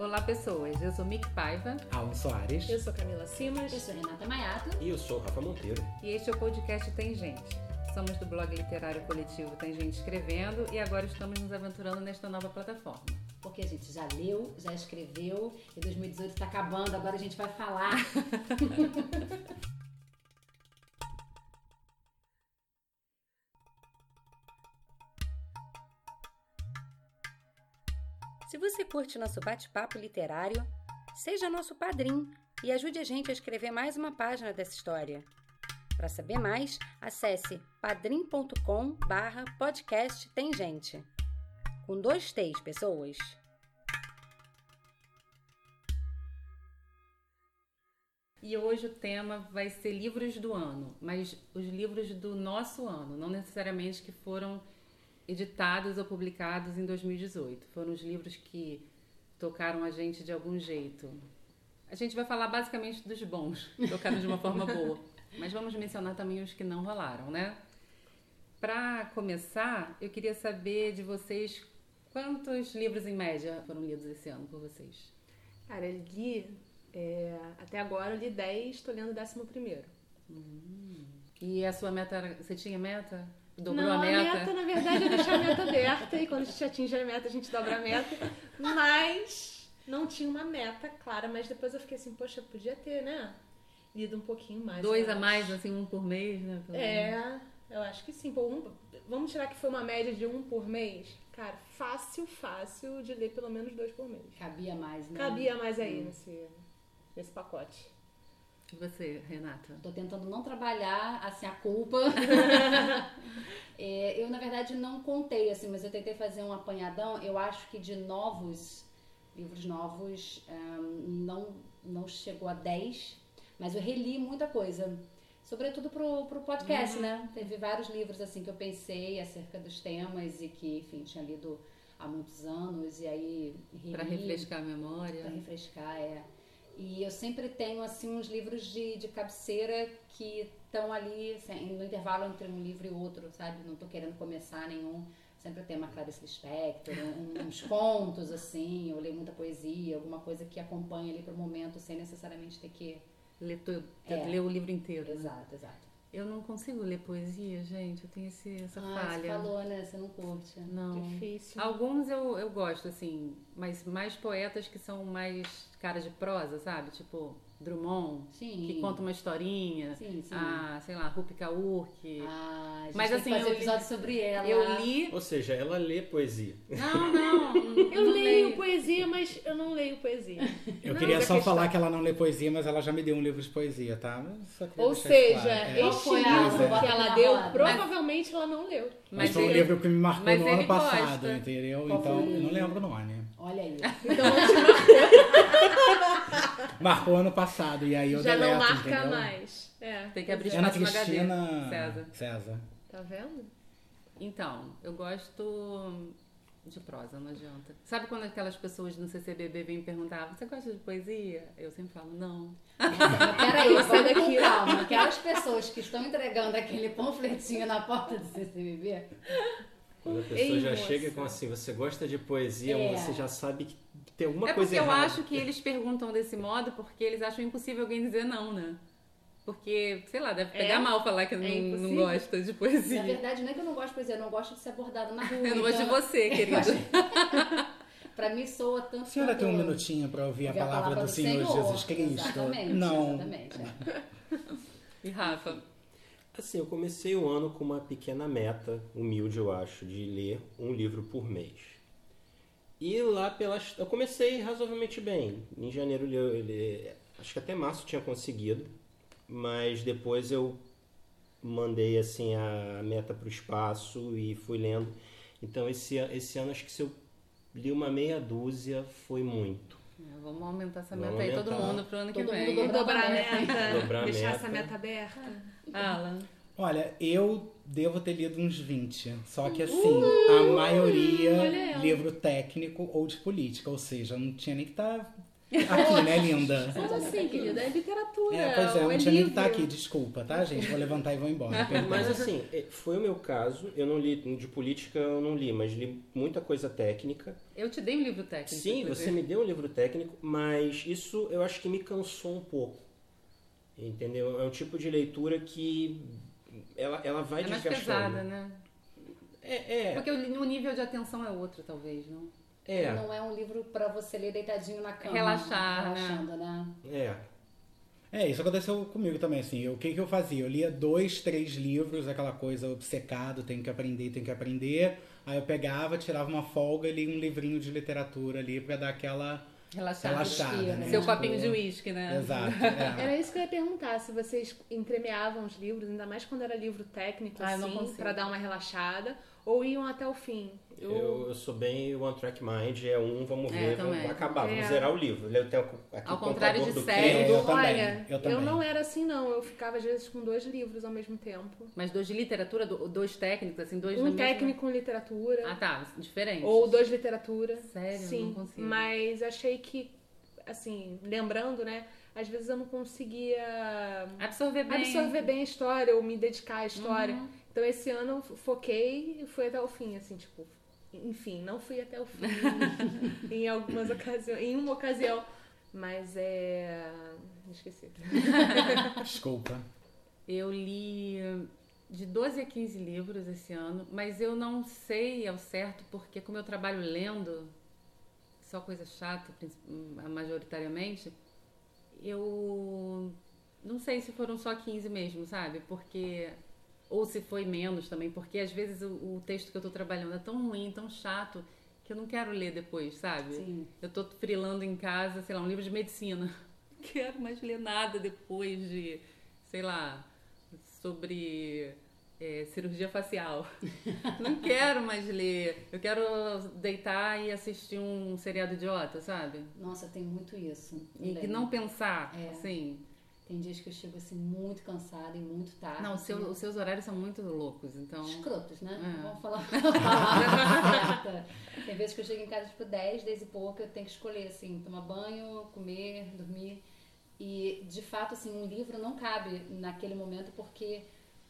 Olá, pessoas. Eu sou Mick Paiva. Alan Soares. Eu sou Camila Simas. Eu sou Renata Maiato. E eu sou Rafa Monteiro. E este é o podcast Tem Gente. Somos do blog literário coletivo Tem Gente Escrevendo e agora estamos nos aventurando nesta nova plataforma. Porque a gente já leu, já escreveu e 2018 está acabando, agora a gente vai falar. curte nosso bate-papo literário, seja nosso padrinho e ajude a gente a escrever mais uma página dessa história. Para saber mais, acesse padrim.com barra podcast tem gente. Com dois T's, pessoas. E hoje o tema vai ser livros do ano, mas os livros do nosso ano, não necessariamente que foram editados ou publicados em 2018. Foram os livros que tocaram a gente de algum jeito. A gente vai falar basicamente dos bons, tocados de uma forma boa, mas vamos mencionar também os que não rolaram, né? Para começar, eu queria saber de vocês quantos livros em média foram lidos esse ano por vocês. Cara, eu li. é, até agora eu li 10, estou lendo o 11 primeiro. E a sua meta, era- você tinha meta? Dobrou Não, a meta? na verdade, é deixar a meta aberta e quando a gente atinge a meta, a gente dobra a meta. Mas não tinha uma meta clara, mas depois eu fiquei assim, poxa, podia ter, né? Lido um pouquinho mais. Dois eu a acho. mais, assim, um por mês, né? pelo menos. É, eu acho que sim. Pô, um- vamos tirar que foi uma média de um por mês? Cara, fácil, fácil de ler pelo menos dois por mês. Cabia mais, né? Cabia mais aí nesse, nesse pacote. E você, Renata? Tô tentando não trabalhar, assim, a culpa. É, eu, na verdade, não contei, assim, mas eu tentei fazer um apanhadão. Eu acho que de novos, livros novos, ahn, não, não chegou a 10, mas eu reli muita coisa. Sobretudo pro, pro podcast, né? Teve vários livros, assim, que eu pensei acerca dos temas e que, enfim, tinha lido há muitos anos e aí reli. Pra refrescar a memória. Pra refrescar, é. E eu sempre tenho, assim, uns livros de, de cabeceira que estão ali, assim, no intervalo entre um livro e outro, sabe? Não tô querendo começar nenhum. Sempre tem uma Clarice Lispector, um- uns contos, assim. Eu leio muita poesia, alguma coisa que acompanha ali pro momento, sem necessariamente ter que... Ler, to- É. ler o livro inteiro. né? Exato, exato. Eu não consigo ler poesia, gente. Eu tenho esse, essa Ah, você falha. falou, né? Você não curte. Não. Difícil. Alguns eu, eu gosto, assim, mas mais poetas que são mais cara de prosa, sabe? Tipo Drummond, Sim. que conta uma historinha. Sim, sim. Ah, sei lá, Rupi Kaur, que... Ah, a gente Mas, tem assim, que fazer eu episódio sobre ela. Eu li... Ou seja, ela lê poesia. Não, não. Eu não leio poesia, mas eu não leio poesia. Eu Não, queria mas só questão- falar que ela não lê poesia, mas ela já me deu um livro de poesia, tá? Mas Ou seja, claro. É. Este livro que ela deu, roda? provavelmente ela não leu. Mas Mas foi um livro que me marcou mas no ano passado, gosta. entendeu? Qual então, eu não lembro o nome. Olha aí. Então marcou, Marcou ano passado, e aí eu já não deleto, marca entendeu? mais. É, Tem que abrir é. Ana espaço no HD. Cristina César. César. Tá vendo? Então, eu gosto de prosa, não adianta. Sabe quando aquelas pessoas no CCBB vêm perguntar, você gosta de poesia? Eu sempre falo, não. Peraí, Você vamos daqui. calma. Aquelas pessoas que estão entregando aquele panfletinho na porta do CCBB, Quando a pessoa Ei, já moça. chega com assim, você gosta de poesia, É. você já sabe que tem alguma é coisa porque eu errada. acho que eles perguntam desse modo porque eles acham impossível alguém dizer não, né? Porque, sei lá, deve pegar É? mal falar que É não, não impossível? gosta de na poesia. verdade não é que eu não gosto de poesia, eu não gosto de ser abordada na rua. Eu não gosto de então, você, querido. Pra mim soa tanto A senhora tem um minutinho pra ouvir a ouvir palavra, do Senhor, Jesus Cristo? Exatamente, não. exatamente. é. E Rafa? Assim, eu comecei o ano com uma pequena meta, humilde eu acho, de ler um livro por mês. E lá pelas. Eu comecei razoavelmente bem. Em janeiro eu eu acho que até março tinha conseguido, mas depois eu mandei assim a meta para o espaço e fui lendo. Então esse, esse ano acho que se eu li uma meia dúzia foi muito. É, Vamos aumentar essa Vamos meta aí, todo aumentar. mundo pro ano que Todo vem. mundo Dobrar a meta. Dobrar deixar meta. essa meta aberta. Alan. Olha, eu devo ter lido uns 20. Só que assim, Uh, a maioria livro técnico ou de política. Ou seja, não tinha nem que estar Aqui, né, linda? Como assim, querida? É literatura. É, pois é, não tinha nem que livro. estar aqui, desculpa, tá, gente? Vou levantar e vou embora. Mas assim, é, foi o meu caso. Eu não li de política, eu não li, mas li muita coisa técnica. Eu te dei um livro técnico. Sim, você me deu um livro técnico, mas isso eu acho que me cansou um pouco. Entendeu? É um tipo de leitura que ela, ela vai É mais desgastando. pesada, né? É, é, Porque o, o nível de atenção é outro, talvez, não? É, Não é um livro pra você ler deitadinho na cama. Relaxar, né? relaxando, né? é. É, isso aconteceu comigo também, assim. Eu- O que, que eu fazia? Eu lia dois, três livros, aquela coisa obcecado, tem que aprender, tem que aprender. Aí eu pegava, tirava uma folga e lia um livrinho de literatura ali pra dar aquela relaxada, respira, né? né? Seu Tipo, copinho de uísque, né? Exato. é. Era isso que eu ia perguntar, se vocês entremeavam os livros, ainda mais quando era livro técnico, Ah, assim, pra dar uma relaxada, ou iam até o fim. Eu, Eu, eu sou bem One Track Mind, é um, vamos É, ver, vamos também. acabar, vamos É. zerar o livro. Eu tenho aqui Ao o contrário de série, É, eu também, Olha, eu também. não era assim não, eu ficava às vezes com dois livros ao mesmo tempo. Mas dois de literatura, do- dois técnicos, assim, dois Um mesma- técnico em literatura, Ah, tá. Diferente. ou dois literatura. Sério? Sim, Não consigo. mas achei que, assim, lembrando, né, às vezes eu não conseguia Absorver bem. absorver bem a história ou me dedicar à história. Uhum. Então esse ano eu foquei e fui até o fim, assim, tipo, enfim, não fui até o fim em algumas ocasiões, em uma ocasião, mas é, esqueci. Desculpa. Eu li de 12 a 15 livros esse ano, mas eu não sei ao certo porque como eu trabalho lendo, só coisa chata, princip- majoritariamente, eu não sei se foram só 15 mesmo, sabe? Porque ou se foi menos também, porque às vezes o, o texto que eu tô trabalhando é tão ruim, tão chato, que eu não quero ler depois, sabe? Sim. Eu tô frilando em casa, sei lá, um livro de medicina. Não quero mais ler nada depois de, sei lá, sobre é, cirurgia facial. Não quero mais ler. Eu quero deitar e assistir um seriado idiota, sabe? Nossa, tem muito isso. E que não pensar, É. assim. Tem dias que eu chego assim muito cansada e muito tarde. Não, seu- assim, os seus horários são muito loucos, então. Escrotos, né? É. Vamos falar a palavra certa. Tem vezes que eu chego em casa tipo 10, 10 e pouco, eu tenho que escolher assim, tomar banho, comer, dormir. E de fato, assim, um livro não cabe naquele momento porque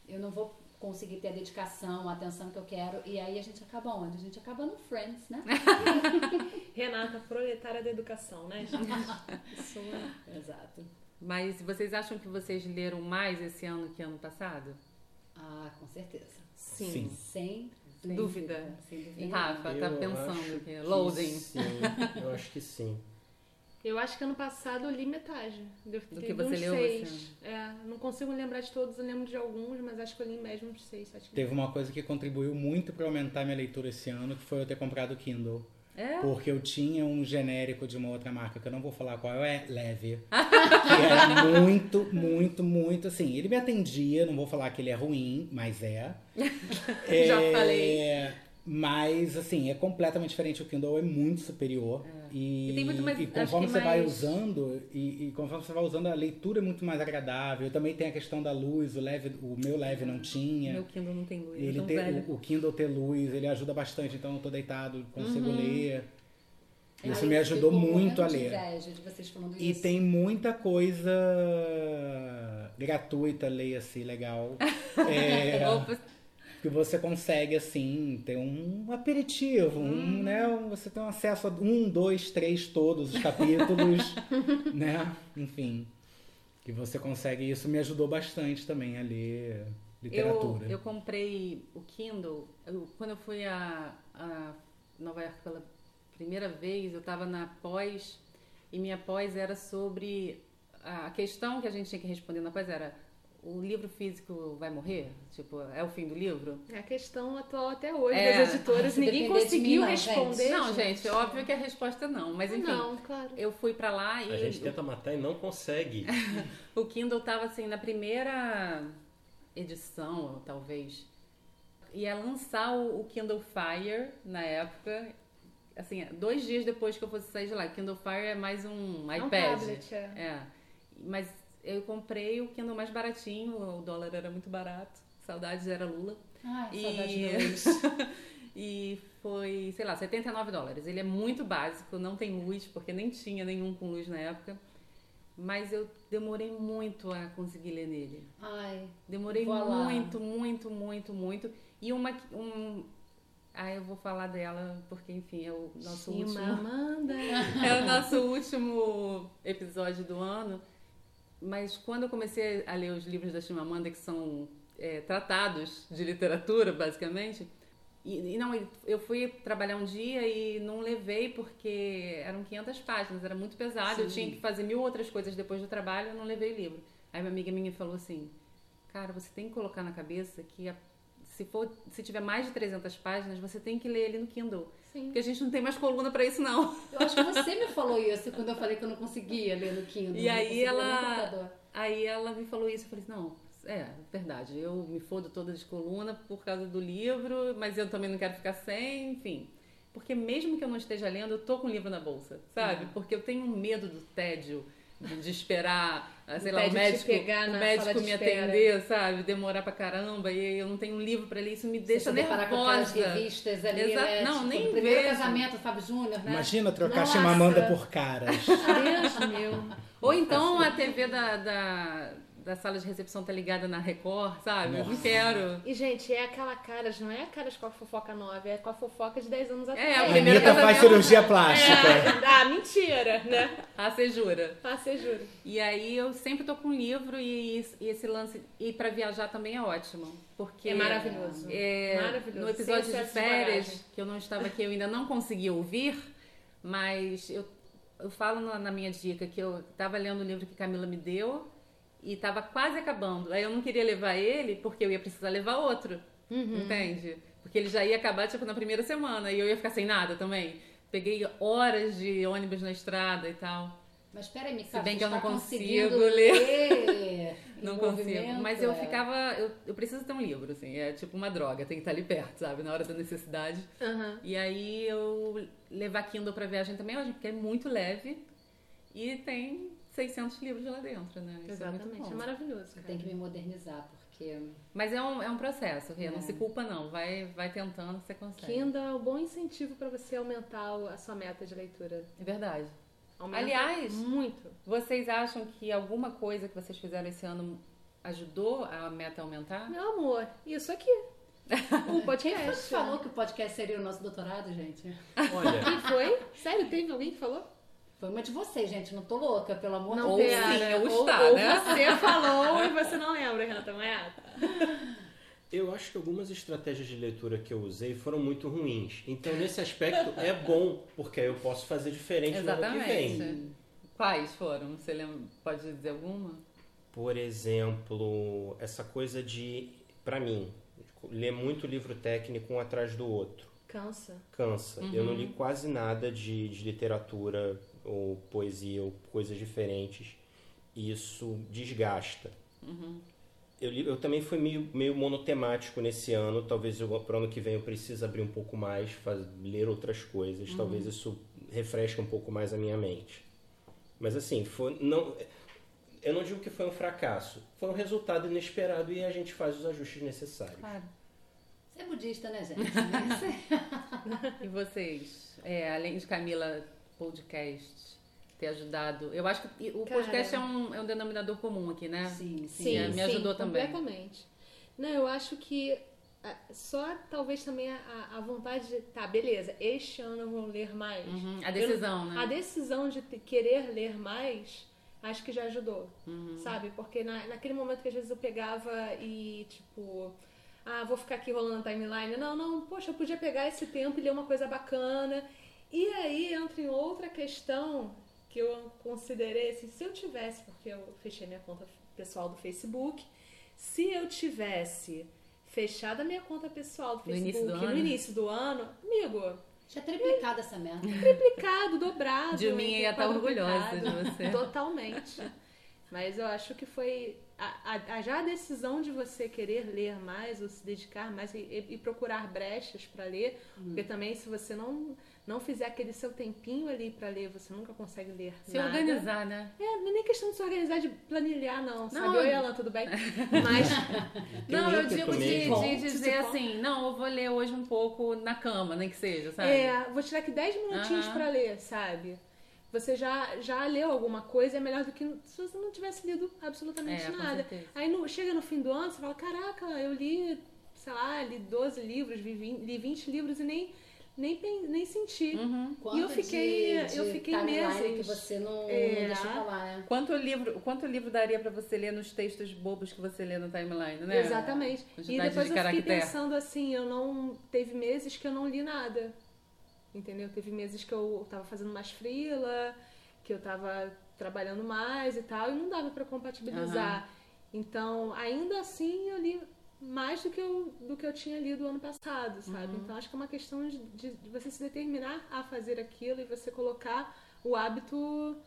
eu não vou conseguir ter a dedicação, a atenção que eu quero. E aí a gente acaba onde? A gente acaba no Friends, né? Renata, proletária da educação, né, gente? Isso é... Exato. Mas vocês acham que vocês leram mais esse ano que ano passado? Ah, com certeza. Sim. Sim. Sem, Sem dúvida. Sem dúvida. E Rafa, tá Eu pensando acho que que loading. Sim, eu acho que sim. Eu acho que ano passado eu li metade. Do que você uns leu seis. esse É, não consigo lembrar de todos, eu lembro de alguns, mas acho que eu li mesmo uns seis, sete livros. Teve uma coisa que contribuiu muito pra aumentar minha leitura esse ano, que foi eu ter comprado o Kindle. É? Porque eu tinha um genérico de uma outra marca, que eu não vou falar qual é, Leve. que era muito, muito, muito assim. Ele me atendia, não vou falar que ele é ruim, mas é. Já É, falei. Mas, assim, é completamente diferente. O Kindle é muito superior. E, E muito mais- e conforme você vai mais- usando, e, e conforme você vai usando, a leitura é muito mais agradável. Também tem a questão da luz, o, leve, o meu leve não tinha. Meu Kindle não tem luz, Ele o, o Kindle ter luz, ele ajuda bastante, então eu tô deitado, consigo Uhum. ler. Isso Ai, me ajudou muito a ler. E isso. tem muita coisa gratuita, leia-se, legal. É, que você consegue, assim, ter um aperitivo, Hum. um, né? Você tem acesso a um, dois, três, todos os capítulos, né? Enfim. Que você consegue. Isso me ajudou bastante também a ler eu, literatura. eu comprei o Kindle, eu- quando eu fui a, a Nova York pela primeira vez, eu estava na pós, e minha pós era sobre. A questão que a gente tinha que responder na pós era: o livro físico vai morrer? Tipo, é o fim do livro? É a questão atual até hoje É. das editoras. Ninguém conseguiu mim, não, responder. Não, gente, é óbvio que a resposta é não, mas enfim. Não, claro. Eu fui pra lá e A gente tenta matar e não consegue. O Kindle tava assim na primeira edição, talvez. Ia lançar o, Kindle Fire na época. Assim, dois dias depois que eu fosse sair de lá. Kindle Fire é mais um É um iPad. tablet, é. É. Mas eu comprei o Kindle mais baratinho, o dólar era muito barato. Saudades era Lula. Ai, E- saudade de luz. E foi, sei lá, 79 dólares. Ele é muito básico, não tem luz, porque nem tinha nenhum com luz na época. Mas eu demorei muito a conseguir ler nele. Ai, Demorei muito, muito, muito, muito. E uma. Um... Ah, eu vou falar dela, porque, enfim, é o nosso último. Chimamanda. É o nosso último episódio do ano. Mas quando eu comecei a ler os livros da Chimamanda, que são é, tratados de literatura, basicamente, e, e não, eu fui trabalhar um dia e não levei porque eram 500 páginas, era muito pesado, eu Sim. tinha que fazer mil outras coisas depois do trabalho, eu não levei o livro. Aí uma amiga minha falou assim, cara, você tem que colocar na cabeça que a- se, for, se tiver mais de 300 páginas, você tem que ler ele no Kindle. Sim. Porque a gente não tem mais coluna pra isso, não. eu acho que você me falou isso quando eu falei que eu não conseguia ler no Kindle. E aí ela-. Aí ela me falou isso, eu falei, não, é verdade, eu me fodo toda de coluna por causa do livro, mas eu também não quero ficar sem, enfim. Porque mesmo que eu não esteja lendo, eu tô com o livro na bolsa, sabe? Porque eu tenho um medo do tédio, de, esperar, ah, sei Do lá, o médico, pegar o médico me espera. atender, sabe? Demorar pra caramba, e eu não tenho um livro pra ler, isso me deixa deparar com aquelas nervosa. revistas ali, Exa- né? não, tipo, nem do primeiro vejo. casamento Fábio Júnior, né? Imagina trocar Nossa. Chimamanda por caras. Deus meu. Ou então a TV da, da, da sala de recepção tá ligada na Record, sabe? Eu não quero. E, gente, é aquela caras, não é a caras com a fofoca nova, é com a fofoca de 10 anos É, atrás. o A primeiro Anitta faz cirurgia plástica. É, ah, mentira, né? Ah, você jura? Ah, você jura. E aí eu sempre tô com um livro e, e esse lance. E pra viajar também é ótimo. Porque. É maravilhoso. é, Maravilhoso. No episódio Sem de de férias, bagagem. que eu não estava aqui, eu ainda não consegui ouvir, mas eu, eu falo na, na minha dica que eu tava lendo o livro que Camila me deu e tava quase acabando. Aí eu não queria levar ele porque eu ia precisar levar outro. Uhum. Entende? Porque ele já ia acabar, tipo, na primeira semana e eu ia ficar sem nada também. Peguei horas de ônibus na estrada e tal. Mas peraí, Mica, Se bem que eu não consigo ler. Não consigo. Mas eu é. ficava. Eu, eu preciso ter um livro, assim. É tipo uma droga, tem que estar ali perto, sabe? Na hora da necessidade. Aham. E aí eu levar Kindle pra viagem também hoje, porque é muito leve. E tem 600 livros lá dentro, né? Isso Exatamente. É muito É bom. maravilhoso. Eu Cara. tenho que me modernizar, porque Mas é um, é um processo. Não É. se culpa, não. Vai, vai tentando que você consegue. Kindle é um bom incentivo pra você aumentar a sua meta de leitura. É verdade. Aumenta Aliás, muito. Vocês acham que alguma coisa que vocês fizeram esse ano ajudou a meta a aumentar? Meu amor, isso aqui. O quem podcast. falou que o podcast seria o nosso doutorado, gente? Olha, Quem foi? Sério, teve alguém que falou? Foi uma de vocês, gente. Não tô louca, pelo amor Não de Ou Deus. sim, Pera, ou ou, está, ou né? você falou e você não lembra, Renata Maiata. eu acho que algumas estratégias de leitura que eu usei foram muito ruins. Então, nesse aspecto, é bom, porque aí eu posso fazer diferente no ano que vem. Exatamente. Quais foram? Você lembra, pode dizer alguma? Por exemplo, essa coisa de, pra mim, ler muito livro técnico um atrás do outro. Cansa. Cansa. Eu não li quase nada de, de literatura ou poesia ou coisas diferentes. Isso desgasta. Eu, li- eu também fui meio, meio monotemático nesse ano. Talvez para o ano que vem eu precise abrir um pouco mais, faz- ler outras coisas. Talvez isso refresque um pouco mais a minha mente. Mas assim, foi, não, eu não digo que foi um fracasso. Foi um resultado inesperado e a gente faz os ajustes necessários. Claro. Você é budista, né, gente? E vocês? É, além de Camila, podcast ter ajudado. Eu acho que o Cara. podcast é um, é um denominador comum aqui, né? sim, sim. Sim, é, me ajudou também. completamente. Não, eu acho que ah, só talvez também a, a vontade de, tá, beleza, este ano eu vou ler mais. Uhum, A decisão, A né? decisão de te- querer ler mais, acho que já ajudou, Uhum. sabe? Porque na, naquele momento que às vezes eu pegava e, tipo, ah, vou ficar aqui rolando a timeline. Não, não, poxa, eu podia pegar esse tempo e ler uma coisa bacana. E aí entra em outra questão que eu considerei, assim, se eu tivesse, porque eu fechei minha conta pessoal do Facebook, se eu tivesse fechado a minha conta pessoal do No Facebook início do no ano? início do ano, amigo, Tinha triplicado essa meta. triplicado, dobrado. De mim ia estar quadruplicado. orgulhosa de você. Totalmente. Mas eu acho que foi a, a- a- já a decisão de você querer ler mais ou se dedicar mais e, e- e procurar brechas para ler, porque também se você não não fizer aquele seu tempinho ali para ler, você nunca consegue ler Se nada. organizar, né? É, não é nem questão de se organizar, de planilhar, não, sabe? Não. Oi, Ela, tudo bem? Mas, não, eu digo de, de dizer assim, não, eu vou ler hoje um pouco na cama, nem que seja, sabe? é, vou tirar aqui 10 minutinhos Aham. pra ler, sabe? Você já, já leu alguma coisa, é melhor do que se você não tivesse lido absolutamente É, nada. Aí no- chega no fim do ano, você fala, caraca, eu li, sei lá, li 12 livros, vi 20, li 20 livros e nem, nem, nem senti. Uhum. Quanto eu fiquei- de, eu fiquei meses. que você não, É. não deixou falar, né? Quanto livro, quanto livro daria pra você ler nos textos bobos que você lê no timeline, né? Exatamente. E depois de eu fiquei pensando assim, eu não. Teve meses que eu não li nada. Entendeu? Teve meses que eu tava fazendo mais frila, que eu tava trabalhando mais e tal, e não dava pra compatibilizar. Então, ainda assim, eu li mais do que eu, do que eu tinha lido ano passado, sabe? Então, acho que é uma questão de, de- de você se determinar a fazer aquilo e você colocar o hábito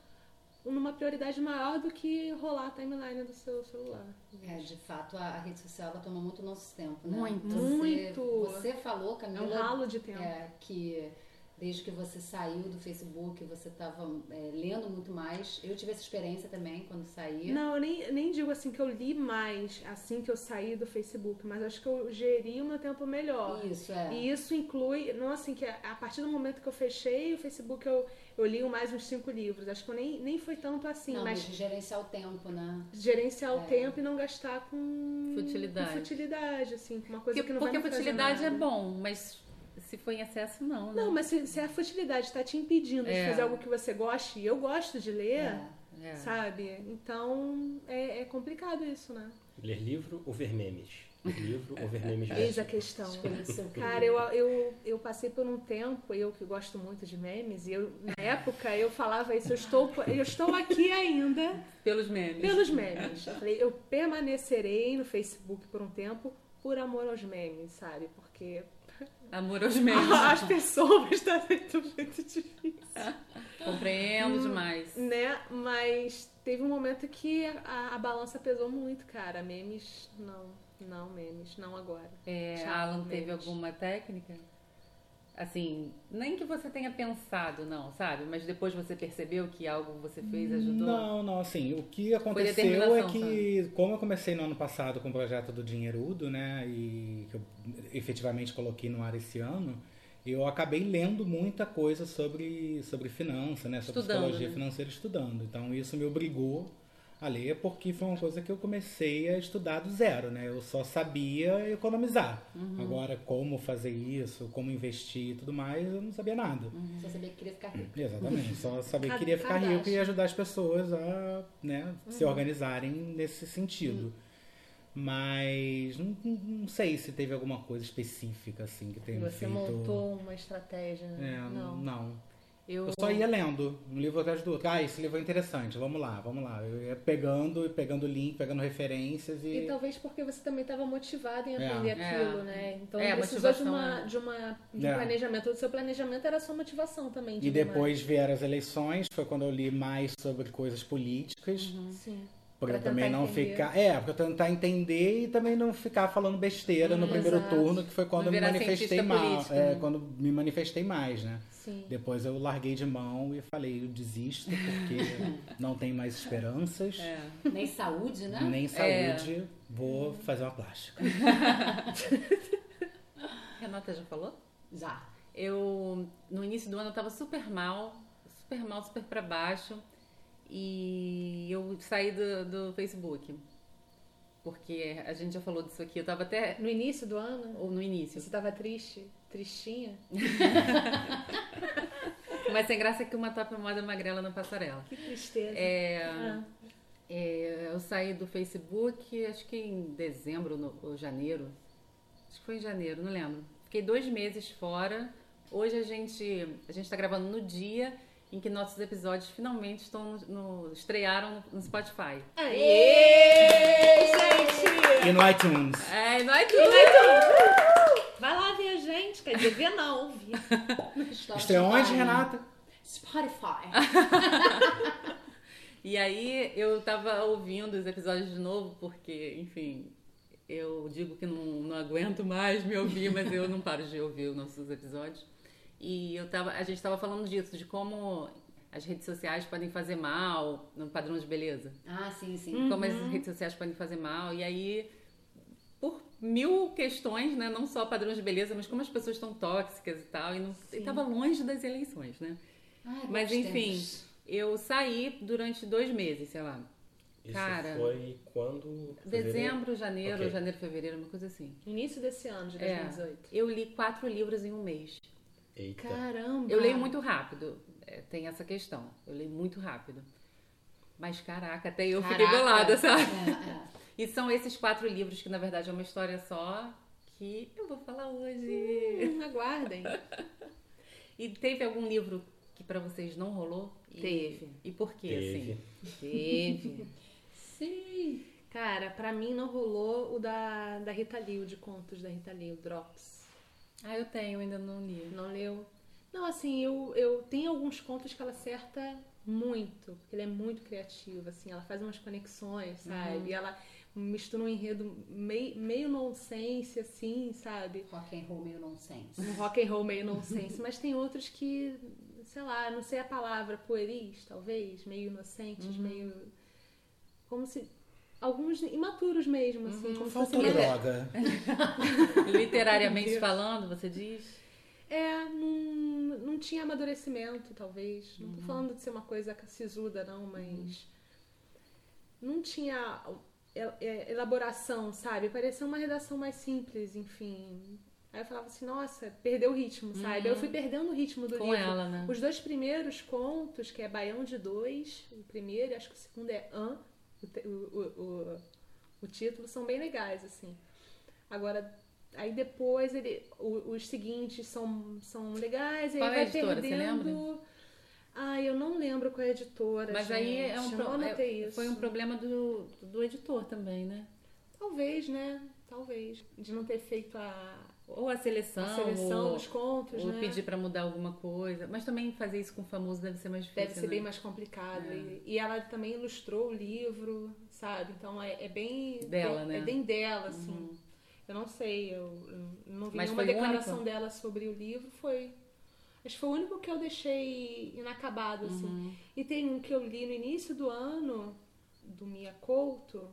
numa prioridade maior do que rolar a timeline do seu celular. É, de fato, a, a rede social ela tomou muito nosso tempo, né? Muito. Você, Muito. Você falou, É Camila, um ralo de tempo. é, que desde que você saiu do Facebook, você estava lendo muito mais. Eu tive essa experiência também quando saí. Não, eu nem, nem digo assim que eu li mais assim que eu saí do Facebook, mas acho que eu geri o meu tempo melhor. Isso, é. E isso inclui, não assim, que a a partir do momento que eu fechei o Facebook, eu, eu li mais uns cinco livros. Acho que eu nem, nem foi tanto assim, não, mas gerenciar o tempo, né? gerenciar o É. tempo e não gastar com Futilidade. com futilidade, assim, com uma coisa Porque, que não porque vai trazer futilidade é bom, mas se for em excesso, não, né? Não, mas se, se a futilidade está te impedindo É. de fazer algo que você goste, e eu gosto de ler, É. É. sabe? Então é, é complicado isso, né? Ler livro ou ver memes? Ler livro ou ver memes Eis a questão. Cara, eu, eu, eu passei por um tempo, eu que gosto muito de memes, e eu, na época eu falava isso, eu estou, eu estou aqui ainda Pelos memes. pelos memes. Eu falei, eu permanecerei no Facebook por um tempo por amor aos memes, sabe? Porque Amor aos memes. as pessoas está sendo muito difícil. Compreendo demais. Né? Mas teve um momento que a, a balança pesou muito, cara. Memes, não, não, memes, não agora. É, Tchau, Alan, teve memes. alguma técnica? Assim, nem que você tenha pensado, não, sabe? Mas depois você percebeu que algo você fez ajudou? Não, não, assim, o que aconteceu é que, como eu comecei no ano passado com o projeto do Dinheirudo, né, e que eu efetivamente coloquei no ar esse ano, eu acabei lendo muita coisa sobre, sobre finança, né, sobre Estudando, psicologia né? financeira estudando. Então isso me obrigou a ler porque foi uma coisa que eu comecei a estudar do zero, né? Eu só sabia economizar. Uhum. Agora, como fazer isso, como investir e tudo mais, eu não sabia nada. Uhum. Só sabia que queria ficar rico. Exatamente, só saber que queria ficar rico e ajudar as pessoas a né, se organizarem nesse sentido. Mas não, não- sei se teve alguma coisa específica assim que tenha Você feito. montou uma estratégia. É, não. não. Eu, Eu só ia lendo, um livro atrás do outro. Ah, esse livro é interessante, vamos lá, vamos lá. Eu ia pegando, pegando link, pegando referências e. E talvez porque você também estava motivado em É. aprender É. aquilo, né? Então É, precisou de, uma, é- de, uma, de um É. planejamento. O seu planejamento era a sua motivação também. de E depois vieram as eleições, foi quando eu li mais sobre coisas políticas. mais. Sim. Pra Pra também não entender. ficar. É, pra eu tentar entender e também não ficar falando besteira no primeiro exato. turno, que foi quando Não eu me manifestei político, é, né? quando me manifestei mais, né? Sim. Depois eu larguei de mão e falei, eu desisto, porque não tenho mais esperanças, É. Nem saúde, né? nem saúde, vou fazer uma plástica. Renata já falou? Já. Eu, no início do ano, eu tava super mal, super mal, super pra baixo. E eu saí do, do Facebook. Porque a gente já falou disso aqui. Eu tava até. No início do ano, Ou no início. você estava triste? Tristinha? Mas sem graça que uma tapa moda magrela na passarela. Que tristeza. É, Ah, é, eu saí do Facebook, acho que em dezembro no- ou janeiro. Acho que foi em janeiro, não lembro. Fiquei dois meses fora. Hoje a gente a gente está gravando no dia em que nossos episódios finalmente estão no, no- estrearam no, no Spotify. Aê, gente! E no iTunes. É, não é tudo. Vai lá ver a gente. Quer dizer, ver não, ouvir. Estreou onde, Renata? Spotify. E aí eu tava ouvindo os episódios de novo, porque, enfim, eu digo que não, não aguento mais me ouvir, mas eu não paro de ouvir os nossos episódios. E eu tava, a gente estava falando disso, de como as redes sociais podem fazer mal no padrão de beleza. Ah, sim, sim. Como as redes sociais podem fazer mal. E aí, por mil questões, né? Não só padrões de beleza, mas como as pessoas estão tóxicas e tal. E, não, e tava longe das eleições, né? Ai, Mas enfim, tempos. eu saí durante dois meses, sei lá. Isso Cara, foi quando? Fevereiro? Dezembro, janeiro, Ok. janeiro, fevereiro, uma coisa assim. Início desse ano, de É. 2018. Eu li quatro livros em um mês. Eita. Caramba! Eu leio muito rápido. É, tem essa questão. Eu leio muito rápido. Mas caraca, até eu fiquei Caraca. bolada, sabe? É, é. E são esses quatro livros que na verdade é uma história só que eu vou falar hoje. Hum, aguardem. E teve algum livro que pra vocês não rolou? E- Teve. E por quê, Teve. assim? Teve. Sim. Cara, pra mim não rolou o da, da Rita Lee, o de contos da Rita Lee, o Drops. Ah, eu tenho, ainda não li. Não leu? Não, assim, eu, eu tenho alguns contos que ela acerta muito, porque ela é muito criativa, assim, ela faz umas conexões, sabe? E ela mistura um enredo meio, meio nonsense, assim, sabe? Rock and roll meio nonsense. Um rock and roll meio nonsense, mas tem outros que, sei lá, não sei a palavra, pueris, talvez, meio inocentes, meio. Como se. Alguns imaturos mesmo, assim, como se fosse Faltou uma- droga. Literariamente falando, você diz? É, não, não tinha amadurecimento, talvez. Não tô falando de ser uma coisa sisuda, não, mas. Não tinha elaboração, sabe? Parecia uma redação mais simples, enfim. Aí eu falava assim, nossa, perdeu o ritmo, sabe? Eu fui perdendo o ritmo do Com livro. ela, né? Os dois primeiros contos, que é Baião de Dois, o primeiro, e acho que o segundo é An, o, o, o, título, são bem legais, assim. Agora, aí depois ele, os seguintes são, são legais, aí Qual é a vai editora, perdendo. Ah, eu não lembro qual é a editora. Mas aí é um gente, pro- eu não anotei é- foi um problema do, do editor também, né? Talvez, né? Talvez. De não ter feito a, Ou a seleção, a seleção ou, dos contos, ou né? pedir pra mudar alguma coisa. Mas também fazer isso com o famoso deve ser mais difícil, Deve ser né? bem mais complicado. É. E, e ela também ilustrou o livro, sabe? Então é, é bem. Dela, é, né? É bem dela, assim. Eu não sei, eu, eu não vi Mas nenhuma declaração único? dela sobre o livro. Foi. Acho que foi o único que eu deixei inacabado, assim. Uhum. E tem um que eu li no início do ano, do Mia Couto,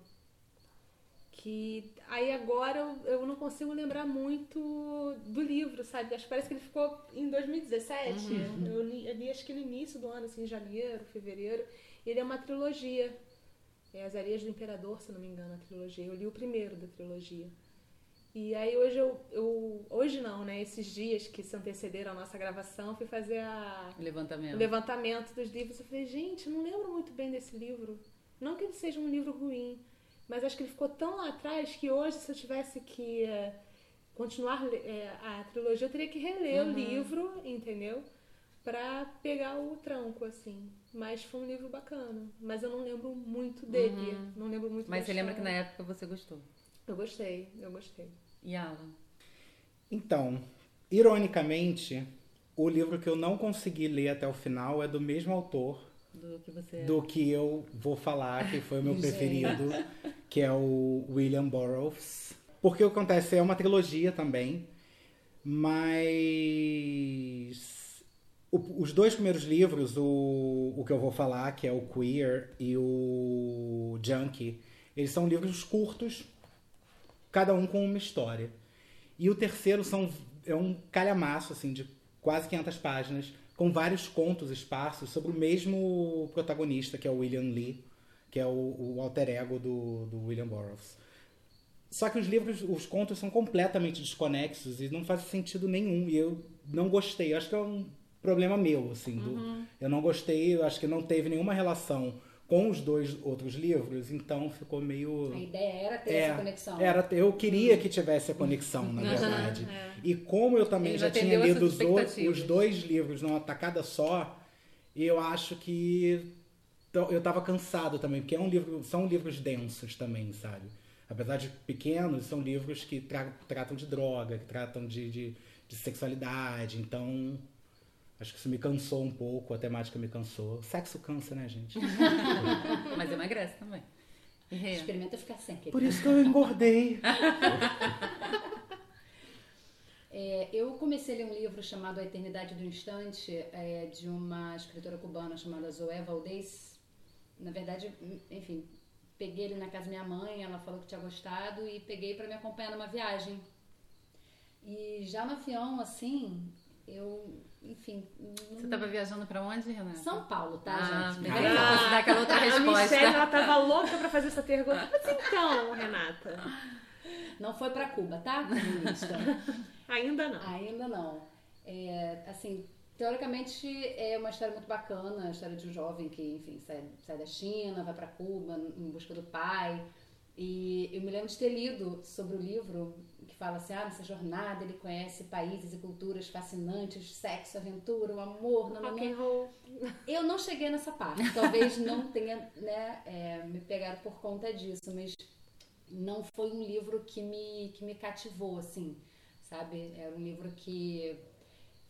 que aí agora eu, eu não consigo lembrar muito do livro, sabe? Acho que parece que ele ficou em 2017. Uhum. Eu, li, eu li acho que no início do ano, assim, em janeiro, fevereiro. Ele é uma trilogia. É As Areias do Imperador, se não me engano, a trilogia. Eu li o primeiro da trilogia. E aí hoje eu, eu. Hoje não, né? Esses dias que se antecederam à nossa gravação, fui fazer a, O levantamento. o levantamento dos livros. Eu falei, gente, não lembro muito bem desse livro. Não que ele seja um livro ruim, mas acho que ele ficou tão lá atrás que hoje, se eu tivesse que eh, continuar eh, a trilogia, eu teria que reler Uhum. o livro, entendeu? Pra pegar o tranco, assim. Mas foi um livro bacana. Mas eu não lembro muito dele. Não lembro muito Uhum. Mas você lembra que na época você gostou. Eu gostei, eu gostei. E Alan? Então, ironicamente, o livro que eu não consegui ler até o final é do mesmo autor Do que você do que eu vou falar, que foi o meu preferido, que é o William Burroughs. Porque o que acontece é uma trilogia também, mas o- os dois primeiros livros, o, o que eu vou falar, que é o Queer e o Junkie, eles são livros curtos, cada um com uma história. E o terceiro são, é um calhamaço, assim, de quase 500 páginas, com vários contos esparsos sobre o mesmo protagonista, que é o William Lee, que é o, o alter ego do, do William Burroughs. Só que os livros, os contos são completamente desconexos e não faz sentido nenhum. E eu não gostei. Eu acho que é um problema meu, assim. do- eu não gostei, eu acho que não teve nenhuma relação com os dois outros livros, então ficou meio. A ideia era ter É, essa conexão. Era, eu queria que tivesse a conexão, na verdade. E como eu também Ele já tinha lido os, os dois livros numa tacada só, eu acho que eu tava cansado também, porque é um livro, são livros densos também, sabe? Apesar de pequenos, são livros que tra- tratam de droga, que tratam de, de, de sexualidade, então Acho que isso me cansou um pouco, a temática me cansou. Sexo cansa, né, gente? Mas emagrece também. Experimenta ficar sem. querido. Por isso que eu engordei. É, eu comecei a ler um livro chamado A Eternidade do Instante, é, de uma escritora cubana chamada Zoé Valdez. Na verdade, enfim, peguei ele na casa da minha mãe, ela falou que tinha gostado e peguei para me acompanhar numa viagem. E já no avião, assim, eu, enfim. Você tava viajando pra onde, Renata? São Paulo, tá, Ah, gente? que você fosse dar aquela outra A resposta. Michelle, ela tava louca pra fazer essa pergunta. Mas então, Renata, Não foi para Cuba, tá? Comunista. ainda não. Ainda não. É, assim, teoricamente é uma história muito bacana, a história de um jovem que, enfim, sai, sai da China, vai para Cuba em busca do pai. E eu me lembro de ter lido sobre o livro fala assim, ah, nessa jornada ele conhece países e culturas fascinantes, sexo, aventura, o amor, não, não, não. Eu não cheguei nessa parte. Talvez não tenha né, é, me pegado por conta disso, mas não foi um livro que me, que me cativou, assim, sabe? Era um livro que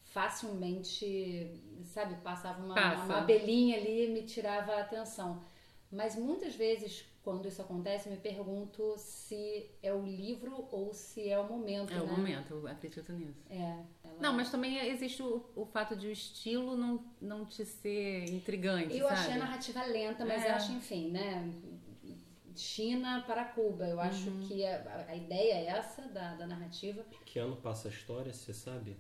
facilmente, sabe, passava uma, Passa. uma abelhinha ali e me tirava a atenção. Mas muitas vezes, quando isso acontece, me pergunto se é o livro ou se é o momento, É o né? momento, eu acredito nisso. É. ela- Não, mas também existe o, o fato de o estilo não, não te ser intrigante, Eu sabe? achei a narrativa lenta, mas É. eu acho, enfim, né? China para Cuba. Eu acho Uhum. que a, a ideia é essa da, da narrativa. Que ano passa a história, você sabe?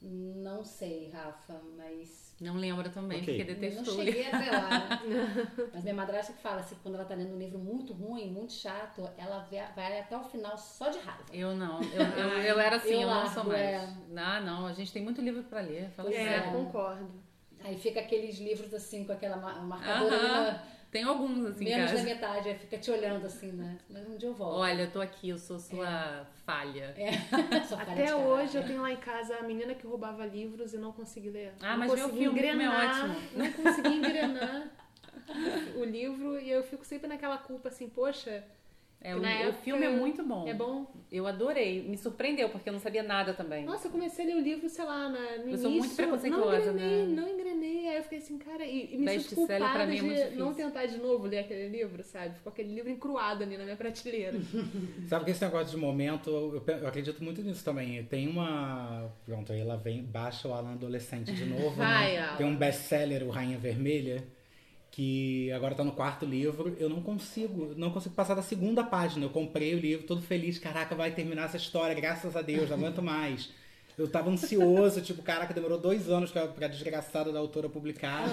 Não sei, Rafa, mas. Não lembro também, Ok. porque Não detestou. cheguei até lá. né? Mas minha madrasta que fala assim, quando ela tá lendo um livro muito ruim, muito chato, ela vai, até o final só de raiva. Eu não, eu, eu, eu era assim, Eu eu, não largo, sou mais. é. Ah, não, a gente tem muito livro pra ler, fala É, sério. concordo. Aí fica aqueles livros assim, com aquela ma- marcadora Aham. na- Tem alguns assim menos da metade, aí fica te olhando assim, né? Mas um dia eu volto. Olha, eu tô aqui, eu sou sua falha. É. Falha de Até caráter. hoje eu tenho lá em casa a menina que roubava livros e não consegui ler. Ah, não mas consegui filme, é engrenar, ótimo. Não consegui engrenar o livro e eu fico sempre naquela culpa assim, poxa, É, o, o filme é muito bom. é bom. Eu adorei, me surpreendeu, porque eu não sabia nada também. Nossa, eu comecei a ler o livro, sei lá, na, no Eu início. sou muito preconceituosa, Não engrenei, né? não engrenei. Aí eu fiquei assim, cara, e, e me sinto Best-seller culpada pra mim é de não tentar de novo ler aquele livro, sabe? Ficou aquele livro encruado ali na minha prateleira. Sabe que esse negócio de momento, eu, eu acredito muito nisso também. Tem uma. Pronto, aí ela vem, baixa o Alan adolescente de novo. Vai, né? Tem um best-seller, o Rainha Vermelha, que agora tá no quarto livro. Eu não consigo, não consigo passar da segunda página. Eu comprei o livro, todo feliz. Caraca, vai terminar essa história, graças a Deus, não aguento mais. Eu tava ansioso, tipo, caraca, demorou dois anos pra, pra desgraçada da autora publicar.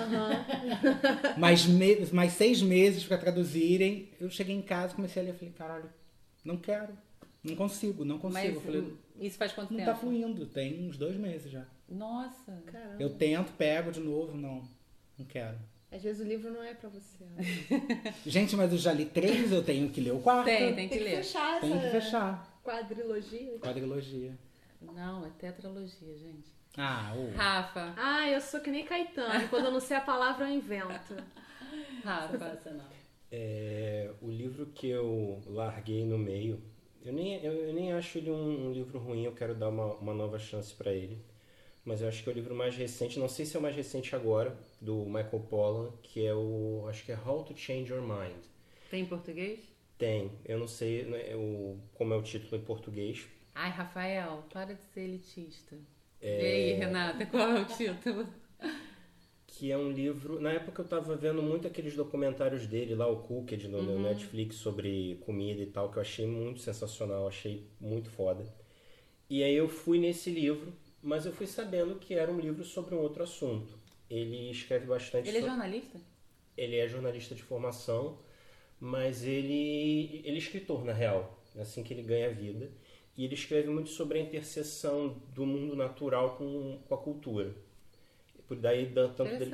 mais, me, mais seis meses pra traduzirem. Eu cheguei em casa, comecei a ler, falei, caralho, não quero. Não consigo, não consigo. Mas falei, isso faz quanto não tempo? tá fluindo, tem uns dois meses já. Nossa. Caramba. Eu tento, pego de novo, não, não quero. Às vezes o livro não é pra você. Gente, mas eu já li três, eu tenho que ler o quarto. Tem, tem que Tem que ler. fechar Tem que fechar. quadrilogia. Quadrilogia. Não, é tetralogia, gente. Ah, o... Rafa, Ah, eu sou que nem Caetano. Quando eu não sei a palavra, eu invento. Rafa. É, o livro que eu larguei no meio, eu nem, eu, eu nem acho ele um, um livro ruim, eu quero dar uma, uma nova chance para ele. Mas eu acho que é o livro mais recente, não sei se é o mais recente agora, do Michael Pollan, que é o. Acho que é How to Change Your Mind. Tem em português? Tem, eu não sei né, o, como é o título em português. Ai, Rafael, para de ser elitista. É. Vê aí, Renata, qual é o título? que é um livro. Na época eu tava vendo muito aqueles documentários dele lá, o Cooked, no, no Netflix, sobre comida e tal, que eu achei muito sensacional, achei muito foda. E aí eu fui nesse livro, mas eu fui sabendo que era um livro sobre um outro assunto. Ele escreve bastante Ele é jornalista? ele é jornalista de formação, mas ele, ele é escritor, na real, é assim que ele ganha vida. E ele escreve muito sobre a interseção do mundo natural com, com a cultura. Por daí, da- tanto dele.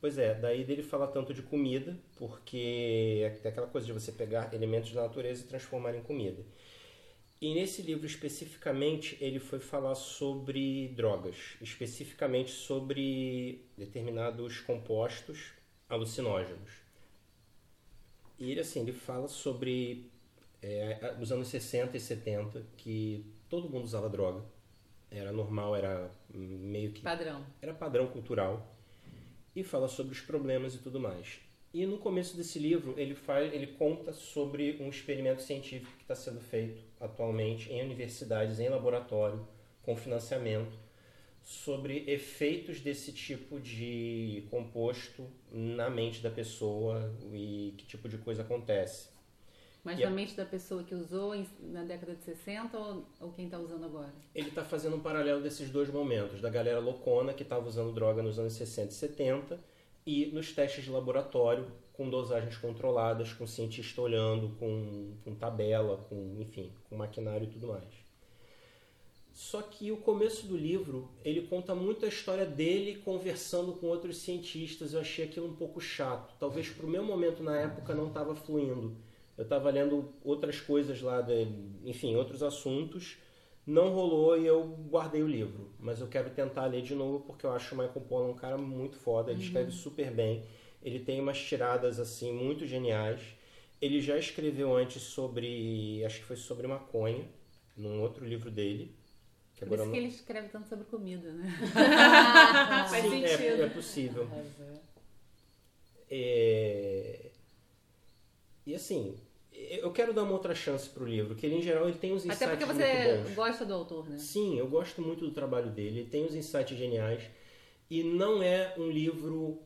Pois é, daí dele fala tanto de comida, porque é aquela coisa de você pegar elementos da natureza e transformar em comida. E nesse livro especificamente, ele foi falar sobre drogas, especificamente sobre determinados compostos alucinógenos. E ele, assim, ele fala sobre é, os anos 60 e 70, que todo mundo usava droga. era normal, era meio que Padrão. era padrão cultural e fala sobre os problemas e tudo mais. E no começo desse livro ele faz, ele conta sobre um experimento científico que está sendo feito atualmente em universidades, em laboratório, com financiamento, sobre efeitos desse tipo de composto na mente da pessoa e que tipo de coisa acontece. Mas E a- na mente da pessoa que usou na década de 60 ou, ou quem está usando agora? Ele está fazendo um paralelo desses dois momentos, da galera loucona que estava usando droga nos anos 60 e 70 e nos testes de laboratório com dosagens controladas, com cientista olhando, com, com tabela, com enfim, com maquinário e tudo mais. Só que o começo do livro, ele conta muito a história dele conversando com outros cientistas. Eu achei aquilo um pouco chato. Talvez pro meu momento na época não estava fluindo. Eu estava lendo outras coisas lá, de, enfim, outros assuntos. Não rolou e eu guardei o livro. Mas eu quero tentar ler de novo porque eu acho o Michael Pollan um cara muito foda. Ele escreve super bem. Ele tem umas tiradas assim muito geniais. Ele já escreveu antes sobre, acho que foi sobre maconha, num outro livro dele. Que Por isso eu que não- ele escreve tanto sobre comida, né? Faz Sim, é, sentido. é possível. É... E assim, eu quero dar uma outra chance pro livro, que ele em geral ele tem uns insights Até porque muito você bons. gosta do autor, né? Sim, eu gosto muito do trabalho dele, ele tem uns insights geniais e não é um livro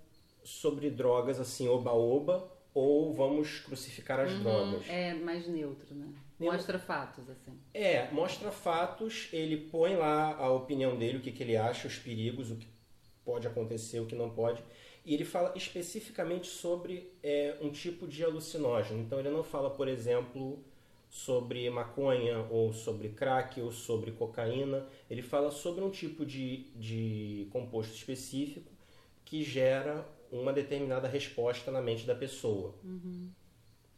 sobre drogas assim, oba-oba ou vamos crucificar as drogas. É mais neutro, né? Mostra fatos, assim. É, mostra fatos, ele põe lá a opinião dele, o que, que ele acha, os perigos, o que pode acontecer, o que não pode. E ele fala especificamente sobre é, um tipo de alucinógeno. Então ele não fala, por exemplo, sobre maconha, ou sobre crack, ou sobre cocaína. Ele fala sobre um tipo de, de composto específico que gera uma determinada resposta na mente da pessoa.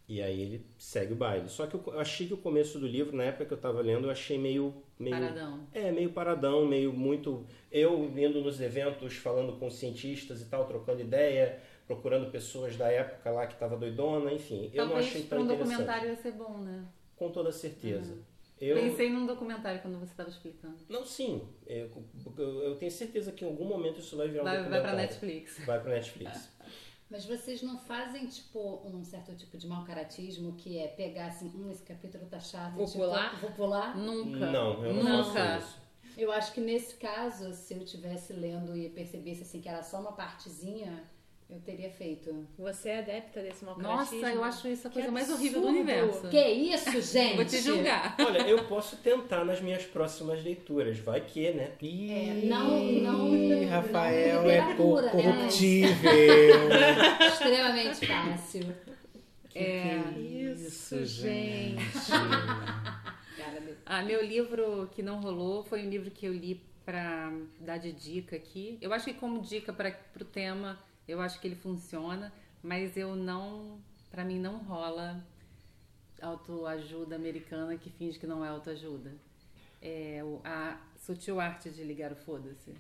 E aí ele segue o baile. Só que eu achei que o começo do livro, na época que eu estava lendo, eu achei meio, meio Paradão. é, meio paradão, meio muito. Eu indo nos eventos, falando com cientistas e tal, trocando ideia, procurando pessoas da época lá que tava doidona, enfim. eu não Talvez achei para tão um interessante. documentário ia ser bom, né? Com toda certeza. Eu, Pensei num documentário quando você estava explicando. Não, sim. Eu, eu tenho certeza que em algum momento isso vai virar um Vai, vai documentário. pra Netflix. Vai pra Netflix. Mas vocês não fazem, tipo, um certo tipo de mau caratismo que é pegar assim, hum, esse capítulo tá chato. Vou tipo, pular? Vou pular. Nunca. Não, eu não Nunca. faço isso. Eu acho que nesse caso, se eu tivesse lendo e percebesse assim que era só uma partezinha, eu teria feito. Você é adepta desse mau Nossa, eu acho isso a Que coisa mais horrível do universo. Que isso, gente? Vou te julgar. Olha, eu posso tentar nas minhas próximas leituras. Vai que, né? É, não- não- Rafael não é né? corruptível. Extremamente fácil. É. Isso, gente. Cara, meu- Ah, meu livro que não rolou foi um livro que eu li pra dar de dica aqui. Eu acho que como dica para pro tema, eu acho que ele funciona, mas eu não, Pra mim não rola autoajuda americana que finge que não é autoajuda. É a sutil arte de ligar o foda-se.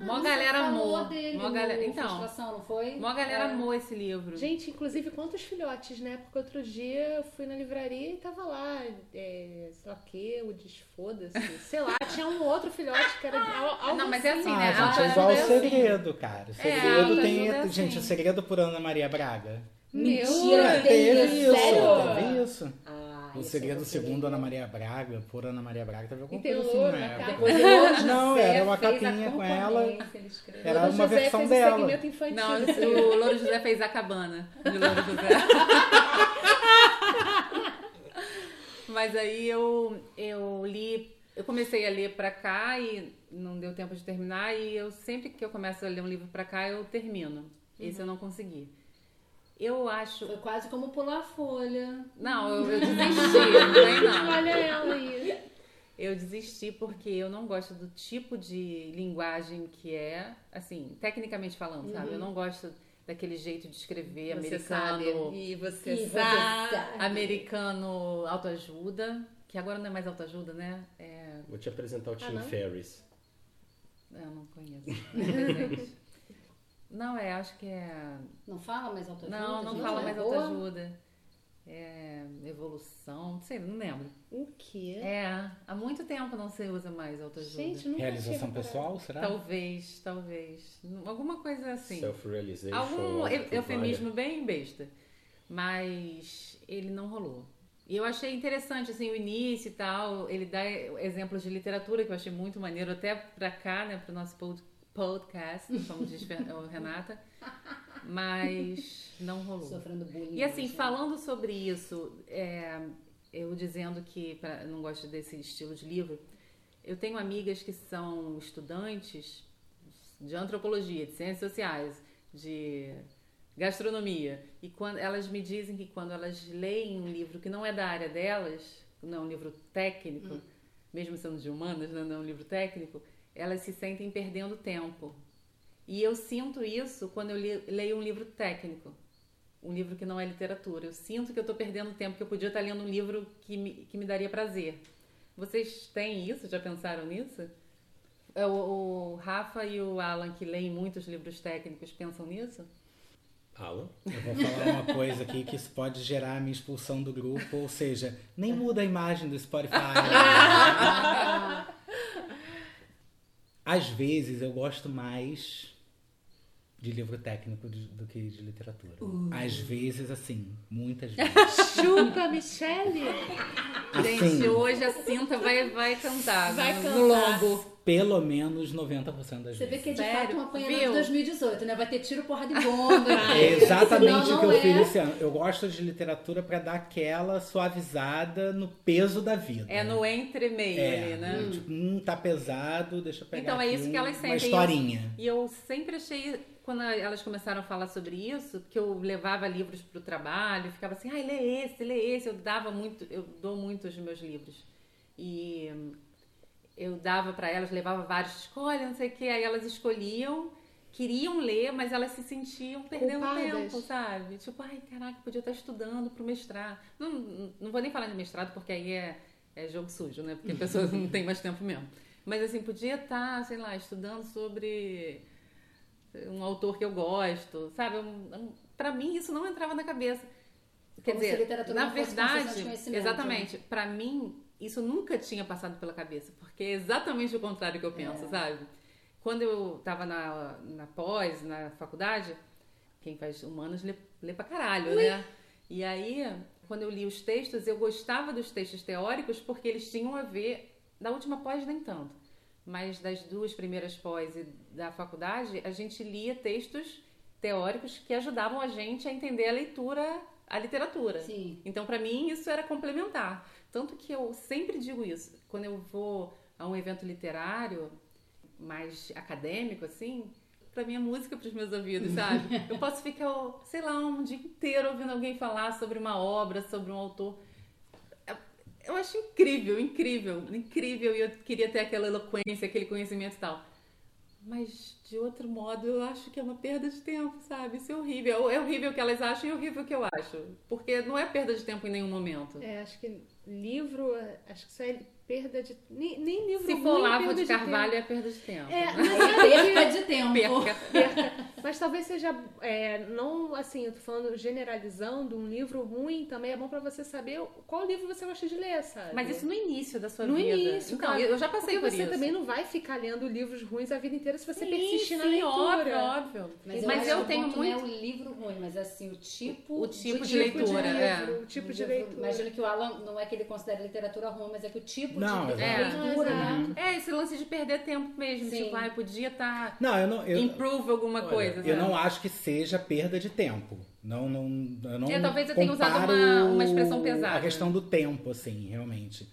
Mó Ah, galera amou. Dele Mó galera, então, Frustração, não foi? mó galera É. amou esse livro. Gente, inclusive, quantos filhotes, né? Porque outro dia eu fui na livraria e tava lá, é, sei lá o que, o desfoda-se. Sei lá, tinha um outro filhote que era al- algo Não, mas é assim, Ah, né? gente, é igual o é assim. segredo, cara. O segredo autoajuda tem. é assim. Gente, o segredo por Ana Maria Braga. Mentira, É, tem teve isso. isso. Sério? Teve isso. Ah, O isso segredo eu segundo. Ana Maria Braga, por Ana Maria Braga, teve alguma coisa o assim na época. Depois o Não, José era uma capinha com ela. Era uma José versão fez dela. o segmento infantil Não, desse o. Louro José fez a cabana de Louro José. Mas aí eu, eu li, eu comecei a ler pra cá e não deu tempo de terminar. E eu sempre que eu começo a ler um livro pra cá, eu termino. Esse eu não consegui. Eu acho. Foi quase como pular a folha. Não, eu, eu desisti, não. Olha ela aí. Eu desisti porque eu não gosto do tipo de linguagem que é, assim, tecnicamente falando, sabe? Eu não gosto daquele jeito de escrever Você americano. sabe. E você E sabe. sabe. Americano autoajuda, que agora não é mais autoajuda, né? É, Vou te apresentar o Tim não? Ferriss. eu não conheço. não, é, acho que é. Não fala mais autoajuda? Não, não gente? fala É mais autoajuda. É, evolução, não sei, não lembro. O quê? É, há muito tempo não se usa mais autoajuda. Gente, nunca Realização pessoal, será? Talvez, talvez. Alguma coisa assim. Self-realization. Algum eufemismo bem besta. Mas ele não rolou. E eu achei interessante, assim, o início e tal. Ele dá exemplos de literatura que eu achei muito maneiro, até pra cá, né, pro nosso podcast, como diz Renata. Mas não rolou. Sofrendo bullying. E assim, hoje. falando sobre isso, é, eu dizendo que pra, não gosto desse estilo de livro, eu tenho amigas que são estudantes de antropologia, de ciências sociais, de gastronomia, e quando elas me dizem que quando elas leem um livro que não é da área delas, não é um livro técnico, mesmo sendo de humanas, né, não é um livro técnico, elas se sentem perdendo tempo. E eu sinto isso quando eu leio um livro técnico um livro que não é literatura. Eu sinto que eu estou perdendo tempo, que eu podia estar lendo um livro que me, que me daria prazer. Vocês têm isso? Já pensaram nisso? É, O, o Rafa e o Alan, que leem muitos livros técnicos, pensam nisso? Alan? Eu vou falar uma coisa aqui que isso pode gerar a minha expulsão do grupo, ou seja, nem muda a imagem do Spotify. Às vezes eu gosto mais de livro técnico de- do que de literatura. Às vezes, assim, muitas vezes. Chupa, Michele! Gente, Assim, hoje a cinta vai, vai cantar Vai no, cantar. no lombo. pelo menos 90% das Você vê vezes. que é de Sério? fato um apanhador Viu? de 2018, né? Vai ter tiro, porra de bomba. É exatamente o que não eu é. fiz esse ano. Eu gosto de literatura pra dar aquela suavizada no peso da vida. É no entremeio É, ali, né? tipo, hum, tá pesado, deixa eu pegar Então, é isso que elas sentem. Uma historinha. E eu sempre achei, quando elas começaram a falar sobre isso, que eu levava livros pro trabalho, ficava assim, ai, lê esse, lê esse. Eu dava muito, eu dou muitos dos meus livros. E eu dava pra elas, levava vários, escolha, não sei o que, aí elas escolhiam, queriam ler, mas elas se sentiam perdendo Culpadas. tempo, sabe? Tipo, ai, caraca, podia estar estudando pro mestrado. Não, não- não vou nem falar de mestrado, porque aí é, é jogo sujo, né? Porque a pessoa não tem mais tempo mesmo. Mas assim, podia estar, sei lá, estudando sobre um autor que eu gosto, sabe? Um, um, pra mim isso não entrava na cabeça. Quer Como dizer, na verdade, exatamente, pra mim isso nunca tinha passado pela cabeça, porque é exatamente o contrário que eu penso, É. sabe? Quando eu tava na, na pós, na faculdade, quem faz humanos lê, lê pra caralho, né? E aí, quando eu li os textos, eu gostava dos textos teóricos porque eles tinham a ver, da última pós nem tanto, mas das duas primeiras pós e da faculdade, a gente lia textos teóricos que ajudavam a gente a entender a leitura, a literatura. Sim. Então, pra mim, isso era complementar. Tanto que eu sempre digo isso. Quando eu vou a um evento literário mais acadêmico, assim, pra mim é música pros meus ouvidos, sabe? Eu posso ficar, sei lá, um dia inteiro ouvindo alguém falar sobre uma obra, sobre um autor. Eu acho incrível, incrível, incrível. E eu queria ter aquela eloquência, aquele conhecimento e tal. Mas, de outro modo, eu acho que é uma perda de tempo, sabe? Isso é horrível. É horrível o que elas acham e é horrível o que eu acho. Porque não é perda de tempo em nenhum momento. É, acho que livro, acho que isso é perda de. Nem, nem livro Se for é Lavo perda de tempo. Carvalho, é perda de tempo. É, mas é perda de tempo. Perca. Mas talvez seja, é, não assim, eu tô falando generalizando, um livro ruim também é bom pra você saber qual livro você gosta de ler, sabe? Mas isso no início da sua no vida. início, então, claro. eu já passei Porque por você isso. também não vai ficar lendo livros ruins a vida inteira se você Sim, persistir na sim, leitura. óbvio, óbvio. Mas, Mas eu o tenho muito- Não é o livro ruim, mas assim, o tipo. O tipo de leitura, livro, é. O tipo de leitura. Imagino que o Alan não é que ele considera literatura ruim, mas é que o tipo Não, de leitura, É, né? É, esse lance de perder tempo mesmo. Sim. Tipo, ai, podia estar. Não, eu não. Eu, Improve alguma olha, coisa. eu sabe? não acho que seja perda de tempo. Não, não, eu não É, talvez eu tenha usado uma- uma expressão pesada. A questão do tempo, assim, realmente.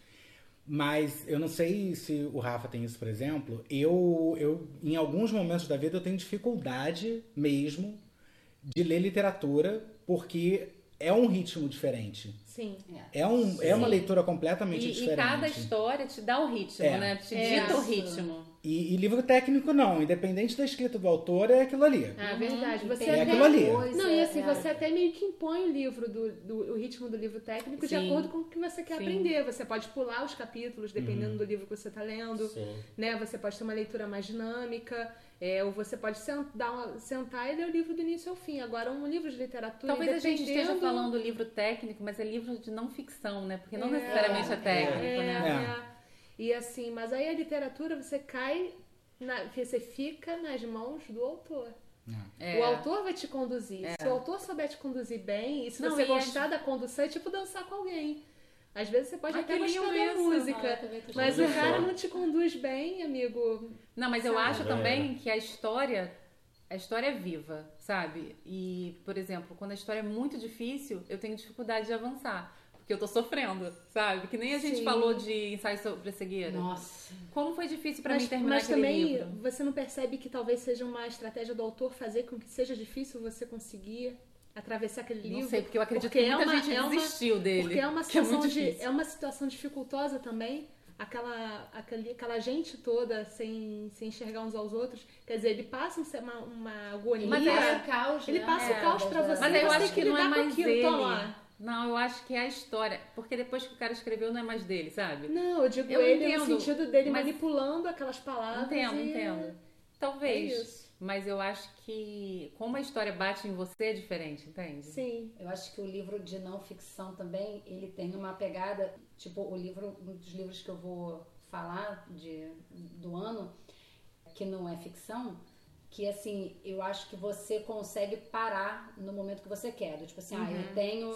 Mas eu não sei se o Rafa tem isso, por exemplo. Eu, eu, em alguns momentos da vida, eu tenho dificuldade mesmo de ler literatura, porque é um ritmo diferente. Sim. É, um, é uma Sim. leitura completamente E, e diferente. cada história te dá o ritmo, É. né? Te É. dita o ritmo. E, e livro técnico não, independente da escrita do autor, é aquilo ali. Ah, verdade. Você É até... aquilo ali. Coisa, Não, e assim, é. você até meio que impõe o livro, do, do- o ritmo do livro técnico de Sim. acordo com o que você quer Sim. aprender. Você pode pular os capítulos, dependendo Uhum. do livro que você está lendo. Sim. Né? Você pode ter uma leitura mais dinâmica. É, ou você pode sen- dar uma- sentar e ler o livro do início ao fim. Agora, um livro de literatura, Talvez a gente esteja falando livro técnico, mas é livro de não ficção, né? Porque não É, necessariamente é técnico, É, né? É. E assim, mas aí a literatura você cai, na, você fica nas mãos do autor. É. O autor vai te conduzir. Se o autor souber te conduzir bem, e se Não, você e gostar da condução, é tipo dançar com alguém. Às vezes você pode até gostar da isso. música, eu tô mas o cara não te conduz bem, amigo. Não, mas eu Sabe? acho É. também que a história, a história é viva, sabe? E, por exemplo, quando a história é muito difícil, eu tenho dificuldade de avançar. Porque eu tô sofrendo, sabe? Que nem a gente Sim. falou de ensaio sobre a cegueira. Nossa. Como foi difícil pra mas, mim terminar mas também livro. você não percebe que talvez seja uma estratégia do autor fazer com que seja difícil você conseguir atravessar aquele livro. Não sei, porque eu acredito Porque que é muita uma- gente é uma- desistiu dele. Porque é uma que é situação muito de é uma situação dificultosa também. Aquela, aquele, aquela gente toda sem, sem enxergar uns aos outros. Quer dizer, ele passa um- uma, uma agonia. Mas Ele é- passa o caos, Ele né? passa É, o caos pra você. Mas eu você acho tem que que não é mais aquilo, ele. toma. Não, eu acho que é a história. Porque depois que o cara escreveu, não é mais dele, sabe? Não, eu digo Eu ele entendo, no sentido dele mas- manipulando aquelas palavras. Entendo, e... entendo. É Talvez. isso. Mas eu acho que como a história bate em você é diferente, entende? Sim. Eu acho que o livro de não ficção também, ele tem uma pegada, tipo, o livro, um dos livros que eu vou falar de, do ano, que não é ficção, que assim, eu acho que você consegue parar no momento que você quer. Do tipo assim, ah, eu tenho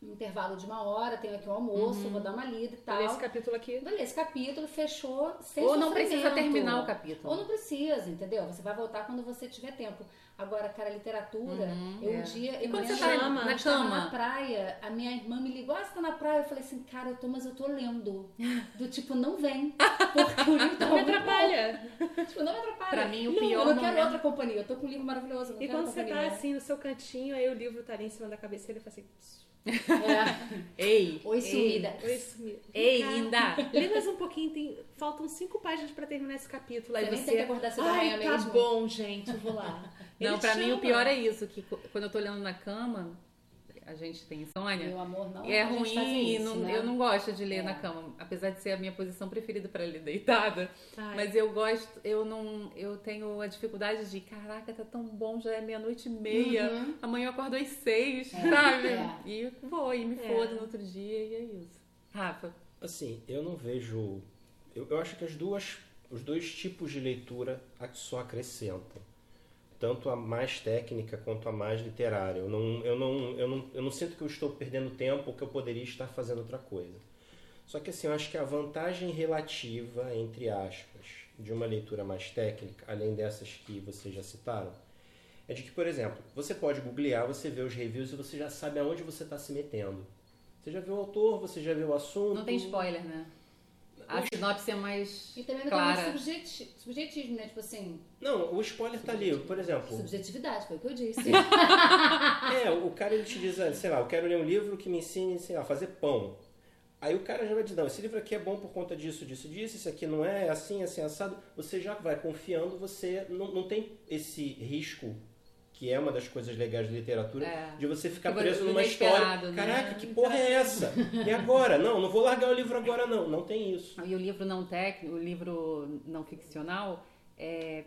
um intervalo de uma hora, tenho aqui o almoço, vou dar uma lida e tal. Esse capítulo aqui. Vou esse capítulo, fechou, sem Ou não precisa terminar o capítulo. Ou não precisa, entendeu? Você vai voltar quando você tiver tempo. Agora, cara, literatura, eu é. um dia. E eu quando você tá chama, na eu cama? na praia, a minha irmã me ligou, ah, você tá na praia? Eu falei assim, cara, eu tô, mas eu tô lendo. Do tipo, não vem. Porque o livro tá Não me bom. atrapalha. Tipo, não me atrapalha. Pra mim, o Não, pior Eu não quero outra companhia. Eu tô com um livro maravilhoso. eu Não E quero quando você tá assim no seu cantinho, aí o livro tá ali em cima da cabeceira e fala assim. É. Ei! Oi, ei, sumida. Oi, sumida. Ei, linda! Lê mais um pouquinho, tem... faltam cinco páginas pra terminar esse capítulo. Aí Você nem você. tem que acordar cedo da Ai, manhã tá mesmo." bom, gente, eu vou lá. Não, pra mim o pior é isso, que quando eu tô lendo na cama, a gente tem insônia. Meu amor, não. E é ruim e isso, não- né? eu não gosto de ler É. na cama, apesar de ser a minha posição preferida pra ler deitada. Ai. Mas eu gosto, eu não, eu tenho a dificuldade de, caraca, tá tão bom, já é meia-noite e meia, Uhum. amanhã eu acordo às seis, É, sabe? é. E vou, e me É. fodo no outro dia e é isso. Rafa, Assim, eu não vejo. Eu, eu acho que as duas, os dois tipos de leitura a- só acrescentam. Tanto a mais técnica quanto a mais literária. Eu não, eu, não, eu, não, eu não sinto que eu estou perdendo tempo ou que eu poderia estar fazendo outra coisa. Só que assim, eu acho que a vantagem relativa, entre aspas, de uma leitura mais técnica, além dessas que vocês já citaram, é de que, por exemplo, você pode googlear, você vê os reviews e você já sabe aonde você está se metendo. Você já viu o autor, você já viu o assunto. não tem spoiler, né? A sinopse é mais E também não clara. tem muito subjeti- subjetismo, né? Tipo assim, Não, o spoiler tá ali. Por exemplo, subjetividade, foi o que eu disse. é, o cara ele te diz, ah, sei lá, eu quero ler um livro que me ensine, sei lá, a fazer pão. Aí o cara já vai dizer, não, esse livro aqui é bom por conta disso, disso, disso, esse aqui não é, é assim, assim, assado. Você já vai confiando, você não, não tem esse risco, que é uma das coisas legais da literatura, É. de você ficar Que preso numa história. né? Caraca, que porra é essa? E agora? Não, não vou largar o livro agora, não. Não tem isso. E o livro não técnico, o livro não ficcional, é,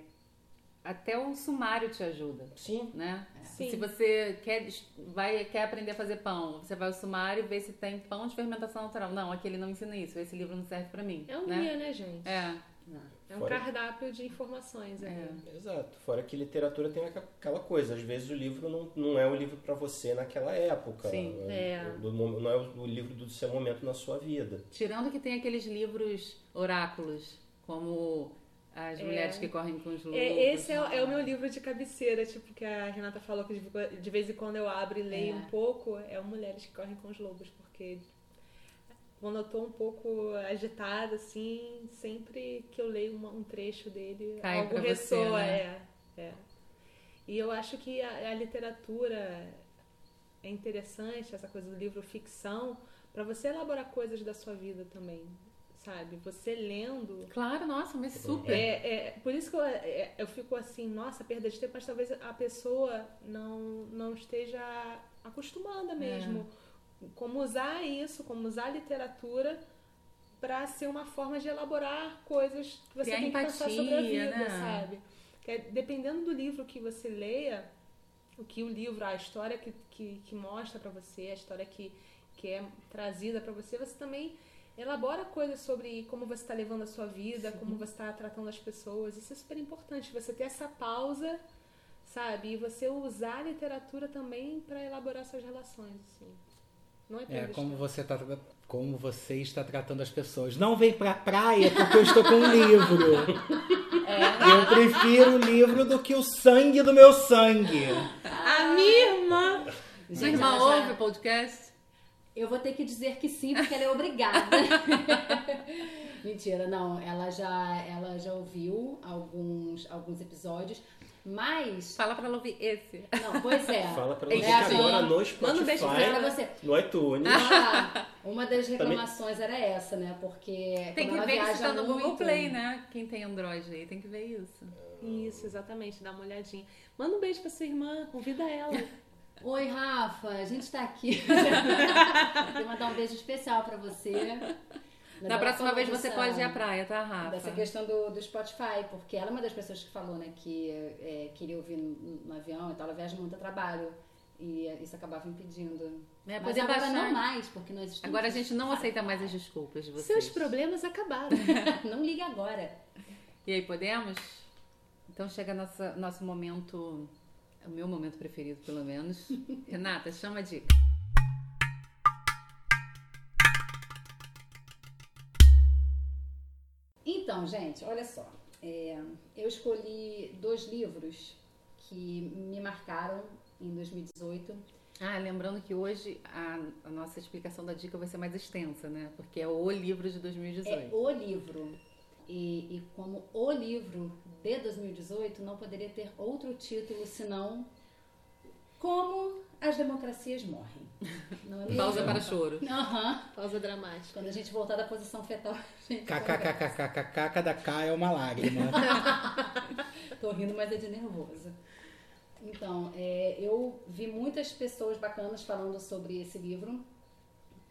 até o sumário te ajuda, Sim. né? Sim. Se você quer, vai, quer aprender a fazer pão, você vai ao sumário e vê se tem pão de fermentação natural. Não, aquele não ensina isso, esse livro não serve pra mim. É um né? guia, né, gente? É, É um Fora- cardápio de informações. É. Exato. Fora que literatura tem aquela coisa, às vezes o livro não, não é o livro para você naquela época. Sim. É. Do- do- não é o, livro do seu momento na sua vida. tirando que tem aqueles livros oráculos, como As Mulheres que Correm com os Lobos. É, esse é, o- é o meu livro de cabeceira, tipo, que a Renata falou que de, de vez em quando eu abro e leio É. um pouco, é o Mulheres que Correm com os Lobos, porque quando eu tô um pouco agitada, assim, sempre que eu leio uma- um trecho dele, Cai algo pra você, ressoa, né? é, é. E eu acho que a, a literatura é interessante, essa coisa do livro ficção, para você elaborar coisas da sua vida também, sabe? Você lendo, Claro, nossa, mas super. é, é, por isso que eu, é, eu fico assim, nossa, perda de tempo, mas talvez a pessoa não, não esteja acostumada mesmo. Como usar isso, como usar a literatura para ser uma forma de elaborar coisas que você Criar tem que pensar sobre a empatia, vida, né? sabe? que é, dependendo do livro que você leia, o que o livro, a história que, que, que mostra para você, a história que, que é trazida para você, você também elabora coisas sobre como você está levando a sua vida, Sim. como você está tratando as pessoas. Isso é super importante, você ter essa pausa, sabe? E você usar a literatura também para elaborar suas relações. Assim. Não é, é como você tá como você está tratando as pessoas. Não vem pra praia porque eu estou com um livro. É. Eu prefiro o livro do que o sangue do meu sangue. A minha irmã. Sua irmã ouve o podcast? Eu vou ter que dizer que sim, porque ela é obrigada. Mentira, não. Ela já, ela já ouviu alguns, alguns episódios. Mas. Fala pra ela ouvir esse. Não, pois é. Fala pra ela ouvir é, agora no Spotify. Manda um beijo pra você. No iTunes. Ah, uma das reclamações Também... era essa, né? Porque. Tem que ver se tá no Google Play, né? Quem tem Android aí tem que ver isso. Isso, exatamente. Dá uma olhadinha. Manda um beijo pra sua irmã, convida ela. Oi, Rafa, a gente tá aqui. Vou mandar um beijo especial pra você. Na próxima vez você pode ir à praia, tá, Rafa? Dessa questão do, do Spotify, porque ela é uma das pessoas que falou, né, que é, queria ouvir no, no, avião e tal, ela viaja muito a trabalho. E isso acabava impedindo. É, Mas agora baixar. não mais, porque nós estamos... Agora a gente não aceita mais as desculpas de vocês. Seus problemas acabaram. não liga agora. E aí, podemos? Então chega nossa, nosso momento, o meu momento preferido, pelo menos. Renata, chama a dica. Então, gente, olha só. É, eu escolhi dois livros que me marcaram em 2018. Ah, lembrando que hoje a, a, nossa explicação da dica vai ser mais extensa, né? Porque é o livro de 2018. É o livro. E, e como o livro de 2018, não poderia ter outro título senão Como as democracias morrem. É Pausa para choro. Uhum. Pausa dramática. Quando a gente voltar da posição fetal, KKKKKK, cada K é uma lágrima. Tô rindo, mas é de nervoso. Então, é, eu vi muitas pessoas bacanas falando sobre esse livro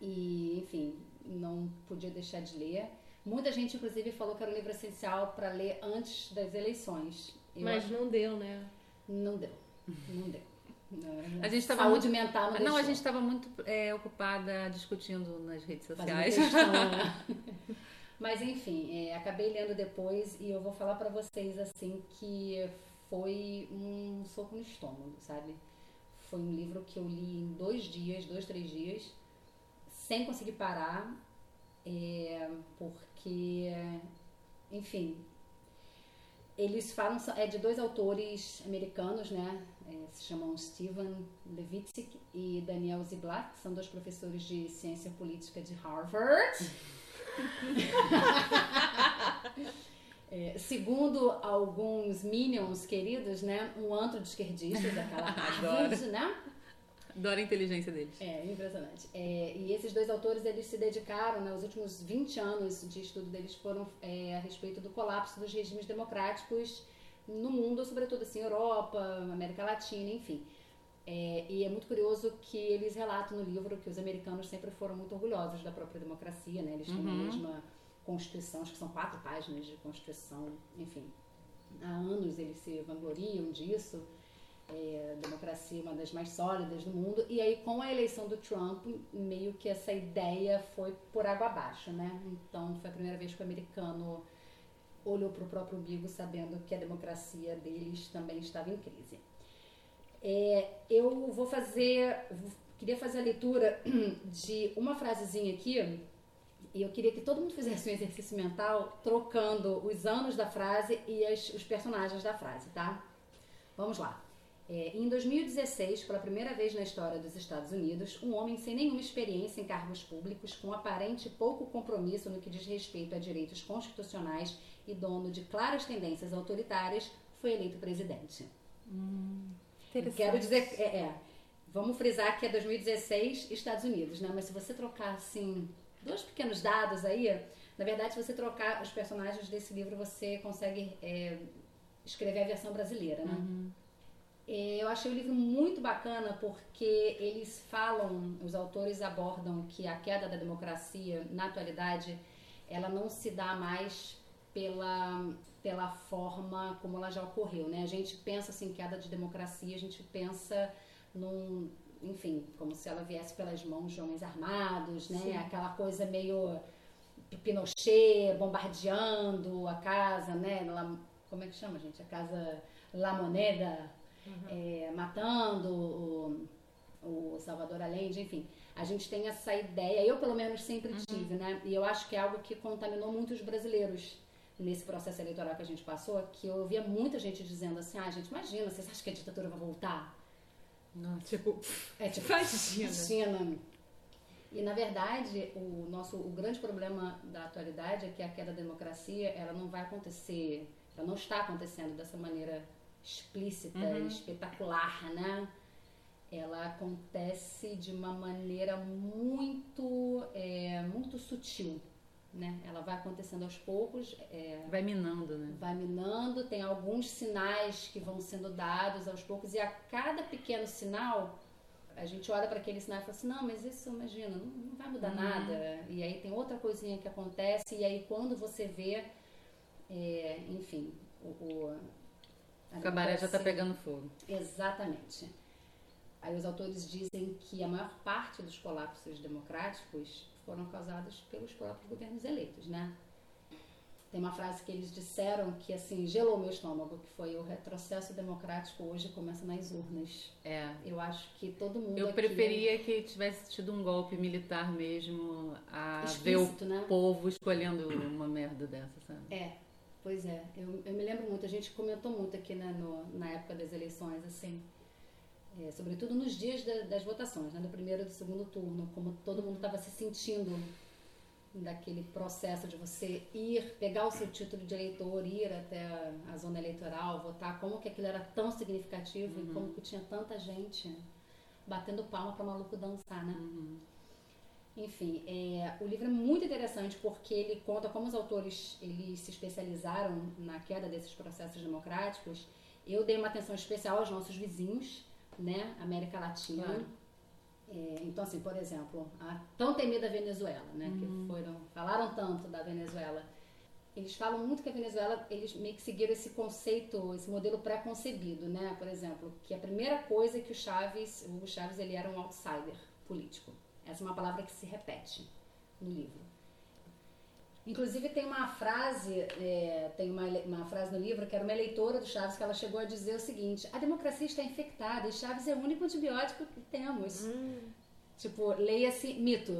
e, enfim, não podia deixar de ler. Muita gente, inclusive, falou que era um livro essencial para ler antes das eleições. Eu Mas não deu, né? Não deu, não deu. A gente tava Saúde muito, mental não, não a gente estava muito é, ocupada discutindo nas redes sociais. né? Mas enfim, é, acabei lendo depois e eu vou falar para vocês assim que foi um soco no estômago, sabe? Foi um livro que eu li em dois dias, dois, três dias, sem conseguir parar, é, porque, enfim, eles falam, é de dois autores americanos, né? É, se chamam Steven Levitsky e Daniel Ziblatt, são dois professores de ciência política de Harvard. é, segundo alguns minions queridos, né? Um antro de esquerdistas daquela Harvard, né? Adoro a inteligência deles. É, impressionante. É, e esses dois autores, eles se dedicaram, né, os últimos 20 anos de estudo deles foram é, a respeito do colapso dos regimes democráticos no mundo, sobretudo assim, Europa, América Latina, enfim. É, e é muito curioso que eles relatam no livro que os americanos sempre foram muito orgulhosos da própria democracia, né? Eles têm uhum. a mesma Constituição, acho que são quatro páginas de Constituição, enfim. Há anos eles se vangloriam disso é, democracia uma das mais sólidas do mundo. E aí, com a eleição do Trump, meio que essa ideia foi por água abaixo, né? Então, foi a primeira vez que o americano olhou para o próprio umbigo sabendo que a democracia deles também estava em crise. É, eu vou fazer, queria fazer a leitura de uma frasezinha aqui e eu queria que todo mundo fizesse um exercício mental trocando os anos da frase e as, os personagens da frase, tá? Vamos lá. É, em 2016, pela primeira vez na história dos Estados Unidos, um homem sem nenhuma experiência em cargos públicos, com aparente pouco compromisso no que diz respeito a direitos constitucionais e dono de claras tendências autoritárias, foi eleito presidente. Hum, Quero dizer, é, é, vamos frisar que é 2016 Estados Unidos, né? Mas se você trocar assim dois pequenos dados aí, na verdade, se você trocar os personagens desse livro, você consegue é, escrever a versão brasileira, né? Uhum. É, eu achei o livro muito bacana porque eles falam, os autores abordam que a queda da democracia na atualidade ela não se dá mais pela, pela forma como ela já ocorreu, né? A gente pensa assim, queda de democracia, a gente pensa num, enfim, como se ela viesse pelas mãos de homens armados, né? Sim. Aquela coisa meio Pinochet bombardeando a casa, né? La- como é que chama, gente? A casa La Moneda, é, matando o, o Salvador Allende, enfim. A gente tem essa ideia, eu pelo menos sempre tive, né? E eu acho que é algo que contaminou muito os brasileiros nesse processo eleitoral que a gente passou, que eu ouvia muita gente dizendo assim, ah, gente, imagina, vocês acham que a ditadura vai voltar? Nossa. Tipo, É tipo, Imagina. imagina. E na verdade, o nosso o grande problema da atualidade é que a queda da democracia, ela não vai acontecer, ela não está acontecendo dessa maneira explícita, espetacular, né? Ela acontece de uma maneira muito, é, muito sutil, né? Ela vai acontecendo aos poucos, é, Vai minando, né? vai minando, tem alguns sinais que vão sendo dados aos poucos, e a cada pequeno sinal, a gente olha para aquele sinal e fala assim: não, mas isso, imagina, não, não vai mudar nada. E aí tem outra coisinha que acontece, e aí quando você vê, é, enfim, o. o a O cabaré já tá democracia- pegando fogo. Exatamente. Aí os autores dizem que a maior parte dos colapsos democráticos foram causados pelos próprios governos eleitos, né? Tem uma frase que eles disseram que assim gelou meu estômago, que foi o retrocesso democrático hoje começa nas urnas. É. Eu acho que todo mundo Eu aqui- preferia que tivesse tido um golpe militar mesmo a ver o Explícito, né? povo escolhendo uma merda dessa, sabe? É, pois é. Eu, eu me lembro muito, a gente comentou muito aqui né, no- na época das eleições, assim, é, sobretudo nos dias da- das votações, né, do primeiro e do segundo turno, como todo mundo estava se sentindo daquele processo de você ir, pegar o seu título de eleitor, ir até a, a zona eleitoral, votar, como que aquilo era tão significativo e como que tinha tanta gente batendo palma para maluco dançar, né? Enfim, é, o livro é muito interessante porque ele conta como os autores eles se especializaram na queda desses processos democráticos. Eu dei uma atenção especial aos nossos vizinhos, né, América Latina. Claro. É, então, assim, por exemplo, a tão temida Venezuela, né, que foram falaram tanto da Venezuela. Eles falam muito que a Venezuela, eles meio que seguiram esse conceito, esse modelo pré-concebido, né? Por exemplo, que a primeira coisa é que o Chaves, o Hugo Chaves, ele era um outsider político. Essa é uma palavra que se repete no livro. Inclusive tem uma frase, é, tem uma, uma frase no livro que era uma eleitora do Chaves que ela chegou a dizer o seguinte: a democracia está infectada e Chaves é o único antibiótico que temos. Tipo, leia-se mito,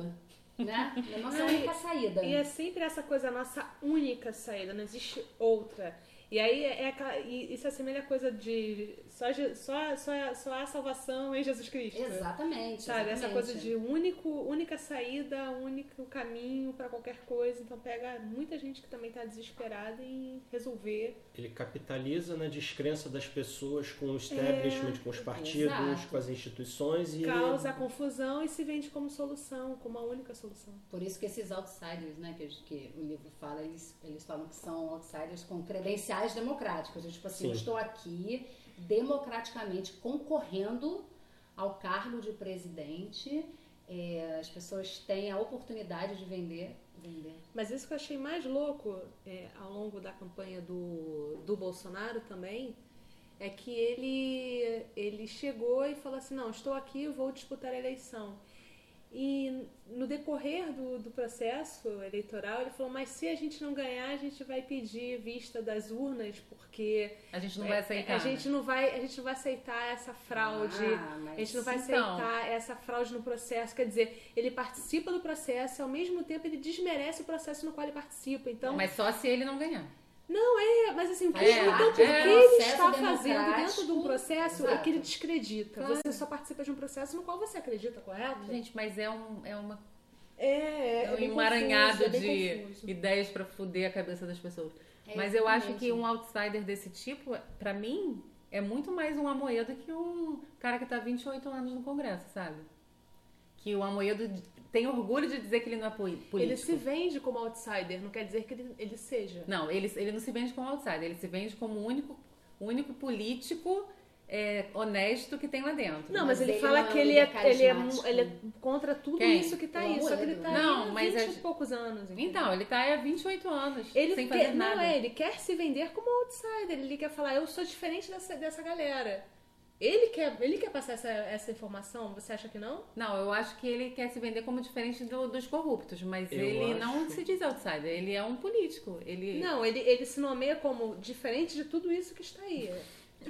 né? É a nossa Ah, única saída. E é sempre essa coisa, a nossa única saída, não existe outra. E aí é aquela, e isso assemelha a coisa de só, só, só, só há salvação em Jesus Cristo. Exatamente. Sabe, essa exatamente. coisa de único, única saída, único caminho pra qualquer coisa. Então pega muita gente que também tá desesperada em resolver. Ele capitaliza na descrença das pessoas com o establishment, com os partidos, Exato. com as instituições e Causa a confusão e se vende como solução, como a única solução. Por isso que esses outsiders, né, que, que o livro fala, eles, eles falam que são outsiders com credenciais democráticas. Tipo assim, Sim. eu estou aqui democraticamente concorrendo ao cargo de presidente. é, as pessoas têm a oportunidade de vender. vender. Mas isso que eu achei mais louco é, ao longo da campanha do, do Bolsonaro também é que ele, ele chegou e falou assim: não, estou aqui, vou disputar a eleição. E no decorrer do, do processo eleitoral, ele falou: mas se a gente não ganhar, a gente vai pedir vista das urnas, porque A gente não vai aceitar. a gente não vai, a gente não vai aceitar essa fraude. Ah, a gente não vai então- aceitar essa fraude no processo. Quer dizer, ele participa do processo e ao mesmo tempo ele desmerece o processo no qual ele participa. Então, Mas só se ele não ganhar. Não é, mas assim, o que, É, então, o que é. ele está fazendo dentro de um processo é Exato. que ele descredita. Claro. Você só participa de um processo no qual você acredita, correto? Gente, mas é, um, é, uma, é, é, é um emaranhado confuso, é de confuso. ideias pra fuder a cabeça das pessoas. É, mas eu acho que um outsider desse tipo, pra mim, é muito mais um Amoedo que um cara que tá há 28 anos no Congresso, sabe? Que o Amoedo tem orgulho de dizer que ele não é político. Ele se vende como outsider, não quer dizer que ele, ele seja. Não, ele, ele não se vende como outsider, ele se vende como o único, o único político é, honesto que tem lá dentro. Não, mas, Mas ele, ele fala é que ele é, ele, é, ele é contra tudo Quem? isso que tá aí. Só que ele tá Não, aí há mas 20 a- e poucos anos. entendeu? Então, ele tá aí há 28 anos, Ele sem quer, fazer nada. Não, é, ele quer se vender como outsider. Ele quer falar, eu sou diferente dessa, dessa galera. Ele quer, ele quer passar essa, essa informação? Você acha que não? Não, eu acho que ele quer se vender como diferente do- dos corruptos, mas Eu ele acho- não se diz outsider, ele é um político. Ele Não, ele, ele se nomeia como diferente de tudo isso que está aí.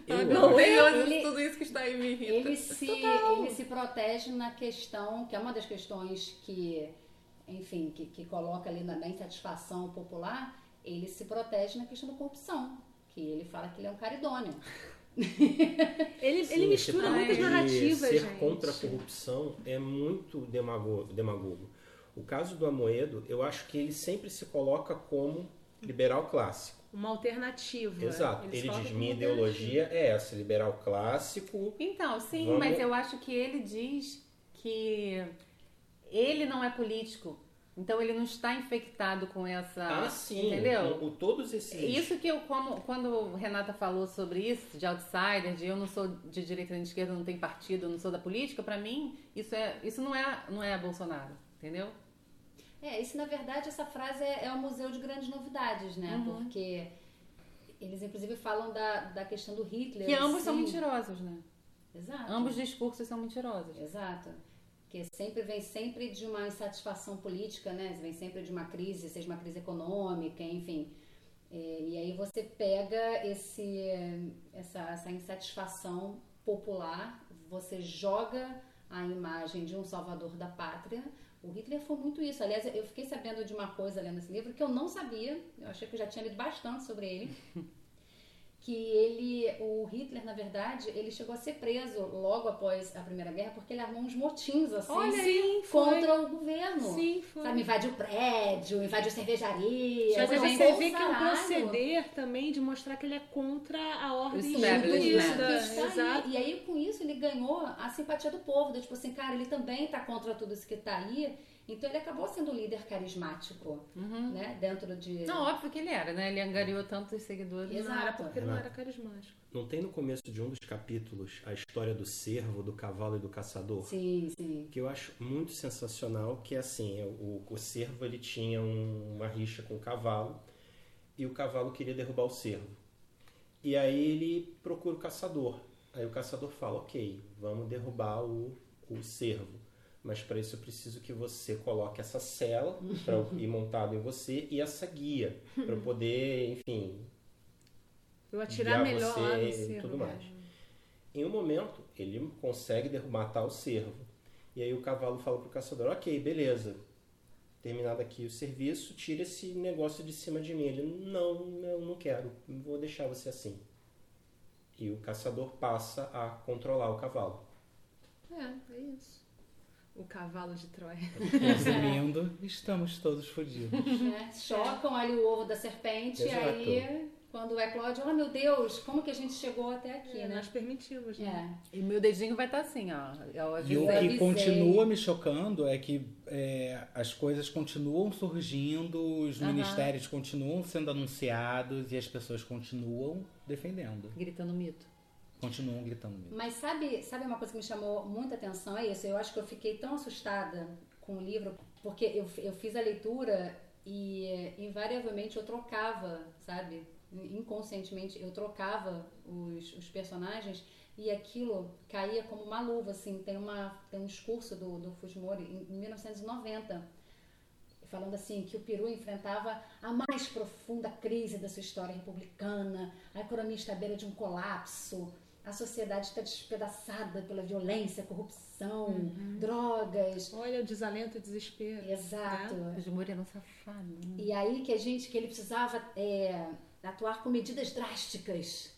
Eu Deus, ele- tudo isso que está aí me irrita. Ele se, ele se protege na questão, que é uma das questões que, enfim, que, que coloca ali na, na insatisfação popular, ele se protege na questão da corrupção. Que ele fala que ele é um cara idôneo. Ele, Sim, ele mistura muitas narrativas, Ser gente. contra a corrupção é muito demago- demagogo. O caso do Amoedo, eu acho que ele sempre se coloca como liberal clássico. Uma alternativa. Exato. Ele colocam diz: minha ideologia é essa, liberal clássico. Então, sim, Vamos- mas eu acho que ele diz que ele não é político. Então ele não está infectado com essa. Ah, sim. Entendeu? O, o- todos esses. Isso que eu, como, quando Renata falou sobre isso, de outsider, de eu não sou de direita nem de esquerda, não tenho partido, não sou da política, pra mim, isso, é, isso não, é, não é Bolsonaro, entendeu? É, isso na verdade, essa frase é, é o museu de grandes novidades, né? Uhum. Porque eles inclusive falam da, da questão do Hitler. Que ambos assim. são mentirosos, né? Exato. Ambos discursos são mentirosos. Exato. Que sempre vem sempre de uma insatisfação política, né? Vem sempre de uma crise, seja uma crise econômica, enfim. É, e aí você pega esse, essa, essa insatisfação popular, você joga a imagem de um salvador da pátria. O Hitler foi muito isso. Aliás, eu fiquei sabendo de uma coisa lendo esse livro que eu não sabia. Eu achei que eu já tinha lido bastante sobre ele. que ele, o Hitler, na verdade, ele chegou a ser preso logo após a Primeira Guerra porque ele armou uns motins assim Olha foi. contra o governo. Sim, foi. Sabe, invadiu prédio, invadiu cervejaria. Mas você pra vê que é um proceder também de mostrar que ele é contra a ordem aí. Exato. E aí, com isso, ele ganhou a simpatia do povo. do tipo assim, cara, ele também tá contra tudo isso que tá aí. Então, ele acabou sendo um líder carismático, né? Dentro de... Uhum. Não, óbvio que ele era, né? Ele angariou tantos seguidores. Não era Exato. porque ele não era carismático. Não tem no começo de um dos capítulos a história do cervo, do cavalo e do caçador? Sim, sim. que eu acho muito sensacional, que é assim, o, o cervo ele tinha um- uma rixa com o cavalo e o cavalo queria derrubar o cervo. E aí ele procura o caçador. Aí o caçador fala, ok, vamos derrubar o, o cervo. Mas para isso eu preciso que você coloque essa cela para ir montado em você e essa guia para eu poder, enfim, Eu atirar melhor você lá no e cerro. tudo mais. Em um momento, ele consegue derrubar o cervo. E aí o cavalo fala pro caçador, ok, beleza. Terminado aqui o serviço, tira esse negócio de cima de mim. Ele, não, eu não quero, vou deixar você assim. E o caçador passa a controlar o cavalo. É, é isso. O cavalo de Troia. Resumindo, estamos todos fodidos. né? Chocam ali o ovo da serpente e Exato. aí, quando é Cláudio, oh meu Deus, como que a gente chegou até aqui, É, né? nós permitimos, né? É. E meu dedinho vai estar assim, ó. Eu E o avisei. que continua me chocando é que é, as coisas continuam surgindo, os Aham. ministérios continuam sendo anunciados e as pessoas continuam defendendo. Gritando mito. Continuam gritando mesmo. Mas sabe, sabe uma coisa que me chamou muita atenção? É isso. Eu acho que eu fiquei tão assustada com o livro, porque eu, eu fiz a leitura e invariavelmente eu trocava, sabe? Inconscientemente eu trocava os, os personagens e aquilo caía como uma luva, assim. Tem, uma, tem um discurso do, do Fujimori em 1990 falando assim que o Peru enfrentava a mais profunda crise da sua história republicana, a economia está à beira de um colapso, a sociedade está despedaçada pela violência, corrupção, drogas. Olha o desalento e desespero. Exato. O Fujimori era um safado. né? E aí que a gente que ele precisava é, atuar com medidas drásticas.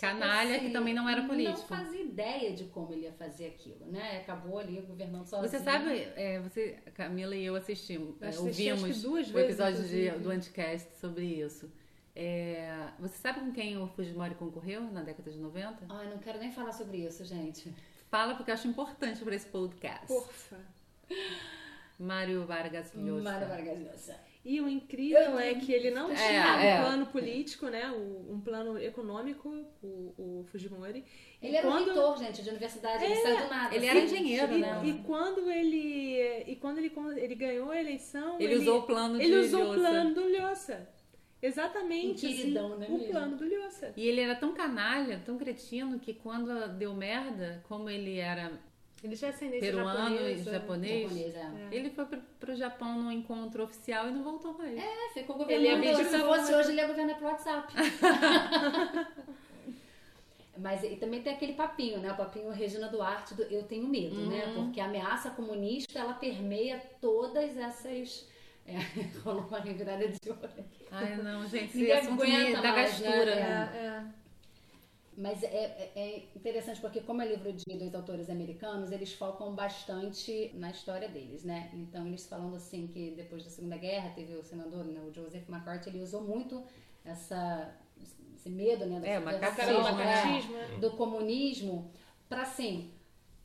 Canalha, que também não era político. Não fazia ideia de como ele ia fazer aquilo, né? Acabou ali governando sozinho. Você sabe, é, você, Camila e eu assistimos, é, Eu assisti, acho ouvimos duas o vezes, episódio de- do Anticast sobre isso. É, você sabe com quem o Fujimori concorreu na década de 90? Ai, não quero nem falar sobre isso, gente. Fala porque eu acho importante para esse podcast. Porfa. Mário Vargas Llosa. Mário Vargas Llosa. E o incrível é que ele não É, tinha um é. plano político, né? o- Um plano econômico, o, o Fujimori. E Ele era um quando- reitor, gente, de universidade, ele saiu do nada. ele assim. era engenheiro, e, né? E quando ele e quando ele, ele ganhou a eleição, Ele usou o plano de ele usou o plano do Lhosa. Exatamente, queridão, assim, né o mesmo? plano do Lhosa. E ele era tão canalha, tão cretino, que quando deu merda, como ele era Ele ascendência peruano e japonês, Japonês, é. ele foi pro, pro Japão num encontro oficial e não voltou mais. É, ficou Ele governando. abdicou, Se fosse né? hoje, ele ia governar pelo WhatsApp. Mas e também tem aquele papinho, né? O papinho Regina Duarte do Eu Tenho Medo, né? Uhum. Porque a ameaça comunista, ela permeia todas essas... É, rolou uma revirada de olho aqui. Ai, não, gente, Ninguém me aguenta dá mais, né? gastura. É, É. é. Mas é, é- interessante porque, como é livro de dois autores americanos, eles focam bastante na história deles, né? Então, eles falando assim que depois da Segunda Guerra teve o senador, né, o Joseph McCarthy, ele usou muito essa, esse medo, né? da É, subversão, macartismo, Cara, o né? do comunismo para assim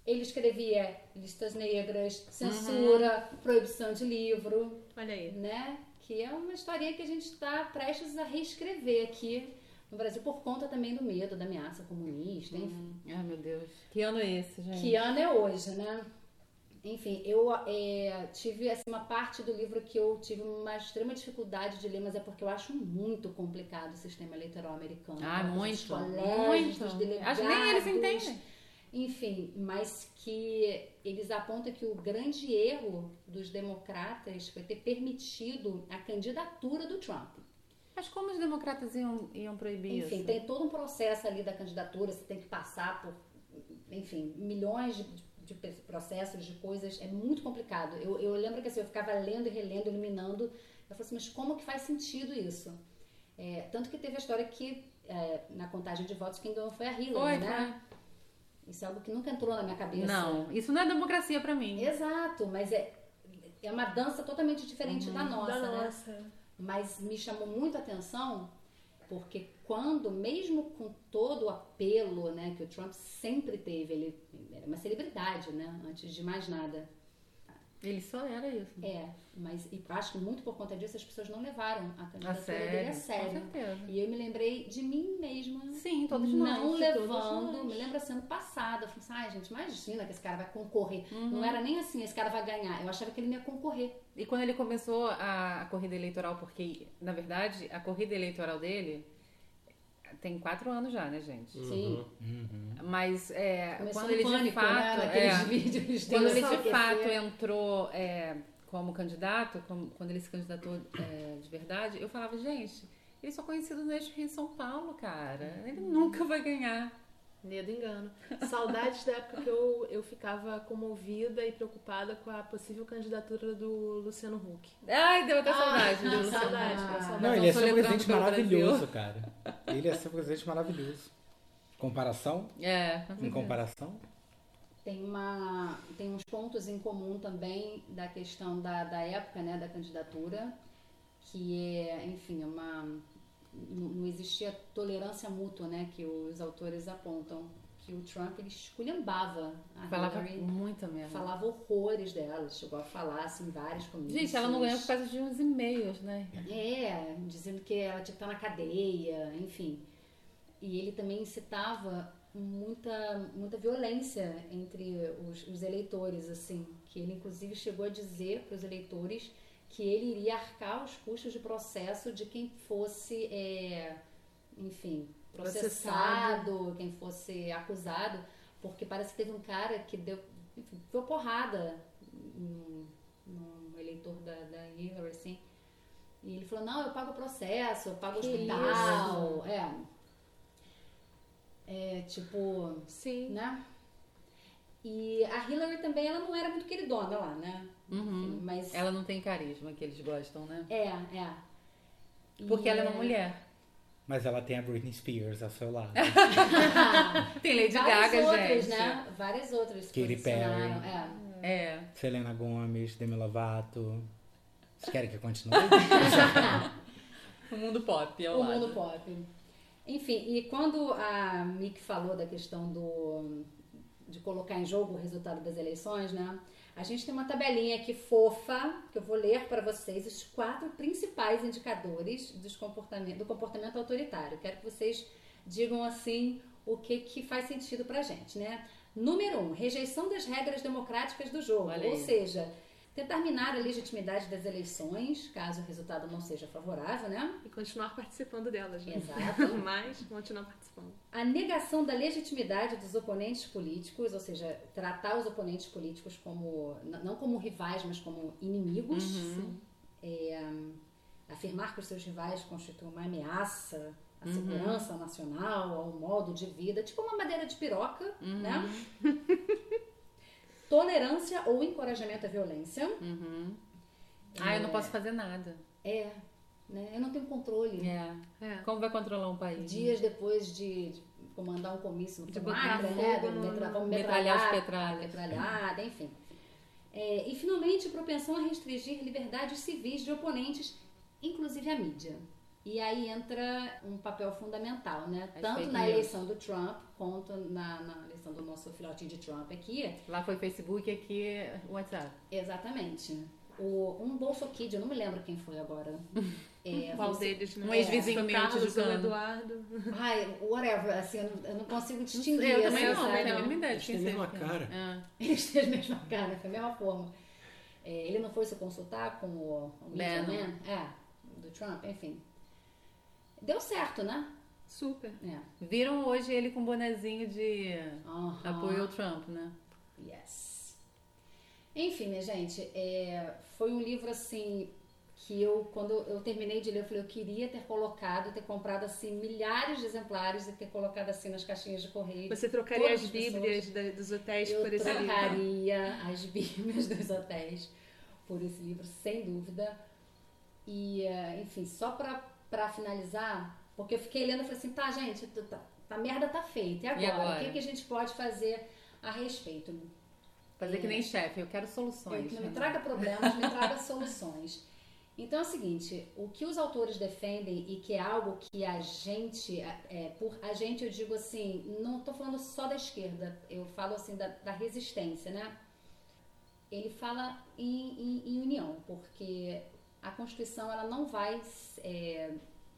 ele escrevia listas negras, censura, proibição de livro, Olha aí. né? Que é uma historinha que a gente está prestes a reescrever aqui no Brasil por conta também do medo, da ameaça comunista, enfim. Ai, meu Deus. Que ano é esse, gente? Que ano é hoje, né? Enfim, eu é, tive assim, uma parte do livro que eu tive uma extrema dificuldade de ler, mas é porque eu acho muito complicado o sistema eleitoral americano. Ah, Os muito. colégios, Muito. dos delegados. Acho que nem eles entendem. Enfim, mas que eles apontam que o grande erro dos democratas foi ter permitido a candidatura do Trump. Mas como os democratas iam, iam proibir Enfim, isso? tem todo um processo ali da candidatura, você tem que passar por, enfim, milhões de, de processos, de coisas, é muito complicado. Eu, eu lembro que assim, eu ficava lendo e relendo, eliminando, eu falei assim, mas como que faz sentido isso? É, tanto que teve a história que, é, na contagem de votos, quem ganhou foi a Hillary, né? Isso é algo que nunca entrou na minha cabeça. Não, isso não é democracia pra mim. Exato, mas é, é uma dança totalmente diferente da nossa, da né? nossa. Mas me chamou muito a atenção porque quando, mesmo com todo o apelo né, que o Trump sempre teve, ele era uma celebridade, né? Antes de mais nada. Ele só era isso. É, mas e acho que muito por conta disso as pessoas não levaram a A candidatura dele a sério. Com sério. certeza. E eu me lembrei de mim mesma. Sim, todos não nós. todos levando, nós. me lembro assim, ano passado, eu falei assim, ai gente, imagina que esse cara vai concorrer. Uhum. Não era nem assim, esse cara vai ganhar. Eu achava que ele não ia concorrer. E quando ele começou a corrida eleitoral, porque, na verdade, a corrida eleitoral dele tem quatro anos já, né, gente? Sim. Mas é, quando ele pânico, de fato. né? É, vídeos quando ele de fato entrou é, como candidato, como- quando ele se candidatou é, de verdade, eu falava, gente, ele só conhecido no eixo Rio São Paulo, cara. Ele nunca vai ganhar. Medo engano. Saudades da época que eu, eu ficava comovida e preocupada com a possível candidatura do Luciano Huck. Ai, deu até saudade. Ah, do Luciano. saudade, deu saudade. Não, ele ia vamos ser um presidente maravilhoso, cara. Ele ia ser um presidente maravilhoso. Comparação? É, com Em comparação? Tem, uma, tem uns pontos em comum também da questão da, da época, né, da candidatura, que é, enfim, uma, não existia tolerância mútua, né, que os autores apontam. Que o Trump, ele esculhambava a Falava Hillary, muita merda. falava horrores dela, chegou a falar, assim, vários comícios. Gente, ela não ganhou por causa de uns e-mails, né? É, dizendo que ela tinha que estar na cadeia, enfim. E ele também incitava muita, muita violência entre os, os eleitores, assim, que ele inclusive chegou a dizer para os eleitores que ele iria arcar os custos de processo de quem fosse, é, enfim, processado, quem fosse acusado, porque parece que teve um cara que deu, enfim, deu porrada num, num eleitor da, da Hillary, assim, e ele falou, não, eu pago o processo, eu pago o hospital. É. É, tipo, Sim. né? E a Hillary também, ela não era muito queridona lá, né? Enfim, Mas Ela não tem carisma que eles gostam, né? é, é. E- Porque ela é uma mulher. Mas ela tem a Britney Spears ao seu lado. Tem Lady Várias Gaga, outras, gente. né? Várias outras Katy Perry. É. É. Selena Gomes, Demi Lovato. Vocês querem que eu continue? O mundo pop, ao o lado. mundo pop. Enfim, e quando a Mick falou da questão do, de colocar em jogo o resultado das eleições, né? A gente tem uma tabelinha aqui fofa, que eu vou ler para vocês os quatro principais indicadores dos comportamento, do comportamento autoritário. Quero que vocês digam assim o que, que faz sentido pra gente, né? Número um, rejeição das regras democráticas do jogo. Aí. Ou seja, tentar minar a legitimidade das eleições, caso o resultado não seja favorável, né? E continuar participando delas, né? Exato. Mas continuar participando. A negação da legitimidade dos oponentes políticos, ou seja, tratar os oponentes políticos como, não como rivais, mas como inimigos. É, afirmar que os seus rivais constituem uma ameaça à segurança nacional, ao modo de vida, tipo uma madeira de piroca, né? Tolerância ou encorajamento à violência. Uhum. Ah, eu não posso fazer nada. É, né? Eu não tenho controle. É. É. Como vai controlar um país? Dias depois de, de comandar um comício no De Conacra, botar né? fogo no- Metralhar os metralhar, petralhas. metralhada, enfim. É, e finalmente, propensão a restringir liberdades civis de oponentes, inclusive a mídia. E aí entra um papel fundamental, né? As Tanto na eleição do Trump, quanto na, na eleição do nosso filhotinho de Trump aqui. Lá foi Facebook, aqui é WhatsApp. Exatamente. O, um Bolso Kid, eu não me lembro quem foi agora. É, Qual você- deles, né? Um ex-vizinho Foi meu Carlos ou tijucano. Eduardo. Ai, whatever, assim, eu não, eu não consigo distinguir. Eu também assim, não, não tenho a mínima ideia de Eles têm a mesma cara. É. Eles têm a mesma cara, foi a mesma forma. É, ele não foi se consultar com o, o Bannon. É, do Trump, enfim. Deu certo, né? Super. É. Viram hoje ele com um bonezinho de Aham. apoio ao Trump, né? Yes. Enfim, minha gente, é, foi um livro assim que eu, quando eu terminei de ler, eu falei, eu queria ter colocado, ter comprado assim milhares de exemplares e ter colocado assim nas caixinhas de correio. Você trocaria as bíblias da- dos hotéis Eu por esse livro? trocaria as bíblias dos hotéis por esse livro, sem dúvida. E, eh, enfim, só pra, pra finalizar, porque eu fiquei lendo e falei assim, tá, gente, tá, tá- a merda tá feita. E agora? agora? O que, que a gente pode fazer a respeito? Fazer que É. nem chefe, eu quero Eu, soluções. não me traga problemas, me traga soluções. Então é o seguinte, o que os autores defendem e que é algo que a gente, é, por a gente eu digo assim, não estou falando só da esquerda, eu falo assim da, da resistência, né? Ele fala em, em- em união, porque a Constituição ela não vai é,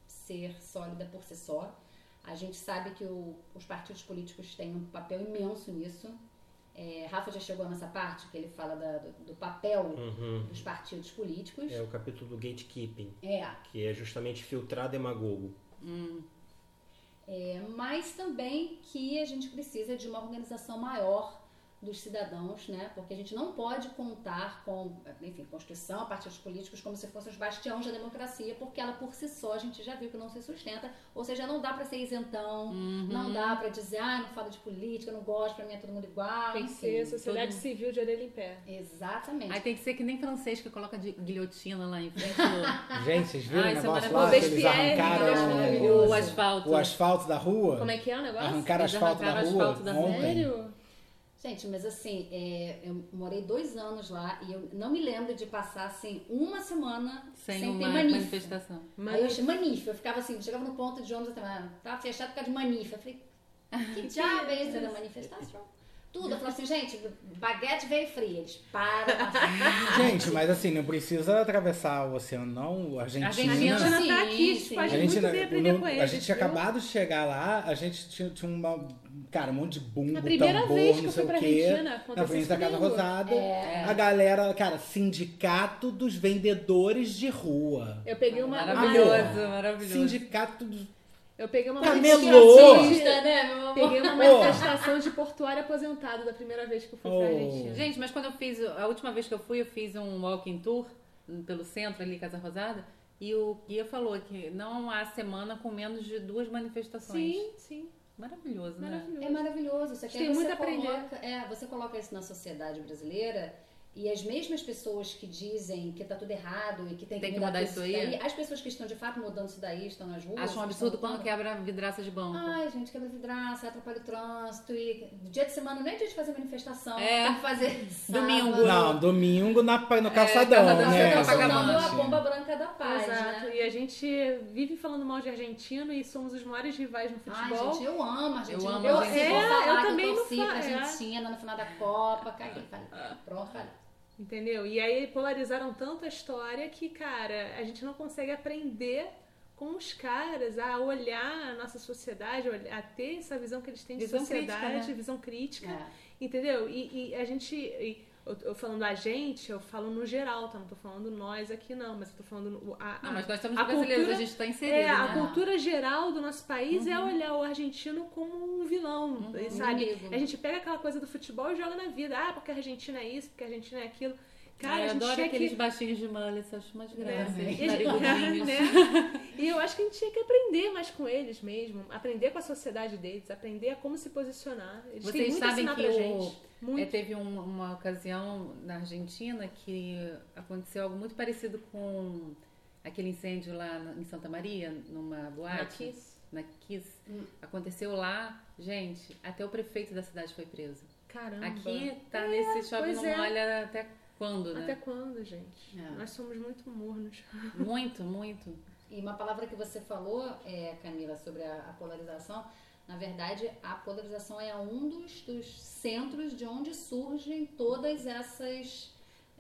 ser sólida por si só. A gente sabe que o- os partidos políticos têm um papel imenso nisso. É, Rafa já chegou nessa parte que ele fala da- do, do papel Uhum. dos partidos políticos. É o capítulo do gatekeeping, É, que é justamente filtrar demagogo. é, mas também que a gente precisa de uma organização maior dos cidadãos, né? Porque a gente não pode contar com, enfim, Constituição, partidos políticos como se fossem os bastiões da democracia, porque ela por si só a gente já viu que não se sustenta, ou seja, não dá para ser isentão, não dá para dizer, ah, não falo de política, não gosto, para mim é todo mundo igual, Tem que ser sociedade todo- civil de orelha em pé. Exatamente. Aí tem que ser que nem francês que coloca de guilhotina lá em frente do, Gente, vocês viram Ah, o é negócio lá eles arrancaram maravilhoso. o asfalto. o asfalto da rua? Como é que é o negócio? Arrancaram Eles asfalto da arrancaram rua asfalto da ontem. Sério? Gente, mas assim, é, eu morei dois anos lá e eu não me lembro de passar assim uma semana Sem, sem, ter uma manif. manifestação. Aí eu achei manif, eu ficava assim, chegava no ponto de ônibus, eu tava, tava fechado por causa de manif. Eu falei, que diabo é isso da manifestação? Tudo. Eu falei assim, gente, baguete veio fria. Eles param. Gente, mas assim, não precisa atravessar o oceano, não. A Argentina. Argentina A Argentina tá Sim, aqui, sim. faz A gente, muito bem aprender no- com a gente tinha acabado de chegar lá, a gente tinha, tinha uma, cara, um monte de bumbo, A primeira tambor, vez que eu fui pra. Argentina, Na aconteceu frente isso da Casa. Rosada. É. A galera, cara, sindicato dos vendedores de rua. Eu peguei uma. Maravilhoso, maravilhoso. Sindicato dos... Eu peguei uma Camelô! manifestação né, meu amor? Peguei uma manifestação de portuário aposentado da primeira vez que eu fui pra Oh. Argentina. Gente, mas quando eu fiz, a última vez que eu fui, eu fiz um walking tour pelo centro ali, Casa Rosada, e o guia falou que não há semana com menos de duas manifestações. Sim, sim. Maravilhoso, né? Maravilhoso. É maravilhoso. Isso aqui Tem você muito a aprender. coloca, é, você coloca isso na sociedade brasileira e as mesmas pessoas que dizem que tá tudo errado e que tem que, Tem que mudar, mudar isso aí. as pessoas que estão de fato mudando isso daí, estão nas ruas. Acho um absurdo quando quebra vidraça de banco. Ai, gente, quebra vidraça, atrapalha o trânsito e dia de semana não é dia de fazer manifestação, É. tem que fazer Domingo. sábado. Não, domingo na, no calçadão, calçadão, né? Você tá Copacabana. soltando a bomba branca da paz, Exato. né? E a gente vive falando mal de argentino e somos os maiores rivais no Ai, futebol. gente, eu amo a gente. Eu amo Eu, a gente. é, vou falar eu também tô não torci pra fa- é. Argentina no final da Copa, caguei, falei, pronto, falei. Entendeu? E aí polarizaram tanto a história que, cara, a gente não consegue aprender com os caras a olhar a nossa sociedade, a ter essa visão que eles têm de Visão sociedade, crítica, né? visão crítica, É. entendeu? E, e a gente, e eu, eu falando a gente, eu falo no geral, tá? Não tô falando nós aqui não, mas eu tô falando no- a, Não, a- mas nós somos a brasileiros, cultura- a gente tá inserido, é, a né? cultura geral do nosso país é olhar o argentino como um vilão, sabe? Inimigo. A gente pega aquela coisa do futebol e joga na vida. Ah, porque a Argentina é isso, porque a Argentina é aquilo. Cara, eu adoro aqueles que... baixinhos de mullet, acho mais graça. É, e narigudinhos. né? E eu acho que a gente tinha que aprender mais com eles mesmo, aprender com a sociedade deles, aprender a como se posicionar. Eles têm Vocês sabem que pra o-. É, teve um- uma ocasião na Argentina que aconteceu algo muito parecido com aquele incêndio lá em Santa Maria, numa boate. Na Kiss. Na Kiss. Hum. Aconteceu lá, gente, até o prefeito da cidade foi preso. Caramba. Aqui tá nesse chove pois não é. molha até quando, né? Até quando, gente? É. Nós somos muito mornos. Muito, muito. E uma palavra que você falou, é, Camila, sobre a, a polarização, na verdade, a polarização é um dos, dos centros de onde surgem todas essas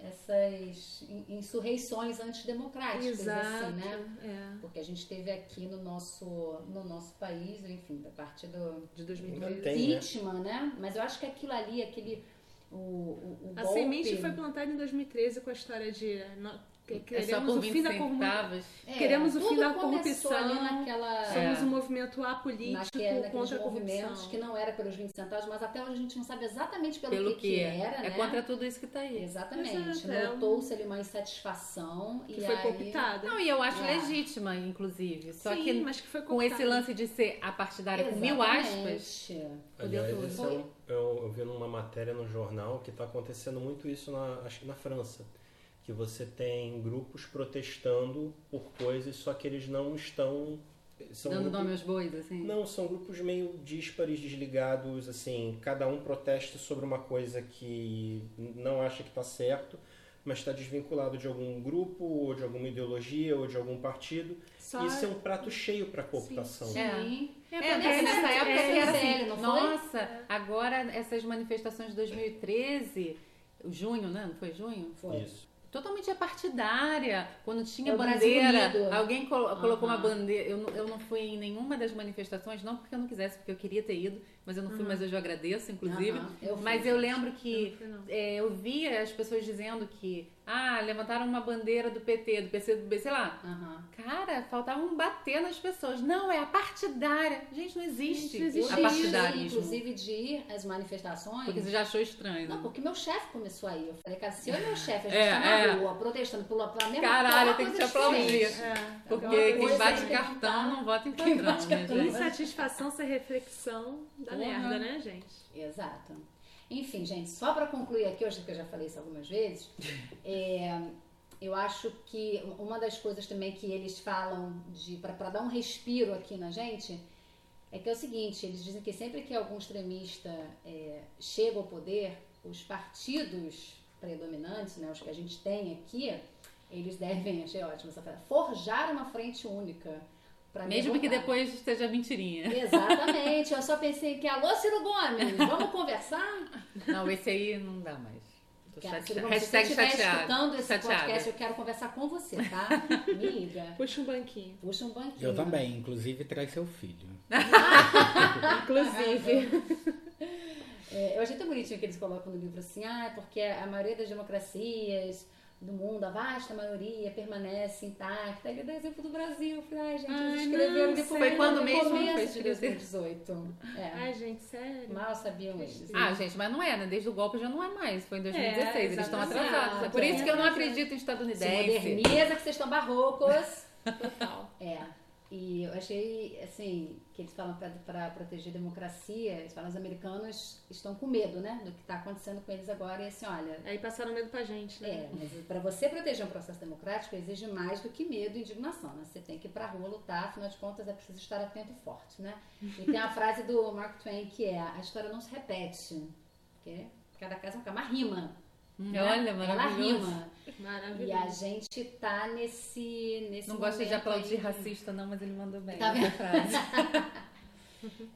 essas in- insurreições antidemocráticas, assim, né? É. Porque a gente teve aqui no nosso, no nosso país, enfim, da parte do De Ainda 2013. tem, né? vítima, né? Mas eu acho que aquilo ali, aquele. O, o, o A golpe, semente foi plantada em 2013 com a história de É queremos por o fim 20 da corrupção. É, queremos o fim da corrupção. Ali naquela, Somos É. um movimento apolítico contra a movimentos corrupção. que não era pelos 20 centavos, mas até hoje a gente não sabe exatamente pelo, Pelo que, que, é. era, é né? contra tudo isso que tá aí. Exatamente. Exato, é Notou-se ali uma insatisfação Que e foi aí... cooptada. Não, e eu acho É. legítima, inclusive. Só Sim, que mas que foi com esse lance de ser apartidária com mil aspas, Aliás, esse é eu, eu vi numa matéria no jornal que está acontecendo muito isso, na, acho que na França. Que você tem grupos protestando por coisas, só que eles não estão. São dando grupos- nome aos bois, assim. Não, são grupos meio díspares, desligados, assim, cada um protesta sobre uma coisa que não acha que está certo, mas está desvinculado de algum grupo, ou de alguma ideologia, ou de algum partido. Só- Isso é um prato cheio para cooptação. Sim. É, É, porque nessa nessa época época que era assim, não foi? nossa, agora essas manifestações de 2013, junho, né? Não foi junho? Foi. Isso. Totalmente partidária. Quando tinha É Brasil bandeira, alguém colo- colocou uma Aham. bandeira. Eu, eu não fui em nenhuma das manifestações, não porque eu não quisesse, porque eu queria ter ido, mas eu não fui, mas hoje eu agradeço, inclusive. Aham, eu fui, mas eu lembro que Eu não fui, não. é, eu via as pessoas dizendo que, ah, levantaram uma bandeira do PT, do PCdoB, sei lá. Aham. Cara, faltava um bater nas pessoas. Não, é a partidária. Gente, não existe, Não existe a partidarismo. inclusive, de ir às manifestações. Porque você já achou estranho, Não, né? porque meu chefe começou aí. Eu falei, cara, se eu e meu chefe, a gente É, tá na é. rua protestando pela, pela mesma Caralho, coisa tem que te aplaudir. É. Porque quem bate cartão não vota em Quem padrão, bate né? Insatisfação sem reflexão da Porra. merda, né, gente? Exato. Enfim, gente, só para concluir aqui, hoje que eu já falei isso algumas vezes, é, eu acho que uma das coisas também que eles falam de para dar um respiro aqui na gente é que é o seguinte, eles dizem que sempre que algum extremista é, chega ao poder, os partidos predominantes, né, os que a gente tem aqui, eles devem, achei ótimo essa frase, forjar uma frente única. Pra Mesmo que depois esteja mentirinha. Exatamente, eu só pensei que, alô Ciro Gomes, vamos conversar? Não, esse aí não dá mais. Tô Cara, chateada. Gomes, se você estiver chateada. escutando esse Chateada. podcast, eu quero conversar com você, tá? Me liga. Puxa um banquinho. Puxa um banquinho. Eu também, inclusive traz seu filho. Inclusive. É, eu achei tão bonitinho que eles colocam no livro assim, ah, porque a maioria das democracias do mundo, a vasta maioria, permanece intacta. Ele dá exemplo do Brasil. Eu falei, ai, gente, Ai, eles escreveram não, depois. Foi quando mesmo? Foi de de 2018. É. Ai, gente, sério. Mal sabiam eles. Ah, gente, mas não é, né? Desde o golpe já não é mais. Foi em 2016. É, Eles estão atrasados. É por isso que eu não acredito em Se estadunidense. moderniza que vocês estão barrocos. Total. É. E eu achei, assim, que eles falam para proteger a democracia, eles falam os americanos estão com medo, né, do que está acontecendo com eles agora. E assim, olha, Aí passaram medo pra gente, né? é, mas para você proteger um processo democrático exige mais do que medo e indignação, né? Você tem que ir pra rua lutar, afinal de contas é preciso estar atento e forte, né? E tem a frase do Mark Twain que é: a história não se repete, porque cada caso é uma rima. né? Olha, Ela maravilhoso. E a gente tá nesse nesse Não gosto de aplaudir aí racista, não, mas ele mandou bem. Tá frase.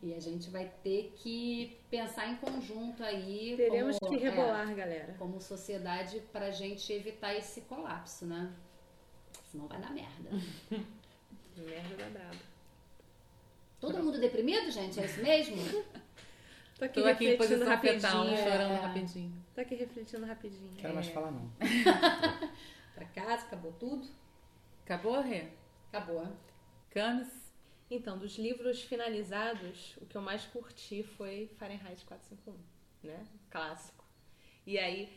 E a gente vai ter que pensar em conjunto aí. Teremos como, que rebolar, galera. É, como sociedade pra gente evitar esse colapso, né? Senão vai dar merda. Merda da braba. Todo mundo deprimido, gente? É isso mesmo? Tô aqui Tô aqui em refletindo posição fetal, rapidinho. chorando É. rapidinho. Tô aqui refletindo rapidinho. Quero mais falar, não. pra casa, acabou tudo? Acabou, Rê? Acabou. Camis? Então, dos livros finalizados, o que eu mais curti foi Fahrenheit 451, né? Clássico. E aí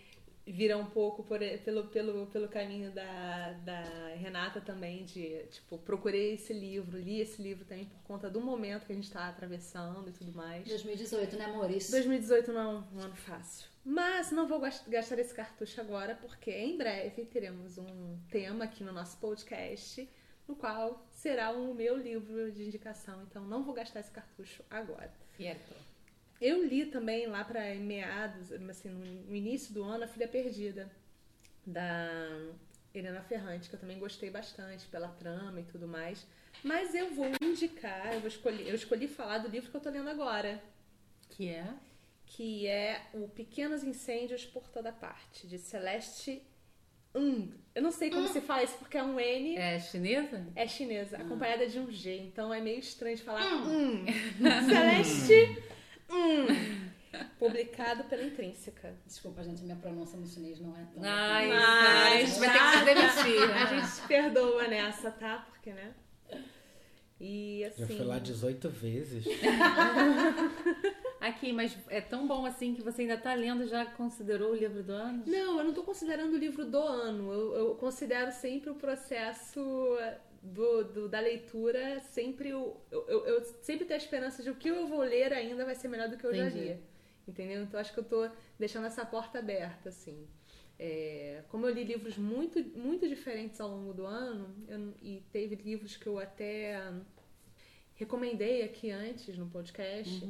vira um pouco por- pelo, pelo, pelo caminho da, da Renata também, de tipo, procurei esse livro, li esse livro também por conta do momento que a gente tá atravessando e tudo mais. 2018, né, amores? 2018 não é um ano fácil. Mas não vou gas- gastar esse cartucho agora, porque em breve teremos um tema aqui no nosso podcast, no qual será o meu livro de indicação. Então não vou gastar esse cartucho agora. Certo. Eu li também lá para meados, assim, no início do ano, A Filha Perdida, da Helena Ferrante, que eu também gostei bastante pela trama e tudo mais. Mas eu vou indicar, eu vou escolher, eu escolhi falar do livro que eu tô lendo agora, Que é? que é o Pequenos Incêndios por Toda Parte, de Celeste Ng. Eu não sei como se fala isso porque é um N, É chinesa? é chinesa, acompanhada de um G, então é meio estranho de falar hum. Celeste Ng. Publicado pela Intrínseca. Desculpa, gente, minha pronúncia no chinês não é tão. Ai, Mas- gente vai ter que se demitir. A gente se perdoa nessa, tá? Porque, né? E assim. Já fui lá 18 vezes. Aqui, mas é tão bom assim que você ainda tá lendo, já considerou o livro do ano? Não, eu não tô considerando o livro do ano. Eu, eu considero sempre o processo do, do- da leitura, sempre. Eu, eu- eu sempre tenho a esperança de o que eu vou ler ainda vai ser melhor do que eu já Entendi. li. Entendeu? Então acho que eu tô deixando essa porta aberta, assim. É, como eu li livros muito, muito diferentes ao longo do ano, eu- e teve livros que eu até recomendei aqui antes no podcast,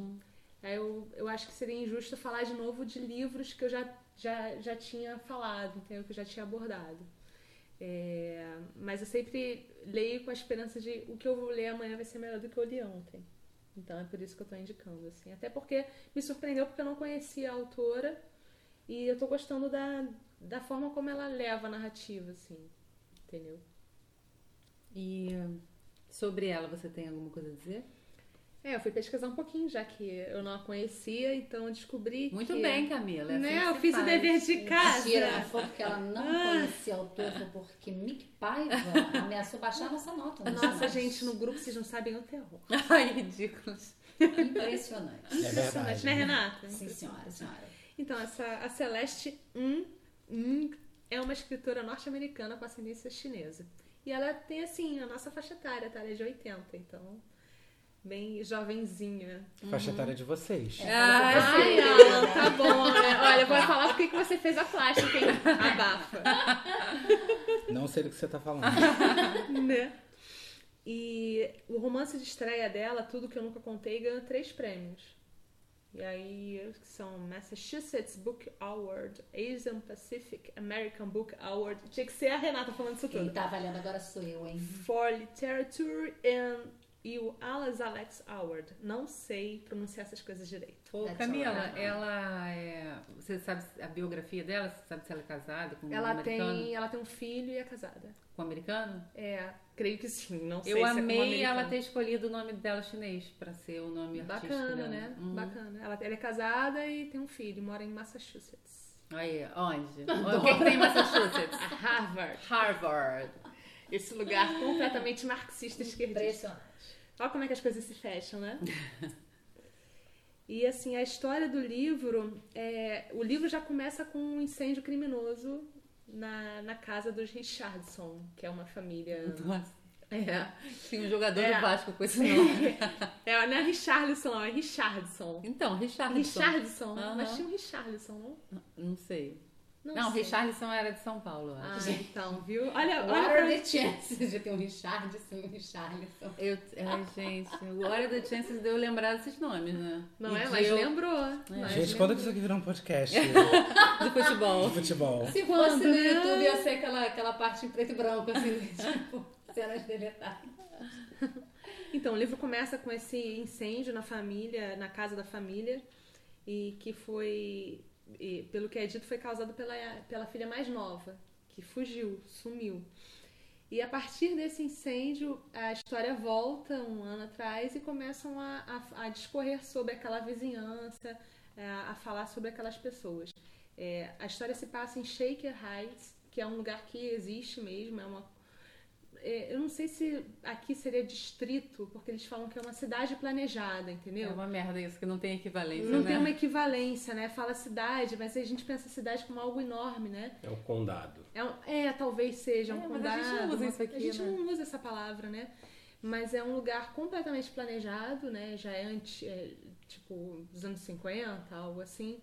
aí eu, eu acho que seria injusto falar de novo de livros que eu já, já, já tinha falado, entendeu? Que eu já tinha abordado. É, mas eu sempre leio com a esperança de o que eu vou ler amanhã vai ser melhor do que eu li ontem. Então é por isso que eu tô indicando, assim. Até porque me surpreendeu porque eu não conhecia a autora e eu tô gostando da, da forma como ela leva a narrativa, assim. Entendeu? E sobre ela, você tem alguma coisa a dizer? É, eu fui pesquisar um pouquinho, já que eu não a conhecia, então eu descobri Muito que... bem, Camila. é assim Né? Eu fiz o faz. dever de casa. Mentira, não foi porque ela não conhecia o autor, porque Mick Paiva ameaçou baixar nossa nota. no Nossa, gente, no grupo vocês não sabem o terror. Ai, ridículos. Impressionante. É verdade. Né, Renata? Sim, senhora, senhora. Então, essa, a Celeste Ng, Ng é uma escritora norte-americana com ascendência chinesa. E ela tem, assim, a nossa faixa etária, tá? Ela é de 80, então... Bem jovenzinha. Faixa etária de vocês. Ah, Ai, não, tá bom. né? Olha, eu vou falar porque que você fez a plástica, hein? Abafa. Não sei do que você tá falando. né? E o romance de estreia dela, Tudo Que Eu Nunca Contei, ganhou três prêmios. E aí que são Massachusetts Book Award, Asian Pacific American Book Award. Tinha que ser a Renata falando isso Quem tudo. tá valendo agora sou eu, hein? For Literature and e o Alice Alex Award. Não sei pronunciar essas coisas direito. Ô, That's Camila, ela é. Você sabe a biografia dela? Você sabe se ela é casada com um Ela americano? tem, ela tem um filho e é casada. Com um americano? É, creio que sim. Não sei Eu se é com um amei ela ter escolhido o nome dela chinês pra ser o nome artístico Bacana, né? Uhum. Bacana. Ela, ela é casada e tem um filho, mora em Massachusetts. Aí, onde? O que, que tem em Massachusetts? Harvard. Harvard. Esse lugar completamente marxista esquerdista. Impressionante. Olha como é que as coisas se fecham, né? E assim, a história do livro, é, o livro já começa com um incêndio criminoso na, na casa dos Richardson, que é uma família. Nossa. É. Tinha um jogador É. do Vasco com esse nome. é não é Richarlison, não, é Richardson. Então, Richarlison. Richardson, Aham. mas tinha um Richarlison, não? Não sei. Não, sei. Richarlison era de São Paulo, Ah, acho. então, viu? Olha, What olha are pra... the chances de ter um Richardson e um Richarlison? Eu, ai, gente, agora da Chances de eu lembrar desses nomes, né? Não E é? Mas eu- lembrou. Mas Gente, quando que isso aqui virou um podcast De futebol. de futebol? Se fosse no YouTube, ia ser aquela, aquela parte em preto e branco, assim, tipo, cenas deletadas. Então, o livro começa com esse incêndio na família, na casa da família, e que foi, e, pelo que é dito, foi causado pela, pela filha mais nova, que fugiu, sumiu. E a partir desse incêndio, a história volta um ano atrás e começam a, a, a discorrer sobre aquela vizinhança, a, é, a falar sobre aquelas pessoas. É, a história se passa em Shaker Heights, que é um lugar que existe mesmo, é uma eu não sei se aqui seria distrito, porque eles falam que é uma cidade planejada, entendeu? É uma merda isso, que não tem equivalência, Não né? tem uma equivalência, né? Fala cidade, mas a gente pensa cidade como algo enorme, né? É um condado. É, um, é talvez seja um É, mas condado. a gente não usa isso aqui, A gente né? não usa essa palavra, né? Mas é um lugar completamente planejado, né? Já é, anti, é tipo dos anos 50, algo assim.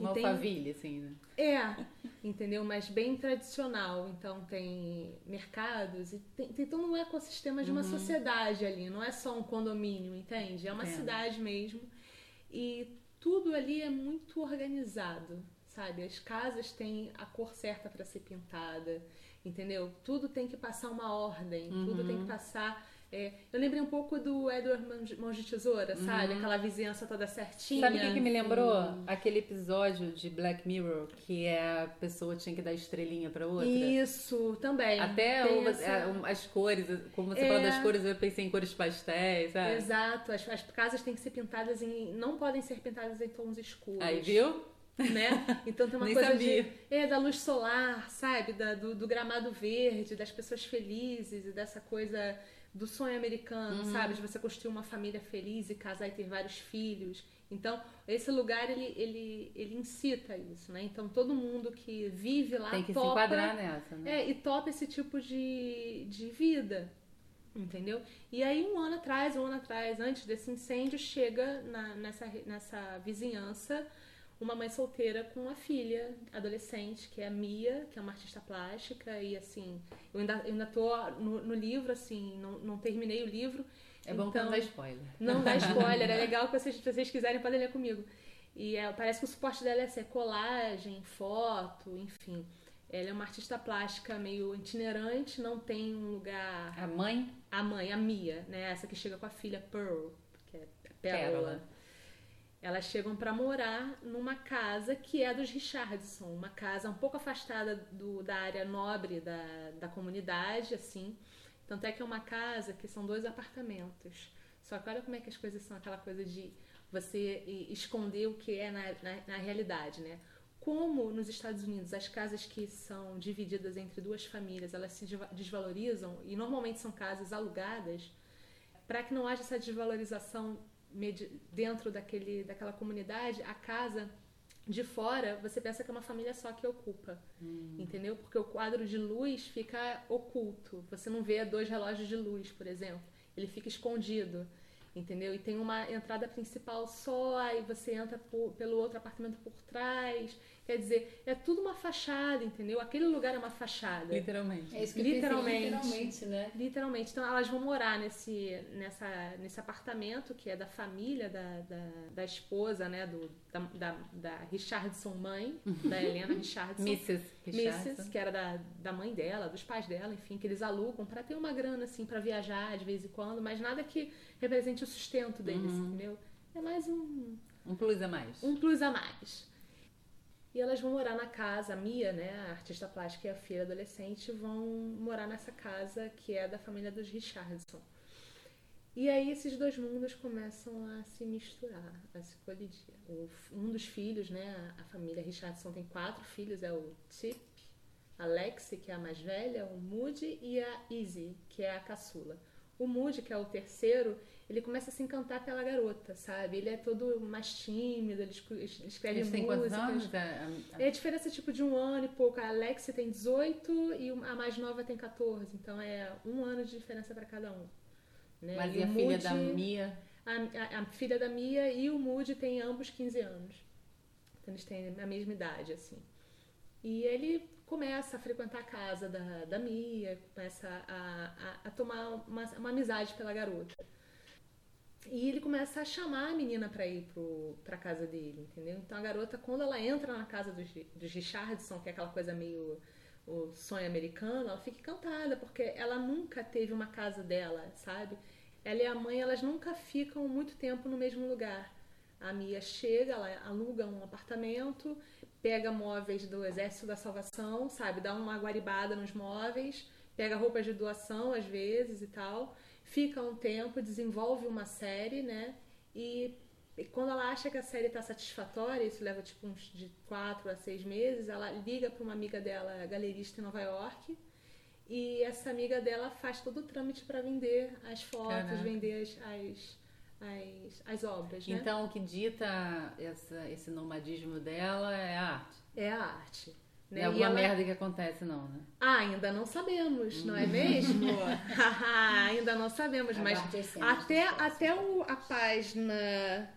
Uma tem- alfaville, assim, né? é, entendeu? Mas bem tradicional. Então tem mercados e tem, tem todo um ecossistema de uma sociedade ali. Não é só um condomínio, entende? É uma Entendo. cidade mesmo. E tudo ali é muito organizado, sabe? As casas têm a cor certa para ser pintada, entendeu? Tudo tem que passar uma ordem, tudo tem que passar. É, eu lembrei um pouco do Edward Mão de- Tesoura, sabe? Aquela vizinhança toda certinha. Sabe o que, que me lembrou? Aquele episódio de Black Mirror que é a pessoa tinha que dar estrelinha pra outra. Isso, também. Até o- essa- um- as cores, como você É. falou das cores, eu pensei em cores pastéis, sabe? Exato, as, as casas têm que ser pintadas em. não podem ser pintadas em tons escuros. Aí, viu? Né? Então tem uma coisa sabia. de. É, da luz solar, sabe? Da, do, do gramado verde, das pessoas felizes e dessa coisa do sonho americano, Uhum. sabe? De você construir uma família feliz e casar e ter vários filhos. Então, esse lugar, ele, ele, ele incita isso, né? Então, todo mundo que vive lá Tem que se topa enquadrar nessa, né? é, e topa esse tipo de, de vida. Entendeu? E aí, um ano atrás, um ano atrás, antes desse incêndio, chega na- nessa, nessa vizinhança uma mãe solteira com uma filha adolescente, que é a Mia, que é uma artista plástica. E assim, eu ainda, eu ainda tô no, no livro, assim, não, não terminei o livro. É bom que então, não dá spoiler. não dá spoiler, é legal que vocês, se vocês quiserem podem ler comigo. E é, parece que o suporte dela é ser colagem, foto, enfim. Ela é uma artista plástica meio itinerante, não tem um lugar. A mãe, A mãe, a Mia, né? Essa que chega com a filha Pearl, que é Pérola. Pérola. Elas chegam pra morar numa casa que é dos Richardson, uma casa um pouco afastada do, da área nobre da, da comunidade, assim. Tanto é que é uma casa que são dois apartamentos. Só que olha como é que as coisas são aquela coisa de você esconder o que é na, na, na realidade, né? Como nos Estados Unidos as casas que são divididas entre duas famílias elas se desva- desvalorizam e normalmente são casas alugadas, para que não haja essa desvalorização dentro daquele, daquela comunidade, a casa de fora você pensa que é uma família só que ocupa, entendeu? Porque o quadro de luz fica oculto. Você não vê dois relógios de luz, por exemplo. Ele fica escondido, entendeu? E tem uma entrada principal só, aí você entra por- pelo outro apartamento por trás. Quer dizer, é tudo uma fachada, entendeu? Aquele lugar é uma fachada. literalmente. É isso que eu pensei, Literalmente. literalmente, né? Literalmente. Então elas vão morar nesse, nessa, nesse apartamento que é da família da, da, da esposa, né? Do, da, da, da Richardson mãe, da Helena Richardson. Mrs. Richardson. Mrs., que era da, da mãe dela, dos pais dela, enfim, que eles alugam pra ter uma grana, assim, pra viajar de vez em quando, mas nada que represente o sustento deles, entendeu? É mais um, Um plus a mais. um plus a mais. E elas vão morar na casa, a Mia, né, a artista plástica e a filha adolescente, vão morar nessa casa que é da família dos Richardson. E aí esses dois mundos começam a se misturar, a se colidir. Um dos filhos, né, a, família Richardson tem quatro filhos, é o Tip, a Lexi, que é a mais velha, o Moody e a Izzy, que é a caçula. O Moody, que é o terceiro, ele começa a se encantar pela garota, sabe? Ele é todo mais tímido, ele escre- escreve Eles músicas. anos? A- a- É a diferença tipo de um ano e pouco. A Alexia tem 18 e a mais nova tem 14. Então é um ano de diferença para cada um. né? Mas E a o filha Moody- da Mia? A, a- a filha da Mia e o Moody têm ambos 15 anos. Então eles têm a mesma idade, assim. E ele começa a frequentar a casa da, da Mia, começa a, a, a tomar uma, uma amizade pela garota. E ele começa a chamar a menina pra ir pro, pra casa dele, entendeu? Então a garota, quando ela entra na casa dos, dos Richardson, que é aquela coisa meio o sonho americano, ela fica encantada, porque ela nunca teve uma casa dela, sabe? ela e a mãe, elas nunca ficam muito tempo no mesmo lugar. A Mia chega, ela aluga um apartamento, pega móveis do Exército da Salvação, sabe? Dá uma guaribada nos móveis, pega roupas de doação às vezes e tal. Fica um tempo, desenvolve uma série, né? E, e quando ela acha que a série está satisfatória, isso leva tipo uns de quatro a seis meses, ela liga para uma amiga dela, galerista em Nova York, e essa amiga dela faz todo o trâmite para vender as fotos, Caraca. vender as, as, as, as obras, né? Então, o que dita essa, esse nomadismo dela é a arte. É a arte. Não Né? é E alguma ela- merda que acontece, não, né? Ah, ainda não sabemos, não é mesmo? ainda não sabemos, mas cenas até, até o, a página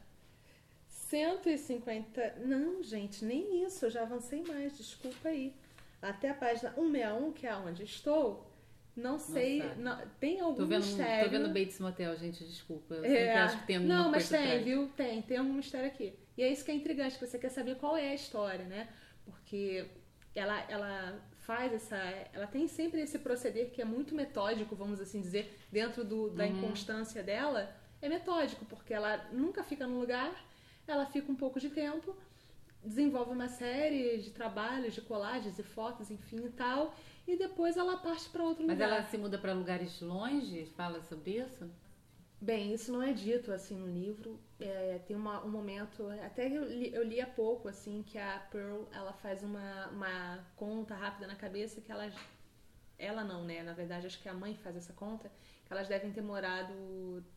150. Não, gente, nem isso, eu já avancei mais, desculpa aí. Até a página 161, que é onde estou, não sei. não- tem algum Tô vendo, mistério. tô vendo Bates Motel, gente, desculpa. Eu É. acho que tem alguma Não, mas tem, atrás. viu? Tem, tem algum mistério aqui. E é isso que é intrigante, que você quer saber qual é a história, né? Porque ela, ela faz essa. Ela tem sempre esse proceder que é muito metódico, vamos assim dizer, dentro do, da Uhum. inconstância dela. É metódico, porque ela nunca fica num lugar, ela fica um pouco de tempo, desenvolve uma série de trabalhos, de colagens e fotos, enfim e tal, e depois ela parte para outro Mas lugar. ela se muda pra lugares longe? Fala sobre isso? Bem, isso não é dito assim no livro. É, tem uma- um momento, até eu li, eu li há pouco assim que a Pearl ela faz uma, uma conta rápida na cabeça que elas, ela não, né? Na verdade acho que a mãe faz essa conta que elas devem ter morado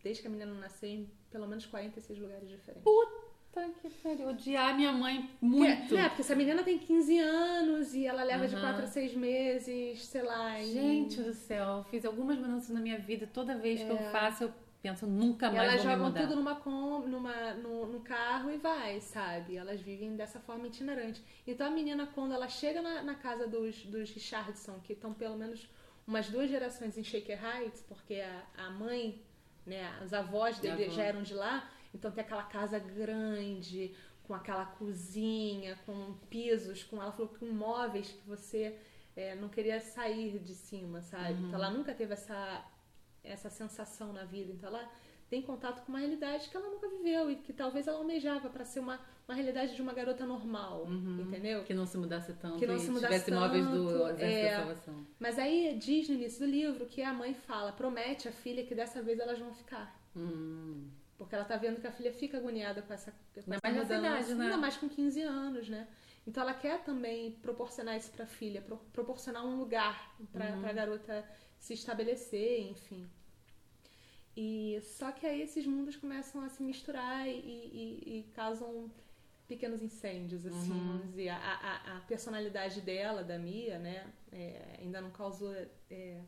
desde que a menina nasceu em pelo menos 46 lugares diferentes. Puta que pariu. Odiar minha mãe muito. É, porque essa menina tem 15 anos e ela leva de Aham. 4 a 6 meses, sei lá. Gente do céu, fiz algumas mudanças na minha vida. Toda vez que eu É. faço, eu penso, nunca E mais elas vou me jogam mudar. tudo numa, com, numa no, no carro e vai, sabe? Elas vivem dessa forma itinerante. Então a menina, quando ela chega na, na casa dos, dos Richardson, que estão pelo menos umas duas gerações em Shaker Heights, porque a, a mãe, né, os avós dele Avó. já eram de lá, então tem aquela casa grande, com aquela cozinha, com pisos, com ela falou com móveis que você é, não queria sair de cima, sabe? Então ela nunca teve essa essa sensação na vida. Então ela tem contato com uma realidade que ela nunca viveu e que talvez ela almejava para ser uma, uma realidade de uma garota normal, entendeu? Que não se mudasse tanto Que não se mudasse tivesse móveis do tanto, Exército é. da Salvação. Mas aí diz no início do livro que a mãe fala, promete à filha que dessa vez elas vão ficar. Hum. Porque ela tá vendo que a filha fica agoniada com essa, com Ainda essa mudança. idade, né? Ainda mais com 15 anos, né? Então ela quer também proporcionar isso pra filha, pro- proporcionar um lugar pra, Uhum. pra garota se estabelecer, enfim. E só que aí esses mundos começam a se misturar e, e- e causam pequenos incêndios, assim, Uhum. vamos dizer. A, a- a personalidade dela, da Mia, né, é, ainda não causou é,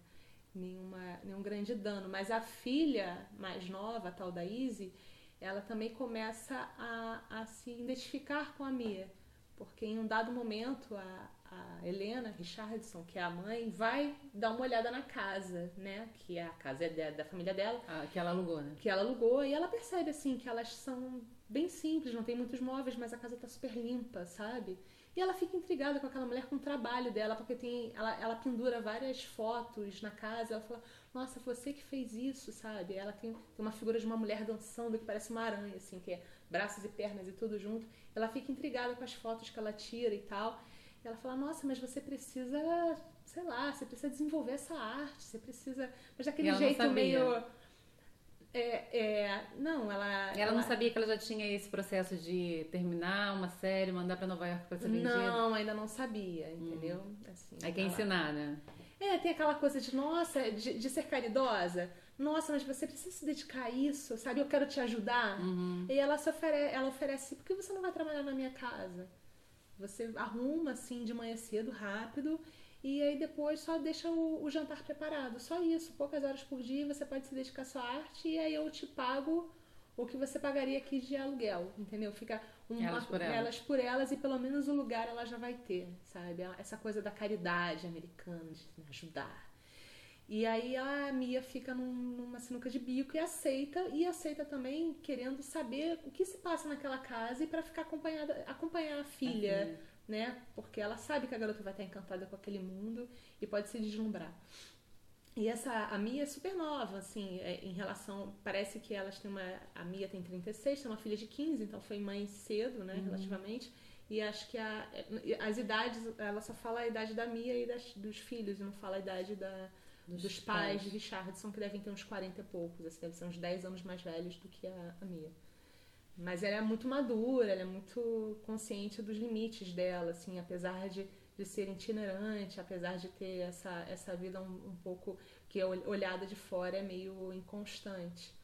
nenhuma, nenhum grande dano. Mas a filha mais nova, a tal da Izzy, ela também começa a, a se identificar com a Mia. Porque em um dado momento a, a Helena Richardson, que é a mãe, vai dar uma olhada na casa, né? Que a casa é da, da família dela, Ah, que ela alugou, né? que ela alugou, e ela percebe assim que elas são bem simples, não tem muitos móveis, mas a casa tá super limpa, sabe? E ela fica intrigada com aquela mulher com o trabalho dela, porque tem ela, ela pendura várias fotos na casa, ela fala: "Nossa, você que fez isso", sabe? Ela tem, tem uma figura de uma mulher dançando que parece uma aranha assim, que é braços e pernas e tudo junto. Ela fica intrigada com as fotos que ela tira e tal. Ela fala: "Nossa, mas você precisa, sei lá, você precisa desenvolver essa arte, você precisa, mas daquele ela jeito meio é, é, não, ela. Ela não sabia que ela já tinha esse processo de terminar uma série, mandar pra Nova York pra ser vendida. Não, ainda não sabia, entendeu? Assim, Aí quer ela- ensinar, né? É, tem aquela coisa de, nossa, de, de ser caridosa. Nossa, mas você precisa se dedicar a isso, sabe? Eu quero te ajudar. Uhum. E ela, se ofere, ela oferece, por que você não vai trabalhar na minha casa? Você arruma, assim, de manhã cedo, rápido, e aí depois só deixa o, o jantar preparado. Só isso, poucas horas por dia, você pode se dedicar à sua arte, e aí eu te pago o que você pagaria aqui de aluguel, entendeu? Fica uma, Elas por elas. elas por elas, e pelo menos o lugar ela já vai ter, sabe? Essa coisa da caridade americana, de ajudar. E aí a Mia fica num- numa sinuca de bico e aceita, e aceita também querendo saber o que se passa naquela casa e para ficar acompanhada, acompanhar a filha, né? Porque ela sabe que a garota vai estar encantada com aquele mundo e pode se deslumbrar. E essa, a Mia é super nova, assim, é, em relação. Parece que elas têm uma. A Mia tem 36, tem uma filha de 15, então foi mãe cedo, né, relativamente. E acho que a, as idades, ela só fala a idade da Mia e das, dos filhos, e não fala a idade da, dos, Dos pais, pais. de Richardson, que devem ter uns 40 e poucos, assim, devem ser uns 10 anos mais velhos do que a, a Mia. Mas ela é muito madura, ela é muito consciente dos limites dela, assim, apesar de, de ser itinerante, apesar de ter essa, essa vida um, um pouco que ol- olhada de fora é meio inconstante.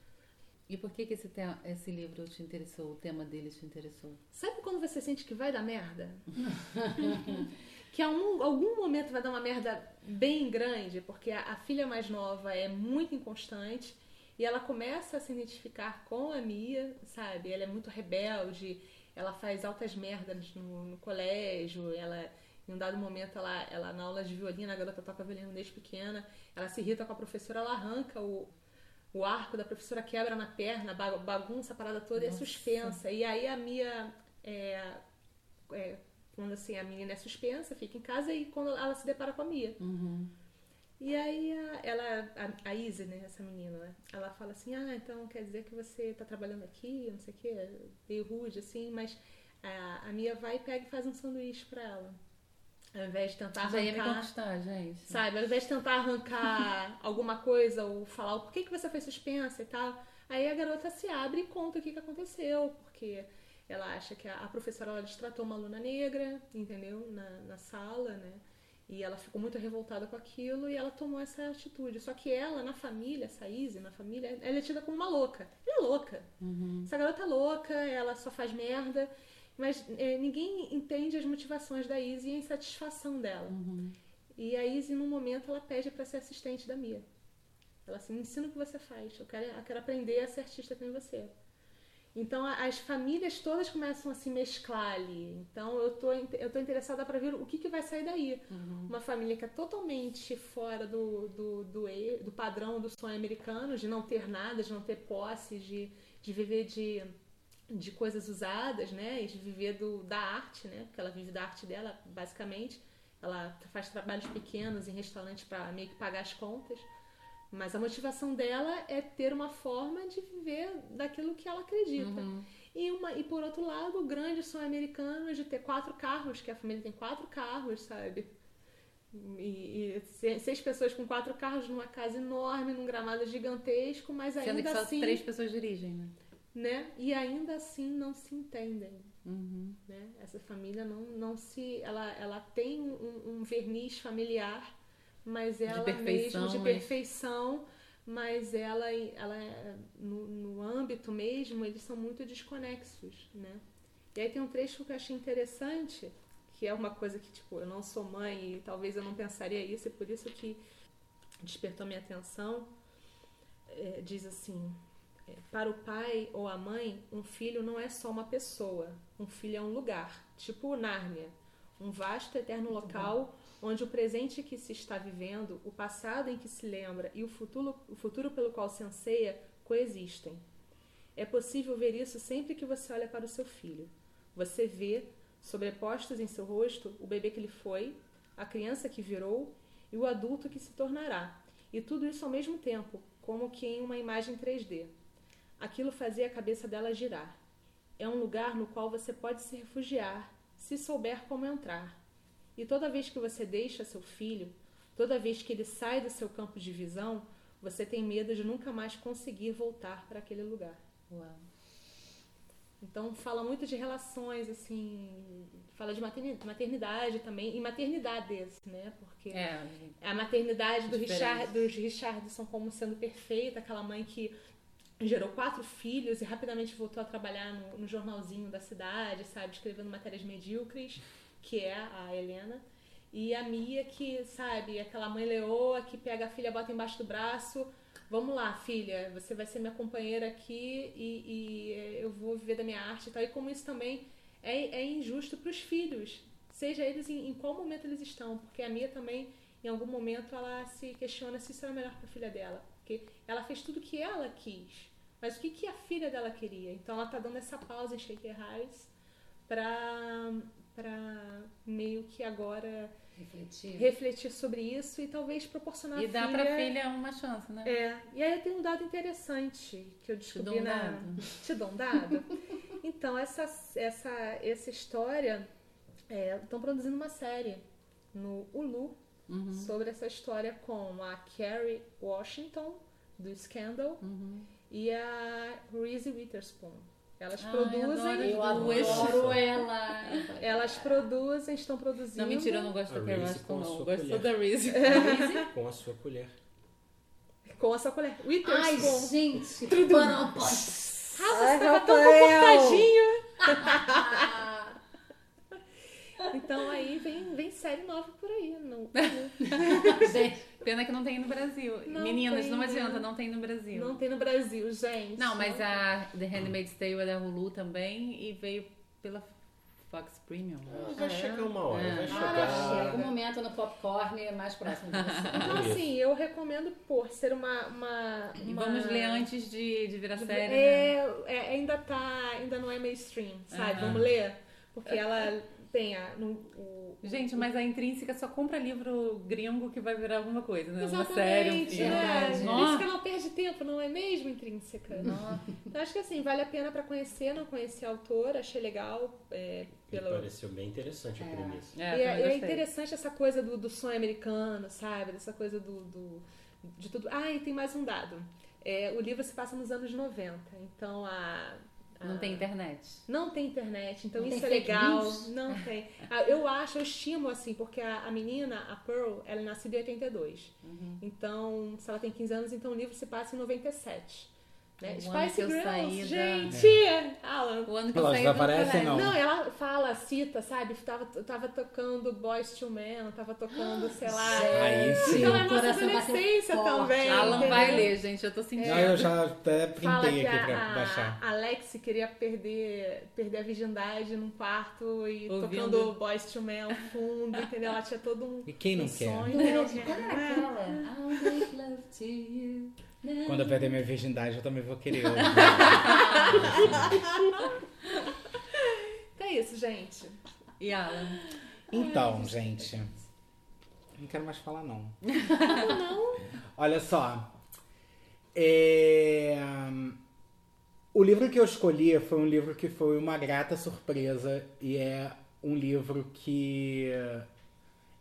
E por que, que esse, te- esse livro te interessou? O tema dele te interessou? Sabe quando você sente que vai dar merda? que a um- algum momento vai dar uma merda bem grande, porque a, a filha mais nova é muito inconstante e ela começa a se identificar com a Mia, sabe? Ela é muito rebelde, ela faz altas merdas no, no colégio, ela. Em um dado momento, ela, ela na aula de violino, a garota toca violino desde pequena, ela se irrita com a professora, ela arranca o, o arco da professora quebra na perna, ba- bagunça a parada toda e é Nossa. suspensa. E aí a Mia, é, é, quando assim, a menina é suspensa, fica em casa e quando ela se depara com a Mia. Uhum. E aí a, ela, a, a Izzy, né, essa menina, né, ela fala assim, ah, então quer dizer que você tá trabalhando aqui, não sei o quê, meio rude, assim, mas a, a Mia vai e pega e faz um sanduíche pra ela. Ao invés de tentar Já ia me arrancar... conquistar, gente. Sabe, ao invés de tentar arrancar alguma coisa ou falar o porquê que você foi suspensa e tal, aí a garota se abre e conta o que, que aconteceu, porque ela acha que a, a professora ela destratou uma aluna negra, entendeu? Na, na sala, né? E ela ficou muito revoltada com aquilo e ela tomou essa atitude. Só que ela, na família, essa Izzy, na família, ela é tida como uma louca. Ela é louca. Essa garota é louca, ela só faz merda. Mas é, ninguém entende as motivações da Izzy e a insatisfação dela. E a Izzy, num momento, ela pede para ser assistente da Mia. Ela assim, me ensina o que você faz. Eu quero, eu quero aprender a ser artista nem você. Então, as famílias todas começam a se mesclar ali. Então, eu tô, eu tô interessada para ver o que, que vai sair daí. Uma família que é totalmente fora do, do, do, do padrão do sonho americano, de não ter nada, de não ter posse, de, de viver de, de coisas usadas, né? E de viver do, da arte, né? Porque ela vive da arte dela, basicamente. Ela faz trabalhos pequenos em restaurantes para meio que pagar as contas. Mas a motivação dela é ter uma forma de viver daquilo que ela acredita. E, uma, e por outro lado, o grande sonho americano é de ter quatro carros, que a família tem quatro carros, sabe? E, e se- seis pessoas com quatro carros numa casa enorme, num gramado gigantesco, mas Sendo ainda que só assim. três pessoas dirigem, né? né? E ainda assim não se entendem. Uhum. Né? Essa família não, não se. Ela, ela tem um, um verniz familiar, mas ela perfeição, mesmo de mas- perfeição, mas ela, ela no, no âmbito mesmo, eles são muito desconexos, né? E aí tem um trecho que eu achei interessante, que é uma coisa que, tipo, eu não sou mãe e talvez eu não pensaria isso, e por isso que despertou minha atenção. É, diz assim: é, para o pai ou a mãe, um filho não é só uma pessoa, um filho é um lugar, tipo Nárnia, um vasto eterno local onde o presente que se está vivendo, o passado em que se lembra e o futuro, o futuro pelo qual se anseia coexistem. É possível ver isso sempre que você olha para o seu filho. Você vê, sobrepostos em seu rosto, o bebê que ele foi, a criança que virou e o adulto que se tornará. E tudo isso ao mesmo tempo, como que em uma imagem 3D. Aquilo fazia a cabeça dela girar. É um lugar no qual você pode se refugiar, se souber como entrar. E toda vez que você deixa seu filho, toda vez que ele sai do seu campo de visão, você tem medo de nunca mais conseguir voltar para aquele lugar. Uau. Então fala muito de relações, assim, fala de materni- maternidade também, e maternidades, né? Porque É, a maternidade do. Richard, dos Richardson como sendo perfeita, aquela mãe que gerou quatro filhos e rapidamente voltou a trabalhar no, no jornalzinho da cidade, sabe, escrevendo matérias medíocres, que é a Helena. E a Mia que, sabe, aquela mãe leoa que pega a filha, bota embaixo do braço, vamos lá, filha, você vai ser minha companheira aqui e, e eu vou viver da minha arte e tal. E como isso também é, é injusto para os filhos, seja eles em, em qual momento eles estão, porque a Mia também, em algum momento, ela se questiona se isso era melhor para a filha dela, porque ela fez tudo que ela quis, mas o que, que a filha dela queria? Então ela tá dando essa pausa em Shaker Heights para para meio que agora Refletir. refletir sobre isso e talvez proporcionar E à dá filha... pra filha uma chance, né? É, e aí tem um dado interessante que eu Te dou descobri um na. dado. Te dou um dado? então, essa, essa, essa história. Estão produzindo uma série no Hulu Uhum. sobre essa história com a Kerry Washington, do Scandal, Uhum. e a Reese Witherspoon. Elas Ai, produzem. adoro Eu adoro ela. Elas produzem, estão produzindo. Não, mentira, eu não gosto A da com a não. sua Eu gosto colher. da Reese. Com a sua colher. Com essa colher. Ai, Witherspoon. gente. Pode. Rafa, Ai, você tava tão comportadinho. Então aí vem, vem série nova por aí. No, Gente, Pena que não tem no Brasil. Não Meninas, tem, não né? adianta, não tem no Brasil. não tem no Brasil, gente. Não, mas a The Handmaid's Tale é da Hulu também e veio pela Fox Premium. Ah, vai chegar uma hora, É. vai chegar. chega um momento no popcorn mais próximo de você. Então, assim, eu recomendo por ser uma. uma, E uma- vamos ler antes de, de virar de- série, né? é, é, ainda tá. Ainda não é mainstream, sabe? Vamos ler? Porque ela tem a. No, o, Gente, mas a Intrínseca só compra livro gringo que vai virar alguma coisa, né? Uma Exatamente, série, um filme. é. Verdade. Intrínseca não perde tempo, não é mesmo, Intrínseca? Então, acho que assim, vale a pena pra conhecer, não conhecer a autora, achei legal. É, pelo... pareceu bem interessante a premissa. É, e também é, e é gostei. interessante essa coisa do, do sonho americano, sabe? Dessa coisa do, do- de tudo. Ah, e tem mais um dado. É, o livro se passa nos anos 90, então a. Não tem internet. Não tem internet, então Não isso é legal. news? Não tem. Ah, Eu acho, eu estimo assim, porque a, a menina, a Pearl, ela é nascida em 82. Uhum. Então, se ela tem 15 anos, então o livro se passa em 97. Né? Spice que eu Girls, saí da- gente! Alan, O ano que eu Elas saí do aparecem, não. não, ela fala, cita, sabe? Tava, tava tocando Boys to Men, tava tocando, sei lá. Aí sim. Então é nossa adolescência também. Alan entendeu? vai ler, gente, eu tô sentindo. Não, eu já até printei aqui pra a, baixar. a Alex queria perder, perder a virgindade num quarto e Ouvindo. tocando Boys to Men ao fundo, entendeu? Ela tinha todo um, E quem não um quer? sonho. Entendeu? era aquela? I'll make love to you. Quando eu perder minha virgindade, eu também vou querer. ouvir. Então é isso, gente. E Alan? Então, gente. Não quero mais falar, não. Não, Olha só. É, O livro que eu escolhi foi um livro que foi uma grata surpresa e é um livro que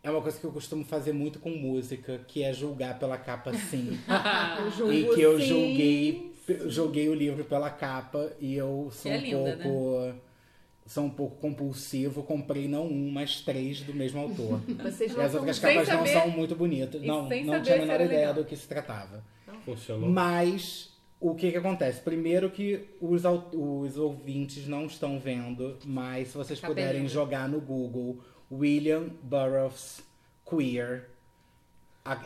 é uma coisa que eu costumo fazer muito com música, que é julgar pela capa sim. eu julgo e que eu sim. julguei, julguei o livro pela capa e eu sou Que é um linda, pouco sou um pouco compulsivo, comprei não um, mas três do mesmo autor. Vocês E não as são- outras capas não saber- são muito bonitas. e Não, não tinha a menor ideia legal. do que se tratava. Funcionou. Mas o que que acontece? Primeiro que os, os ouvintes não estão vendo, mas se vocês Cabelinho. puderem jogar no Google William Burroughs Queer,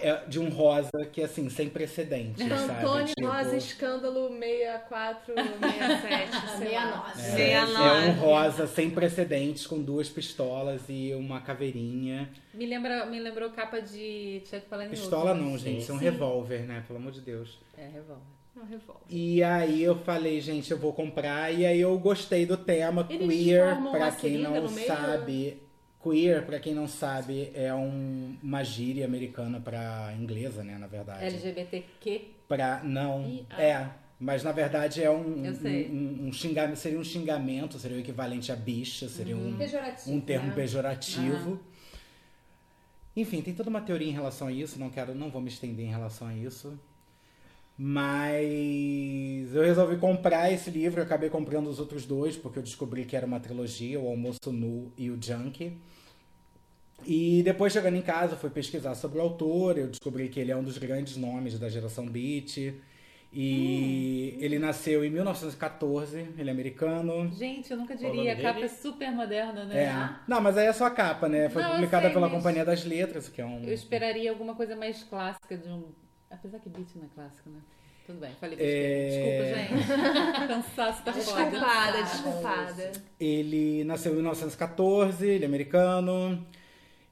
é de um rosa que assim, sem precedentes, sabe? Antônio Tipo, Rosa Escândalo 6467. sei lá. 69. é, Meia é nove. um rosa sem precedentes, com duas pistolas e uma caveirinha. Me, lembra, me lembrou capa de Chuck Palahniuk. Pistola não, Sim. gente, isso é um Sim. revólver, né? Pelo amor de Deus. É, revólver. É um revólver. E aí eu falei, gente, eu vou comprar. E aí eu gostei do tema Eles queer, pra quem não sabe. Queer, pra quem não sabe, é um, uma gíria americana pra inglesa, né, na verdade. LGBTQ. Pra, não, ah. é. Mas na verdade é um, Eu um, sei. um, um xingamento, seria um xingamento, seria o equivalente a bicha, seria um, Pejorativo. um termo né? pejorativo. Enfim, tem toda uma teoria em relação a isso, não quero, não vou me estender em relação a isso. Mas eu resolvi comprar esse livro, eu acabei comprando os outros dois, porque eu descobri que era uma trilogia, o Almoço Nu e o Junk. E depois chegando em casa, fui pesquisar sobre o autor, eu descobri que ele é um dos grandes nomes da geração beat. E ele nasceu em 1914, ele é americano. Gente, eu nunca diria. A capa dele? é super moderna, né? É. Não, mas aí é só a capa, né? Foi Não, publicada sei, pela mas- Companhia das Letras, que é um. Eu esperaria alguma coisa mais clássica de um. Apesar que beat não é clássico, né? Tudo bem, falei É. Desculpa, gente. Cansaço tá foda. Desculpada, desculpada. Ele nasceu em 1914, ele é americano.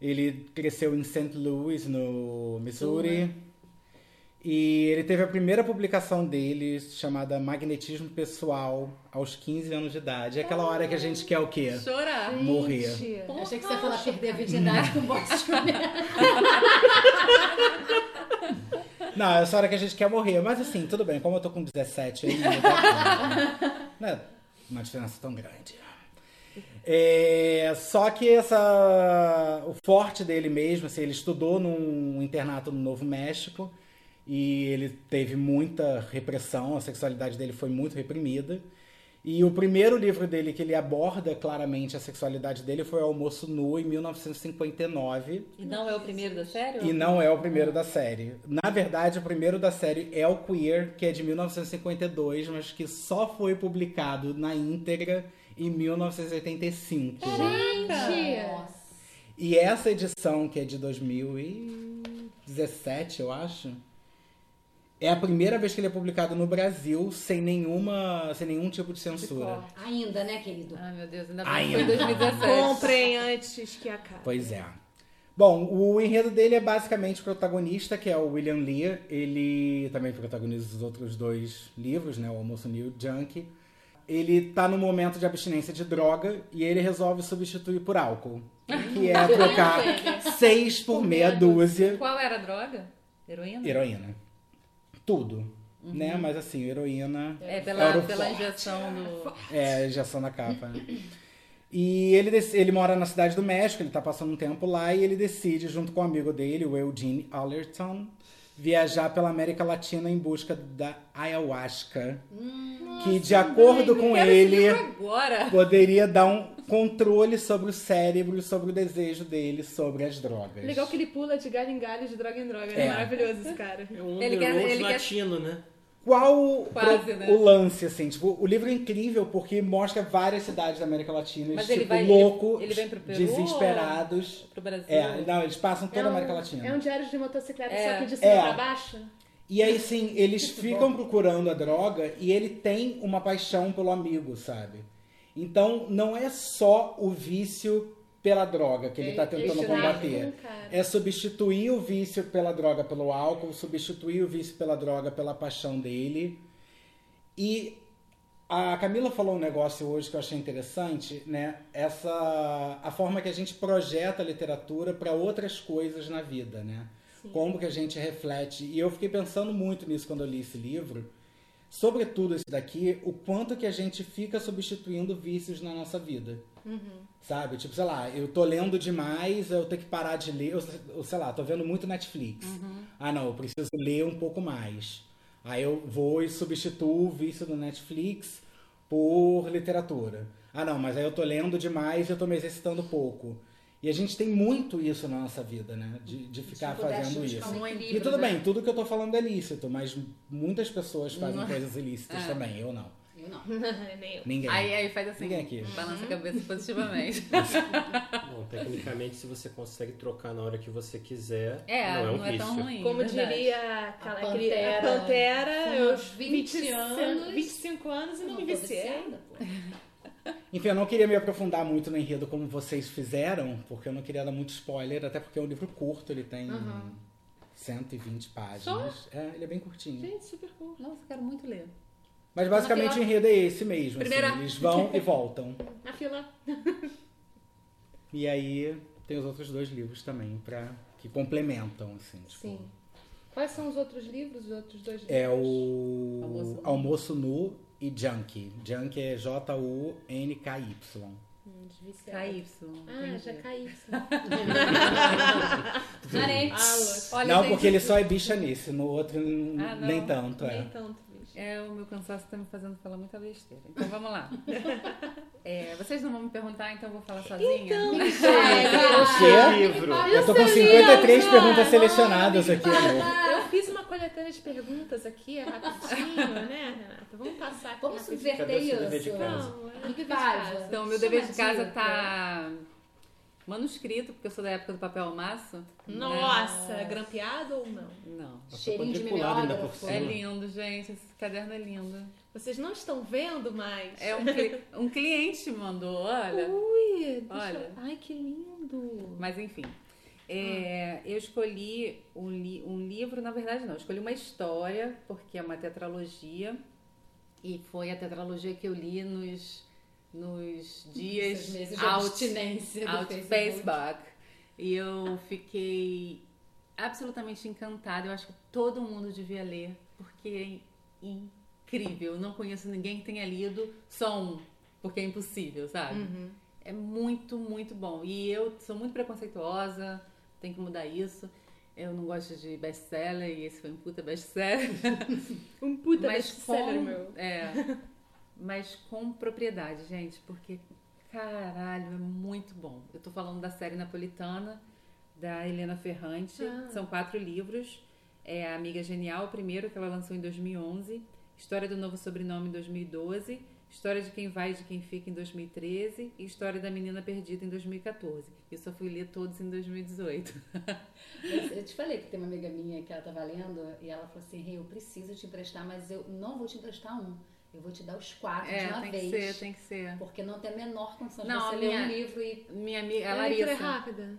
Ele cresceu em St. Louis, no Missouri. E ele teve a primeira publicação dele, chamada Magnetismo Pessoal, aos 15 anos de idade. É aquela hora que a gente quer o quê? Chorar. Morrer. Gente, Achei que você ia falar perder a virgindade com boxe Não, é essa hora que a gente quer morrer. Mas assim, tudo bem, como eu tô com 17 aí, não dá- não é uma diferença tão grande. É, só que essa o forte dele mesmo, assim, ele estudou num internato no Novo México e ele teve muita repressão, a sexualidade dele foi muito reprimida. E o primeiro livro dele que ele aborda claramente a sexualidade dele foi Almoço Nu, em 1959. E não é o primeiro da série? E não é o primeiro da série. Na verdade, o primeiro da série é o Queer, que é de 1952, mas que só foi publicado na íntegra em 1985. Gente! E essa edição, que é de 2017, eu acho, é a primeira vez que ele é publicado no Brasil sem nenhuma, sem nenhum tipo de censura. Ainda, né, querido? Ai, meu Deus, ainda bem Ai, que foi ai. 2017. Comprem antes que acabe. Pois é. Bom, o enredo dele é basicamente o protagonista, que é o William Lee. Ele também protagoniza os outros dois livros, né? O Almoço New Junkie. Ele tá no momento de abstinência de droga e ele resolve substituir por álcool. Que é trocar seis por meia dúzia Qual era a droga? Heroína? heroína. Tudo. Né? Mas assim, heroína. É, pela, o pela forte. injeção do. É, a injeção na capa. né? E ele, ele mora na cidade do México, ele tá passando um tempo lá e ele decide, junto com o amigo dele, o Eugene Allerton, viajar pela América Latina em busca da ayahuasca. que, de acordo com ele, agora! poderia dar um controle sobre o cérebro e sobre o desejo dele sobre as drogas. Legal que ele pula de galho em galho, de droga em droga. É, É. maravilhoso esse cara. É um Ele quer- ele quer- latino, né? Qual o- Quase, pro- né? o lance, assim? Tipo, o livro é incrível porque mostra várias cidades da América Latina, Mas tipo, ele vai- ele- loucos, ele vem pro Peru desesperados. Pro Brasil. É, não, eles passam toda é a um, América Latina. É um diário de motocicleta, É. só que de cima É. pra baixo. E aí, sim, eles ficam procurando a droga e ele tem uma paixão pelo amigo, sabe? Então, não é só o vício pela droga que ele tá tentando Ele combater. cara. É substituir o vício pela droga pelo álcool, substituir o vício pela droga pela paixão dele. E a Camila falou um negócio hoje que eu achei interessante, né? Essa a forma que a gente projeta a literatura para outras coisas na vida, né? Como que a gente reflete. E eu fiquei pensando muito nisso quando eu li esse livro. Sobretudo esse daqui, o quanto que a gente fica substituindo vícios na nossa vida. Sabe? Tipo, sei lá, eu tô lendo demais, eu tenho que parar de ler. Eu, sei lá, tô vendo muito Netflix. Ah, não, eu preciso ler um pouco mais. Aí eu vou e substituo o vício do Netflix por literatura. Ah, não, mas aí eu tô lendo demais e eu tô me exercitando pouco. E a gente tem muito isso na nossa vida, né? De, de ficar Tipo, fazendo isso. um equilíbrio, E tudo né? bem, tudo que eu tô falando é lícito, mas muitas pessoas fazem Não. coisas ilícitas É. também, eu não. Eu não. Nem eu. Ninguém. Aí, aí faz assim. Ninguém aqui. Balança a cabeça positivamente. Bom, tecnicamente, se você consegue trocar na hora que você quiser, É, não é um não é vício. tão ruim. Como verdade. diria aquela, A aquele- a Pantera. Pantera, eu uns 20 anos. 25 anos e não, não me viciei. viciada, pô. Enfim, eu não queria me aprofundar muito no enredo como vocês fizeram, porque eu não queria dar muito spoiler, até porque é um livro curto, ele tem 120 páginas. É, ele é bem curtinho. Gente, super cool. Nossa, eu quero muito ler. Mas basicamente o enredo é esse mesmo. assim, Primeira. eles vão e voltam. Na fila. E aí tem os outros dois livros também, pra, que complementam, assim. Tipo, Sim. Quais são os outros livros, os outros dois livros? É o Almoço Nu. Almoço Nu e Junkie. Junkie é J-U-N-K-Y. Hum. KY. Ah, entendi. já. Olha, não, porque ele só é bicha nesse, no outro Ah, não. nem tanto, é. Nem tanto, bicho. É, o meu cansaço tá me fazendo falar muita besteira. Então vamos lá. É, vocês não vão me perguntar, então eu vou falar sozinha? Então, O quê? livro. Eu tô com 53 perguntas selecionadas aqui, amor. Eu fiz uma coletânea de perguntas aqui, é rapidinho, né, Renata? Vamos passar aqui Vamos subverter o isso. Não, é. Então, meu dever de casa tá manuscrito, porque eu sou da época do papel maço. Nossa, grampeado ou não? Não. Cheirinho de mimeógrafo. É lindo, gente. Esse caderno é lindo. Vocês não estão vendo mais? É um, cli- um cliente mandou, olha. Ui, deixa Olha. eu- Ai, que lindo. Mas enfim. É, eu escolhi um, li- um livro, na verdade não, eu escolhi uma história, porque é uma tetralogia, e foi a tetralogia que eu li nos, nos dias meses de out, abstinência do out Facebook. Facebook. E eu fiquei absolutamente encantada. Eu acho que todo mundo devia ler, porque é incrível. Eu não conheço ninguém que tenha lido só um, porque é impossível, sabe? É muito, muito bom. E eu sou muito preconceituosa, tenho que mudar isso. Eu não gosto de best-seller e esse foi um puta best-seller. Um puta best-seller, meu. é, mas com propriedade, gente, porque caralho, é muito bom. Eu tô falando da série napolitana da Helena Ferrante. Ah. São quatro livros. É a Amiga Genial, o primeiro que ela lançou em 2011, História do Novo Sobrenome em 2012, História de Quem Vai e de Quem Fica em 2013 e História da Menina Perdida em 2014. Eu só fui ler todos em 2018. Mas Eu te falei que tem uma amiga minha que ela tava lendo e ela falou assim, Rei, eu preciso te emprestar, mas eu não vou te emprestar um. Eu vou te dar os quatro de É, uma tem vez. que ser, tem que ser. Porque não tem a menor condição de Não, você a ler minha- um livro e. Minha amiga, a leitura é rápida.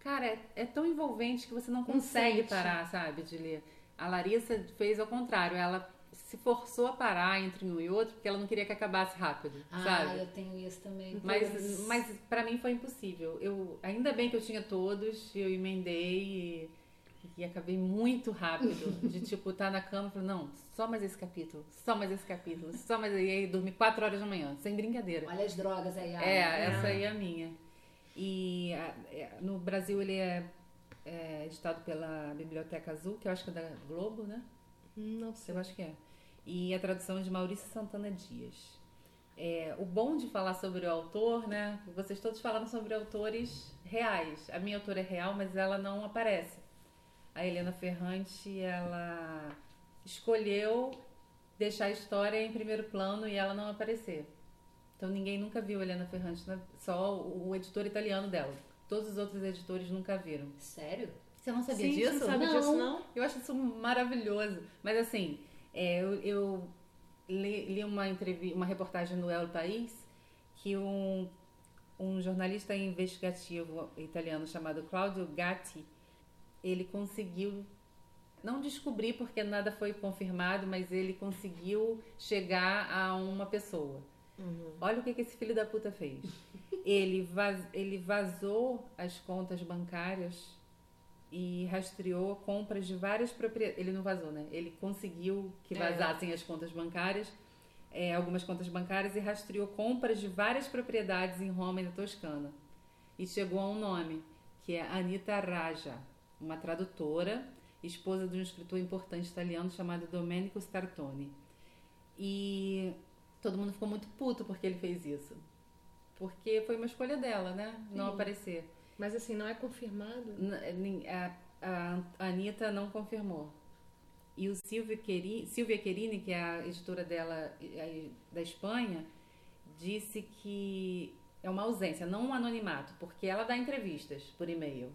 Cara, é, é tão envolvente que você não consegue sente. parar, sabe, de ler. A Larissa fez ao contrário, ela se forçou a parar entre um e outro porque ela não queria que acabasse rápido, Ah, sabe? eu tenho isso também. Mas, mas para mim foi impossível. Eu, ainda bem que eu tinha todos, eu emendei e, e acabei muito rápido. De tipo, estar na cama e falar, não, só mais esse capítulo, só mais esse capítulo, só mais. E aí dormi quatro horas da manhã, sem brincadeira. Olha as drogas aí. É, Ana. essa aí é a minha. E é, no Brasil ele é, é editado pela Biblioteca Azul, que eu acho que é da Globo, né? Não sei. Eu acho que é. E a tradução é de Maurício Santana Dias. É, o bom de falar sobre o autor, né? Vocês todos falaram sobre autores reais. A minha autora é real, mas ela não aparece. A Helena Ferrante, ela escolheu deixar a história em primeiro plano e ela não aparecer. Então ninguém nunca viu a Helena Ferrante, né? só o editor italiano dela. Todos os outros editores nunca viram. Sério? Você não sabia Sim, disso? Você não sabe Não. disso, não? Eu acho isso maravilhoso. Mas assim, é, eu, eu li, li uma, entrevi uma reportagem no El País que um, um jornalista investigativo italiano chamado Claudio Gatti, ele conseguiu não descobrir porque nada foi confirmado, mas ele conseguiu chegar a uma pessoa. Olha o que, que esse filho da puta fez. Ele, vaz, ele vazou as contas bancárias e rastreou compras de várias propriedades. Ele não vazou, né? Ele conseguiu que É. vazassem as contas bancárias, é, algumas contas bancárias, e rastreou compras de várias propriedades em Roma e na Toscana. E chegou a um nome, que é Anita Raja, uma tradutora, esposa de um escritor importante italiano chamado Domenico Startoni. E todo mundo ficou muito puto porque ele fez isso. Porque foi uma escolha dela, né? Não Sim. aparecer. Mas assim, não é confirmado? N- nin- A, a Anitta não confirmou. E o Silvio Queri, Silvia Querini, que é a editora dela da Espanha, disse que é uma ausência, não um anonimato, porque ela dá entrevistas por e-mail.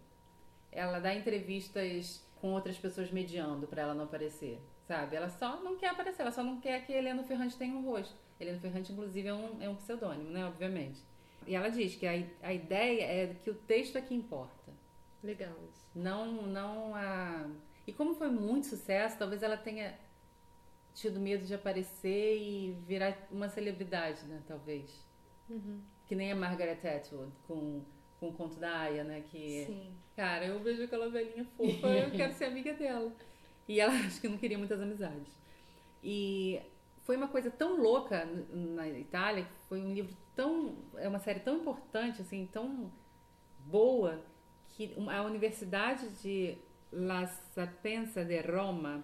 Ela dá entrevistas com outras pessoas mediando para ela não aparecer, sabe? Ela só não quer aparecer, ela só não quer que Helena Ferrante tenha um rosto. Helena Ferrante, inclusive, é um, é um pseudônimo, né? Obviamente. E ela diz que a, a ideia é que o texto é que importa. Legal isso. Não, não a. E como foi muito sucesso, talvez ela tenha tido medo de aparecer e virar uma celebridade, né? Talvez. Uhum. Que nem a Margaret Atwood com, com o conto da Aya, né? Que, Sim. cara, eu vejo aquela velhinha fofa, eu quero ser amiga dela. E ela acho que não queria muitas amizades. E foi uma coisa tão louca na Itália, foi um livro tão. É uma série tão importante, assim, tão boa, que a Universidade de La Sapienza de Roma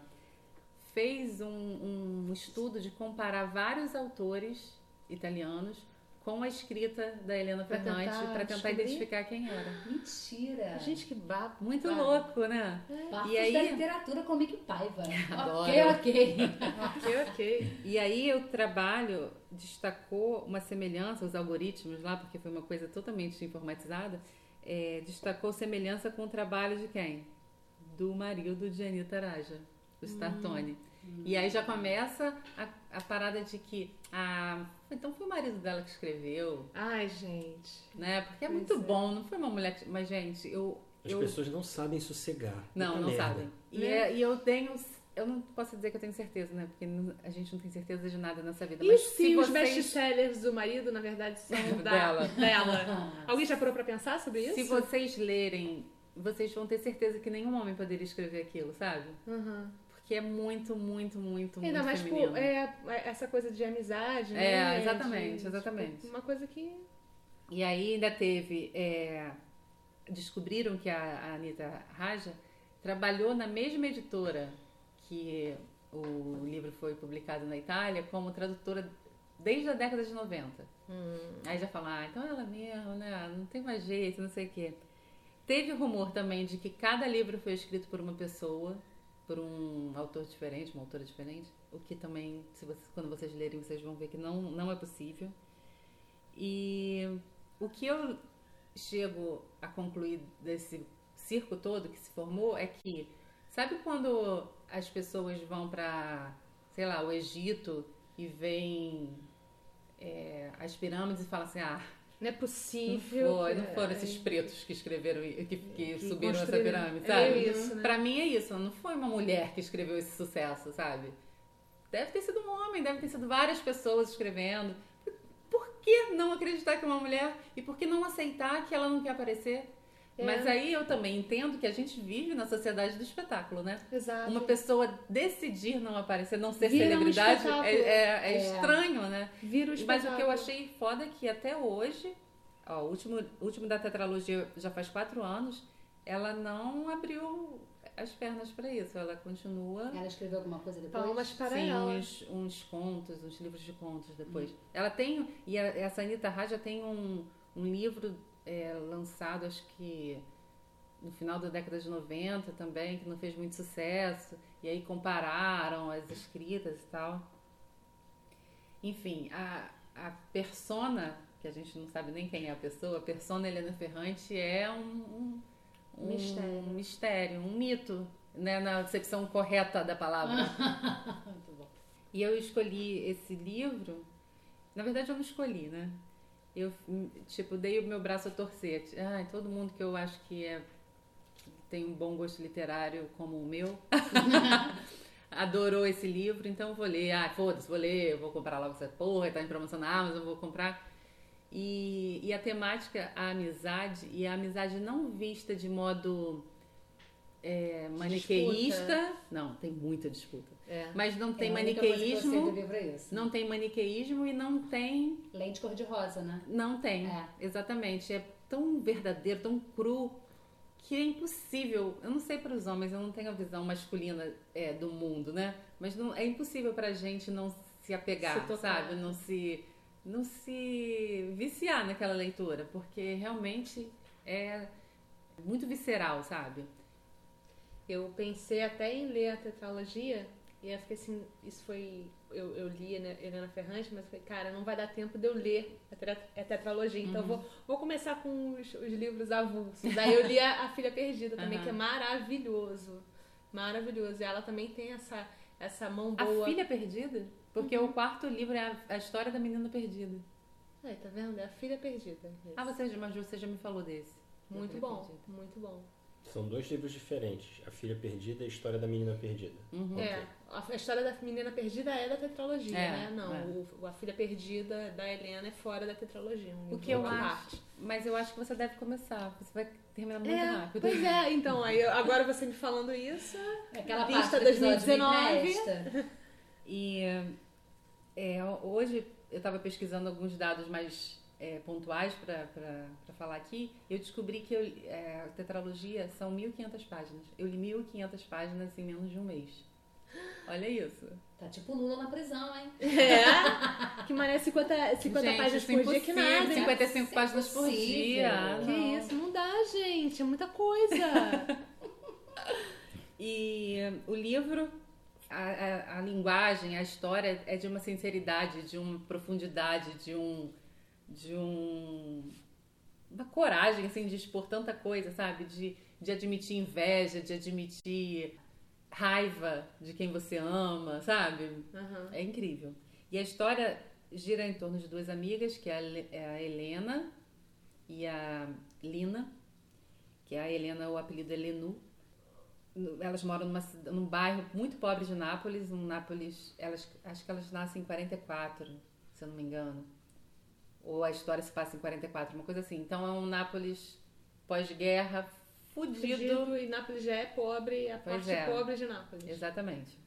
fez um, um estudo de comparar vários autores italianos com a escrita da Helena Pra tentar para tentar identificar quem era. Mentira. Gente, que bafo. Muito louco, né? Bafos E aí- da literatura com Mick Paiva. Adoro. Ok, ok. Ok, ok. E aí o trabalho destacou uma semelhança, os algoritmos lá, porque foi uma coisa totalmente informatizada, é, destacou semelhança com o trabalho de quem? Do marido de Anitta Raja, o Startone. E aí já começa a, a parada de que, ah, então foi o marido dela que escreveu, Ai, gente. né? Porque é Pois muito é. bom, não foi uma mulher que... Mas, gente, eu, As eu- pessoas não sabem sossegar. Não, não merda. sabem. E, Né? é- e eu tenho. Eu não posso dizer que eu tenho certeza, né? Porque a gente não tem certeza de nada nessa vida. E Mas se se os vocês, best-sellers do marido, na verdade, são da, Dela. dela? Alguém já parou pra pensar sobre isso? se vocês lerem, vocês vão ter certeza que nenhum homem poderia escrever aquilo, sabe? Uhum. Porque é muito, muito, muito, Ainda muito mais feminino. por é, é essa coisa de amizade, né? É, exatamente, De- exatamente. tipo, uma coisa que. E aí ainda teve. é, descobriram que a, a Anitta Raja trabalhou na mesma editora que o livro foi publicado na Itália como tradutora desde a década de 90. Aí já falam, ah, então ela mesmo, né? Não tem mais jeito, não sei o quê. Teve rumor também de que cada livro foi escrito por uma pessoa, por um autor diferente, uma autora diferente, o que também, se vocês, quando vocês lerem, vocês vão ver que não, não é possível. E o que eu chego a concluir desse circo todo que se formou é que, sabe quando as pessoas vão para, sei lá, o Egito e veem é, as pirâmides e falam assim, ah, Não é não, possível. foi, não foram esses pretos que escreveram, que, que, que subiram essa pirâmide, É sabe? isso, né? Pra mim é isso, não foi uma mulher que escreveu esse sucesso, sabe? Deve ter sido um homem, deve ter sido várias pessoas escrevendo. Por que não acreditar que é uma mulher? E por que não aceitar que ela não quer aparecer? É. Mas aí eu também entendo que a gente vive na sociedade do espetáculo, né? Exato. Uma pessoa decidir não aparecer, não ser Vira um celebridade, é, é- é É. estranho, né? Vira o Mas o que eu achei foda é que até hoje, ó, o último, último da tetralogia já faz quatro anos, ela não abriu as pernas pra isso. Ela continua. Ela escreveu alguma coisa depois? Palmas para Sim, ela. uns, uns contos, uns livros de contos depois. Ela tem. E a, essa Anitta Raja tem um, um livro é, lançado, acho que no final da década de 90 também, que não fez muito sucesso. E aí compararam as escritas e tal. Enfim, a, a persona, que a gente não sabe nem quem é a pessoa, a persona Helena Ferrante é um, um, um Mistério. mistério, um mito, né, na acepção correta da palavra. Muito bom. E eu escolhi esse livro. Na verdade, eu não escolhi, né? Eu, tipo, dei o meu braço a torcer. Ai, todo mundo que eu acho que é tem um bom gosto literário como o meu adorou esse livro, então vou ler. Ah, foda-se, vou ler, vou comprar logo essa porra, tá em promoção na Amazon, vou comprar. E, e a temática, a amizade, e a amizade não vista de modo é, maniqueísta. Não, tem muita disputa. É. Mas não tem É, a sei do maniqueísmo. é isso. Não tem maniqueísmo e não tem. Lente cor-de-rosa, né? Não tem. É. Exatamente. É tão verdadeiro, tão cru, que é impossível. Eu não sei para os homens, eu não tenho a visão masculina é, do mundo, né? Mas não, é impossível pra gente não se apegar, Se sabe? Não se, não se viciar naquela leitura, porque realmente é muito visceral, sabe? Eu pensei até em ler a tetralogia e eu fiquei assim, isso foi. Eu, eu li né, Helena Ferrante, mas falei, cara, não vai dar tempo de eu ler a, a tetralogia. Então eu vou, vou começar com os, os livros avulsos. Aí eu li a, a Filha Perdida também, Aham. que é maravilhoso. Maravilhoso. E ela também tem essa, essa mão A boa. Filha Perdida? Porque o quarto livro é a, a história da menina perdida. Aí, tá vendo? É a Filha Perdida. Ah, você, já- mas você já me falou desse. Muito bom, Perdida. muito bom. São dois livros diferentes. A Filha Perdida e a História da Menina Perdida. Uhum. É, a, a história da menina perdida é da tetralogia, É, né? Não, é. o- a filha perdida da Helena é fora da tetralogia. um O que eu acho. parte. Mas eu acho que você deve começar. Você vai terminar muito É, rápido. pois é, então, aí eu- agora você me falando isso. Aquela Lista parte do episódio 2019. me presta. E é, hoje eu estava pesquisando alguns dados mais é, pontuais para falar aqui. Eu descobri que eu, é, a tetralogia são 1.500 páginas. Eu li 1.500 páginas em menos de um mês. Olha isso. Tá tipo Lula na prisão, hein? É, que mané 50, 50 Gente, páginas é por dia que nada. hein? 55 Isso é páginas por impossível. dia. Que não. isso, não dá, gente. É muita coisa. E o livro, a, a, a linguagem, a história é de uma sinceridade, de uma profundidade, de um. De um. uma coragem, assim, de expor tanta coisa, sabe? De, de admitir inveja, de admitir raiva de quem você ama, sabe? Aham. É incrível. E a história gira em torno de duas amigas, que é a é a Helena e a Lina. que é a Helena, o apelido é Lenu. Elas moram numa, num bairro muito pobre de Nápoles, um Nápoles, elas, acho que elas nascem em 44, se eu não me engano. Ou a história se passa em 44, uma coisa assim. Então é um Nápoles pós-guerra, fudido. Fudido, e Nápoles já é pobre, a Pois parte é. pobre de Nápoles. Exatamente.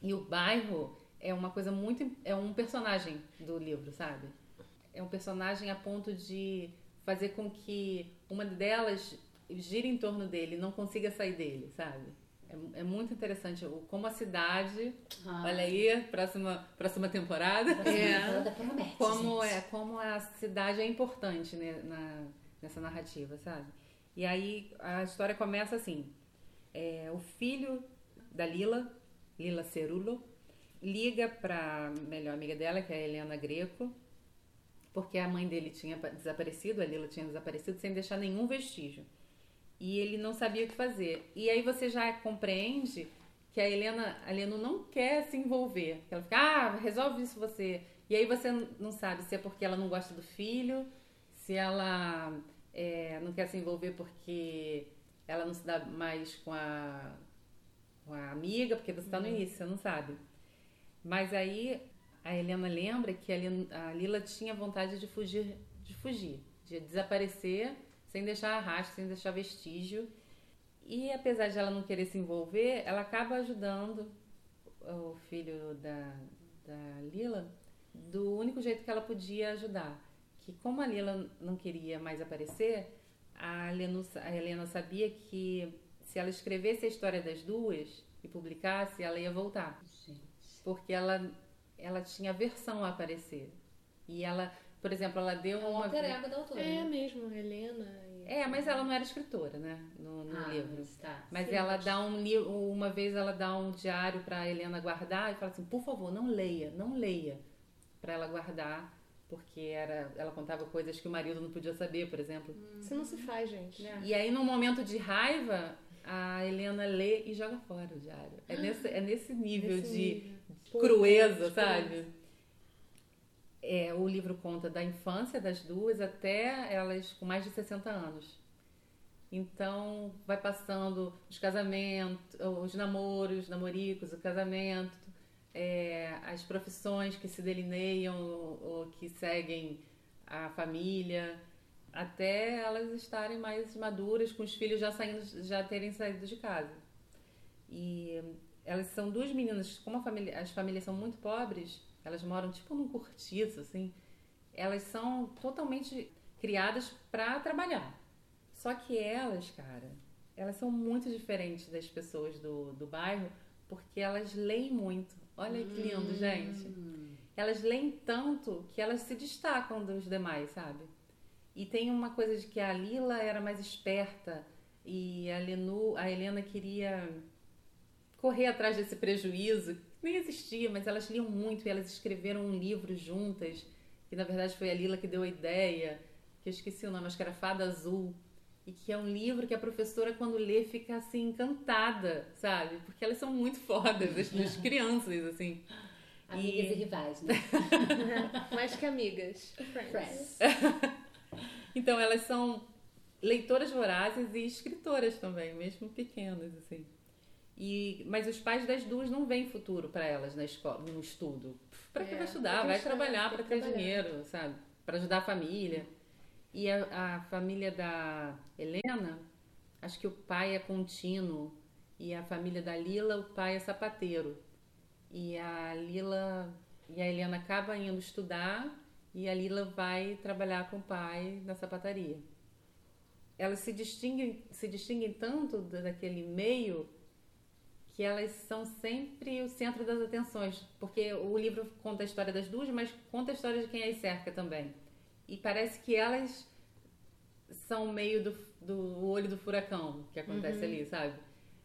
E o bairro é uma coisa muito. É um personagem do livro, sabe? É um personagem a ponto de fazer com que uma delas gire em torno dele, não consiga sair dele, sabe? É, é muito interessante o- como a cidade. Ah, Olha aí, próxima, próxima temporada. É. Temporada promete, Como gente. é, como a cidade é importante né, na, nessa narrativa, sabe? E aí a história começa assim: é, o filho da Lila, Lila Cerulo, liga para melhor amiga dela, que é a Helena Greco, porque a mãe dele tinha pa- desaparecido, a Lila tinha desaparecido sem deixar nenhum vestígio. E ele não sabia o que fazer. E aí você já compreende que a Helena, a Helena não quer se envolver. Ela fica, ah, resolve isso você. E aí você não sabe se é porque ela não gosta do filho, se ela é, não quer se envolver porque ela não se dá mais com a, com a amiga, porque você está no início, você não sabe. Mas aí a Helena lembra que a Lila tinha vontade de fugir, de fugir, de desaparecer sem deixar rastro, sem deixar vestígio. E apesar de ela não querer se envolver, ela acaba ajudando o filho da, da Lila do único jeito que ela podia ajudar. Que como a Lila não queria mais aparecer, a Helena, a Helena sabia que se ela escrevesse a história das duas e publicasse, ela ia voltar Gente. porque ela ela tinha aversão a aparecer. E ela, por exemplo, ela deu É um uma alter ego da autora. É né? mesmo, Helena. e- É, mas ela não era escritora, né, no, no Ah, livro. mas tá. Mas Sim, ela mas- dá um livro, uma vez ela dá um diário para Helena guardar e fala assim: "Por favor, não leia, não leia", para ela guardar, porque era ela contava coisas que o marido não podia saber, por exemplo. Isso não se faz, gente. E aí, num momento de raiva, a Helena lê e joga fora o diário. É nesse, é nesse nível Nesse de nível. crueza, Pô, sabe? É, o livro conta da infância das duas até elas com mais de 60 anos. Então, vai passando os casamentos, os namoros, namoricos, o casamento, é, as profissões que se delineiam ou, ou que seguem a família, até elas estarem mais maduras, com os filhos já saindo, já terem saído de casa. E elas são duas meninas, como família, as famílias são muito pobres, elas moram tipo num cortiço, assim. Elas são totalmente criadas para trabalhar. Só que elas, cara, elas são muito diferentes das pessoas do, do bairro, porque elas leem muito. Olha que lindo, gente. Elas leem tanto que elas se destacam dos demais, sabe? E tem uma coisa de que a Lila era mais esperta e a Lenu, a Helena queria correr atrás desse prejuízo, nem existia, mas elas liam muito e elas escreveram um livro juntas, que na verdade foi a Lila que deu a ideia, que eu esqueci o nome, acho que era Fada Azul, e que é um livro que a professora quando lê fica assim encantada, sabe? Porque elas são muito fodas, as duas crianças, assim. Amigas e, rivais, né? Mais que amigas. Friends. Então elas são leitoras vorazes e escritoras também, mesmo pequenas assim. E mas os pais das duas não veem futuro para elas na escola, no estudo. Para que É, vai estudar? Vai estudar, trabalhar para ter trabalhar. dinheiro, sabe? Para ajudar a família. E a, a família da Helena, acho que o pai é contínuo e a família da Lila, o pai é sapateiro. E a Lila e a Helena acaba indo estudar e a Lila vai trabalhar com o pai na sapataria. Elas se distinguem, se distinguem tanto da- daquele meio que elas são sempre o centro das atenções, porque o livro conta a história das duas, mas conta a história de quem as cerca também. E parece que elas são meio do, do olho do furacão que acontece ali, sabe?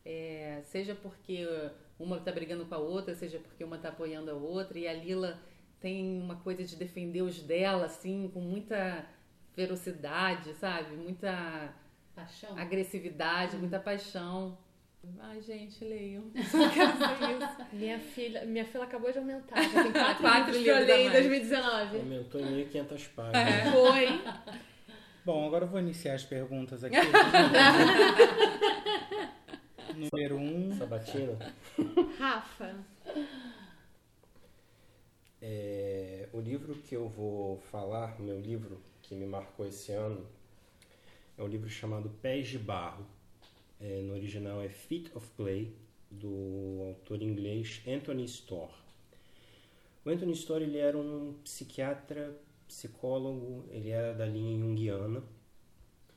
É, seja porque uma tá brigando com a outra, seja porque uma tá apoiando a outra, e a Lila tem uma coisa de defender os dela, assim, com muita ferocidade, sabe? Muita Paixão. agressividade, muita paixão. Ai, gente, leiam. Minha filha, minha filha acabou de aumentar. Já tem quatro, Quatro livros que eu li em mais. 2019. Aumentou em 1.500 páginas. Foi. Bom, agora eu vou iniciar as perguntas aqui. Número um. Sabatina. Rafa, É, o livro que eu vou falar, meu livro que me marcou esse ano, é um livro chamado Pés de Barro. É, no original é Feet of Clay, do autor inglês Anthony Storr. O Anthony Storr ele era um psiquiatra, psicólogo, ele era da linha junguiana.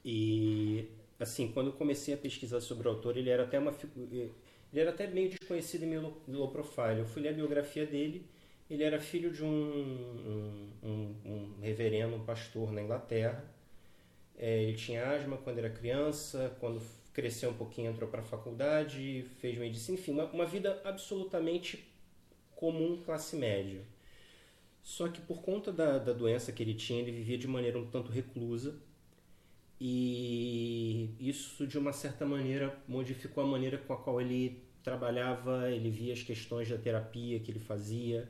E, assim, quando eu comecei a pesquisar sobre o autor, ele era até uma figu- ele era até meio desconhecido e meio low- low profile. Eu fui ler a biografia dele ele era filho de um, um, um- um reverendo, um pastor na Inglaterra. É, ele tinha asma quando era criança, quando cresceu um pouquinho entrou para a faculdade, fez medicina, enfim, uma, uma vida absolutamente comum, classe média. Só que por conta da, da doença que ele tinha, ele vivia de maneira um tanto reclusa e isso de uma certa maneira modificou a maneira com a qual ele trabalhava, ele via as questões da terapia que ele fazia.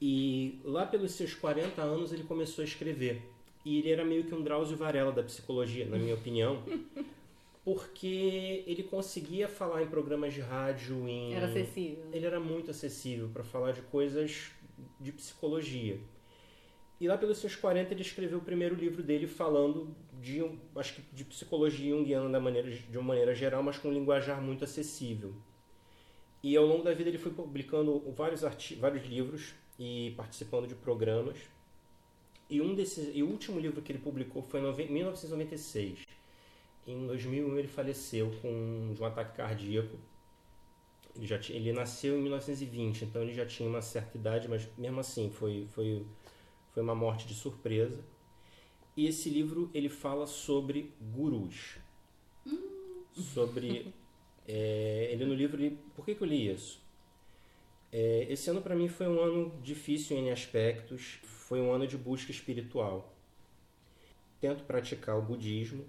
E lá pelos seus 40 anos ele começou a escrever. E ele era meio que um Drauzio Varela da psicologia, na minha opinião, porque ele conseguia falar em programas de rádio, em Era acessível. ele era muito acessível para falar de coisas de psicologia. E lá pelos seus 40 ele escreveu o primeiro livro dele falando de, acho que de psicologia junguiana da maneira, de uma maneira geral, mas com um linguajar muito acessível. E ao longo da vida ele foi publicando vários, vários livros e participando de programas. E um desses, e o último livro que ele publicou foi em nove- 1996. Em 2001 ele faleceu com de um ataque cardíaco. Ele, já tinha, ele nasceu em 1920, então ele já tinha uma certa idade, mas mesmo assim foi, foi, foi uma morte de surpresa. E esse livro ele fala sobre gurus. Sobre. é, ele no livro. Ele, por que, que eu li isso? É, esse ano para mim foi um ano difícil em aspectos. Foi um ano de busca espiritual. Tento praticar o budismo.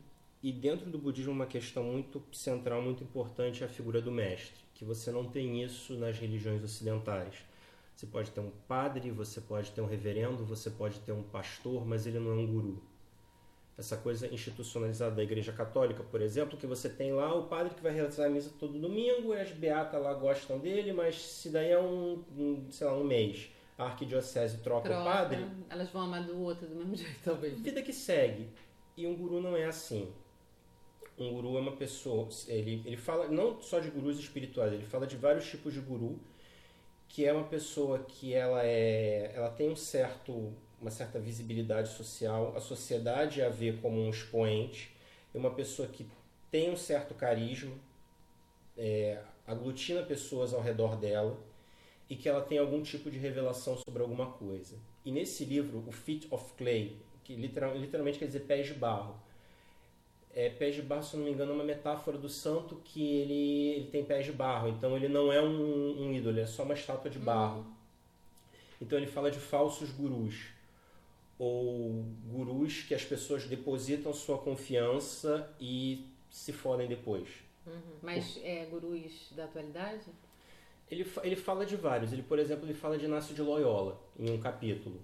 E dentro do budismo, uma questão muito central, muito importante é a figura do mestre, que você não tem isso nas religiões ocidentais. Você pode ter um padre, você pode ter um reverendo, você pode ter um pastor, mas ele não é um guru. Essa coisa institucionalizada da Igreja Católica, por exemplo, que você tem lá o padre que vai realizar a missa todo domingo e as beatas lá gostam dele, mas se daí é um, um sei lá, um mês, a arquidiocese troca, Troca, o padre, elas vão amar do outro do mesmo jeito, talvez. vida que segue. E um guru não é assim. Um guru é uma pessoa, ele, ele fala não só de gurus espirituais, ele fala de vários tipos de guru, que é uma pessoa que ela é, ela tem um certo, uma certa visibilidade social, a sociedade a vê como um expoente, é uma pessoa que tem um certo carisma, é, aglutina pessoas ao redor dela e que ela tem algum tipo de revelação sobre alguma coisa. E nesse livro, o Feet of Clay, que literal- literalmente quer dizer pés de barro, é, pés de barro, se não me engano, é uma metáfora do santo que ele, ele tem pés de barro. Então ele não é um, um ídolo, é só uma estátua de barro. Então ele fala de falsos gurus. Ou gurus que as pessoas depositam sua confiança e se fodem depois. Mas é gurus da atualidade? Ele, ele fala de vários. Ele, por exemplo, ele fala de Inácio de Loyola em um capítulo,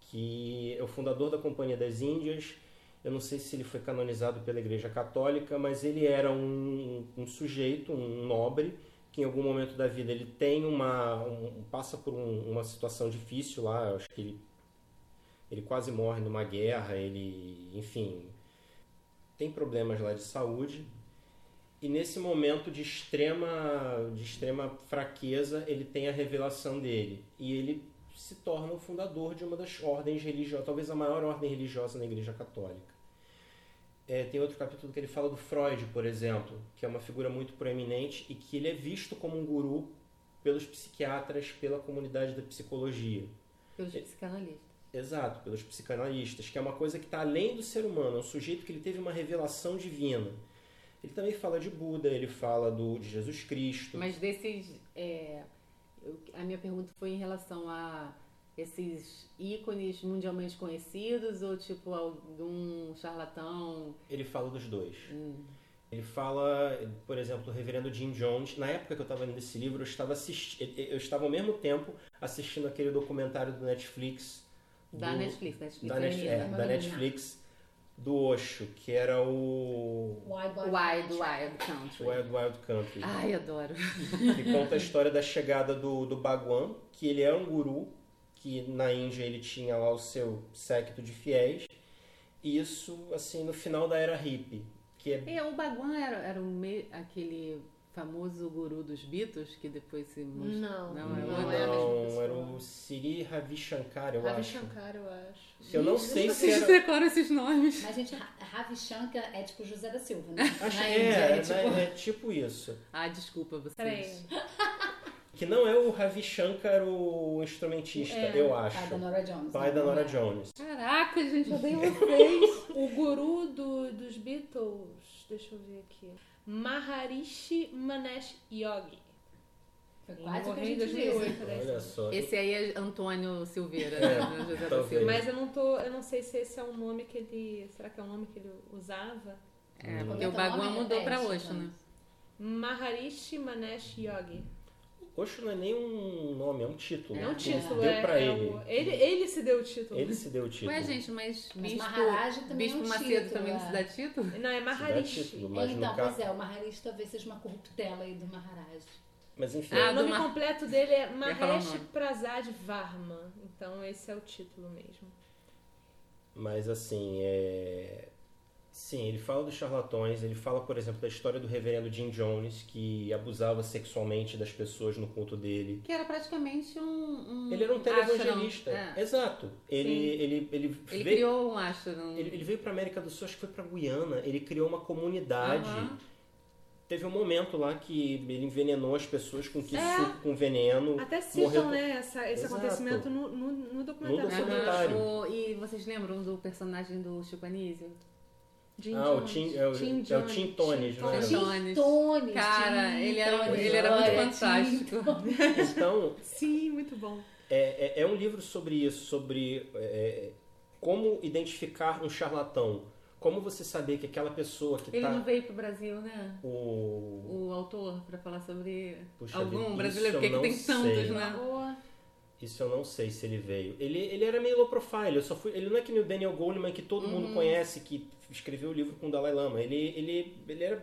que é o fundador da Companhia das Índias. Eu não sei se ele foi canonizado pela Igreja Católica, mas ele era um, um sujeito, um nobre, que em algum momento da vida ele tem uma um- passa por um- uma situação difícil lá. Eu acho que ele ele quase morre numa guerra. Ele, enfim, tem problemas lá de saúde. E nesse momento de extrema, de extrema fraqueza, ele tem a revelação dele. E ele se torna o fundador de uma das ordens religiosas, talvez a maior ordem religiosa na Igreja Católica. É, tem outro capítulo que ele fala do Freud, por exemplo, que é uma figura muito proeminente e que ele é visto como um guru pelos psiquiatras, pela comunidade da psicologia. Pelos psicanalistas. Exato, pelos psicanalistas, que é uma coisa que está além do ser humano, é um sujeito que ele teve uma revelação divina. Ele também fala de Buda, ele fala do, de Jesus Cristo. Mas desses. é, eu- a minha pergunta foi em relação a esses ícones mundialmente conhecidos ou tipo algum charlatão. Ele fala dos dois. Hum, Ele fala, por exemplo, do reverendo Jim Jones. Na época que eu estava lendo esse livro, eu estava, assisti eu estava ao mesmo tempo assistindo aquele documentário do Netflix. da do- Netflix, Netflix. da, Net- é, é, da Netflix do Osho, que era o Wild Wild, Wild Country. Wild Country. Wild Wild Country. Ai, adoro. que conta a história da chegada do, do Bhagwan, que ele era um guru, que na Índia ele tinha lá o seu séquito de fiéis. E isso, assim, no final da era hippie, que é É, o Bhagwan era, era o me- aquele famoso guru dos Beatles que depois se mostrou. Não, não, é não outro. é a mesma Não, era o Siri Ravi Shankar, eu Ravi acho. Shankar, eu acho. Eu não sei se Vocês era... decoram esses nomes. Mas, gente, Ra- Ravi Shankar é tipo José da Silva, né? Acho que é, é é, tipo- é tipo isso. Ah, desculpa vocês. Peraí. Que não é o Ravi Shankar o instrumentista, É, eu acho. Pai da Nora Jones. Pai né? da Nora é. Jones. Caraca, gente, eu odeio vocês. O guru do- dos Beatles, deixa eu ver aqui. Maharishi Manesh Yogi. Foi quase o que a gente 2008, disse. né? Olha só. Esse aí é Antônio Silveira, É, né? José da. Silva. Mas eu não tô, eu não sei se esse é um nome que ele, será que é um nome que ele usava? É, porque Comenta o Bhagwan nome, mudou pra repete, Osho, né? Maharishi Manesh Yogi. Osho não é nem um nome, é um título. É um título, Deu é, pra é ele. o- ele. Ele se deu o título. Ele se deu o título. Ué, gente, mas Mas Bispo, Maharaj também Bispo é um Macedo título, também não é. se dá título? Não, é Maharishi. título, mas então, pois é, o Maharaj talvez seja uma corruptela aí do Maharaj. Mas enfim, Ah, o do nome Ma- completo dele é Mahesh. Prasad Varma. Então esse é o título mesmo. mas assim, é... Sim, ele fala dos charlatões, ele fala, por exemplo, da história do reverendo Jim Jones, que abusava sexualmente das pessoas no culto dele. Que era praticamente um. um Ele era um televangelista. É. Exato. Ele, Sim. ele, ele, Ele veio, criou um ashram. ele, ele veio para América do Sul, acho que foi para Guiana. Ele criou uma comunidade. Aham. Teve um momento lá que ele envenenou as pessoas com que É. suco com veneno. Até citam, né, essa- esse Exato. acontecimento no, no, no documentário. No documentário. O- e vocês lembram do personagem do Chico Anísio? Jim Ah, o Jones. Tim, é o, Tim é o Jones. Tim Tones, não Tones. era? Tones. Cara, Tim ele era, Tones, ele era muito olha, fantástico. Tim Então, Sim, muito bom. é, é, é um livro sobre isso, sobre é, como identificar um charlatão. Como você saber que aquela pessoa que Ele tá... não veio pro Brasil, né? O... O autor, pra falar sobre Puxa algum vida, brasileiro, porque tem tantos, sei. né? Boa. Isso eu não sei se ele veio. Ele, ele era meio low profile. Eu só fui, ele não é que nem o Daniel Goleman, que todo mundo Uhum. conhece, que escreveu o livro com o Dalai Lama. Ele, ele, ele era...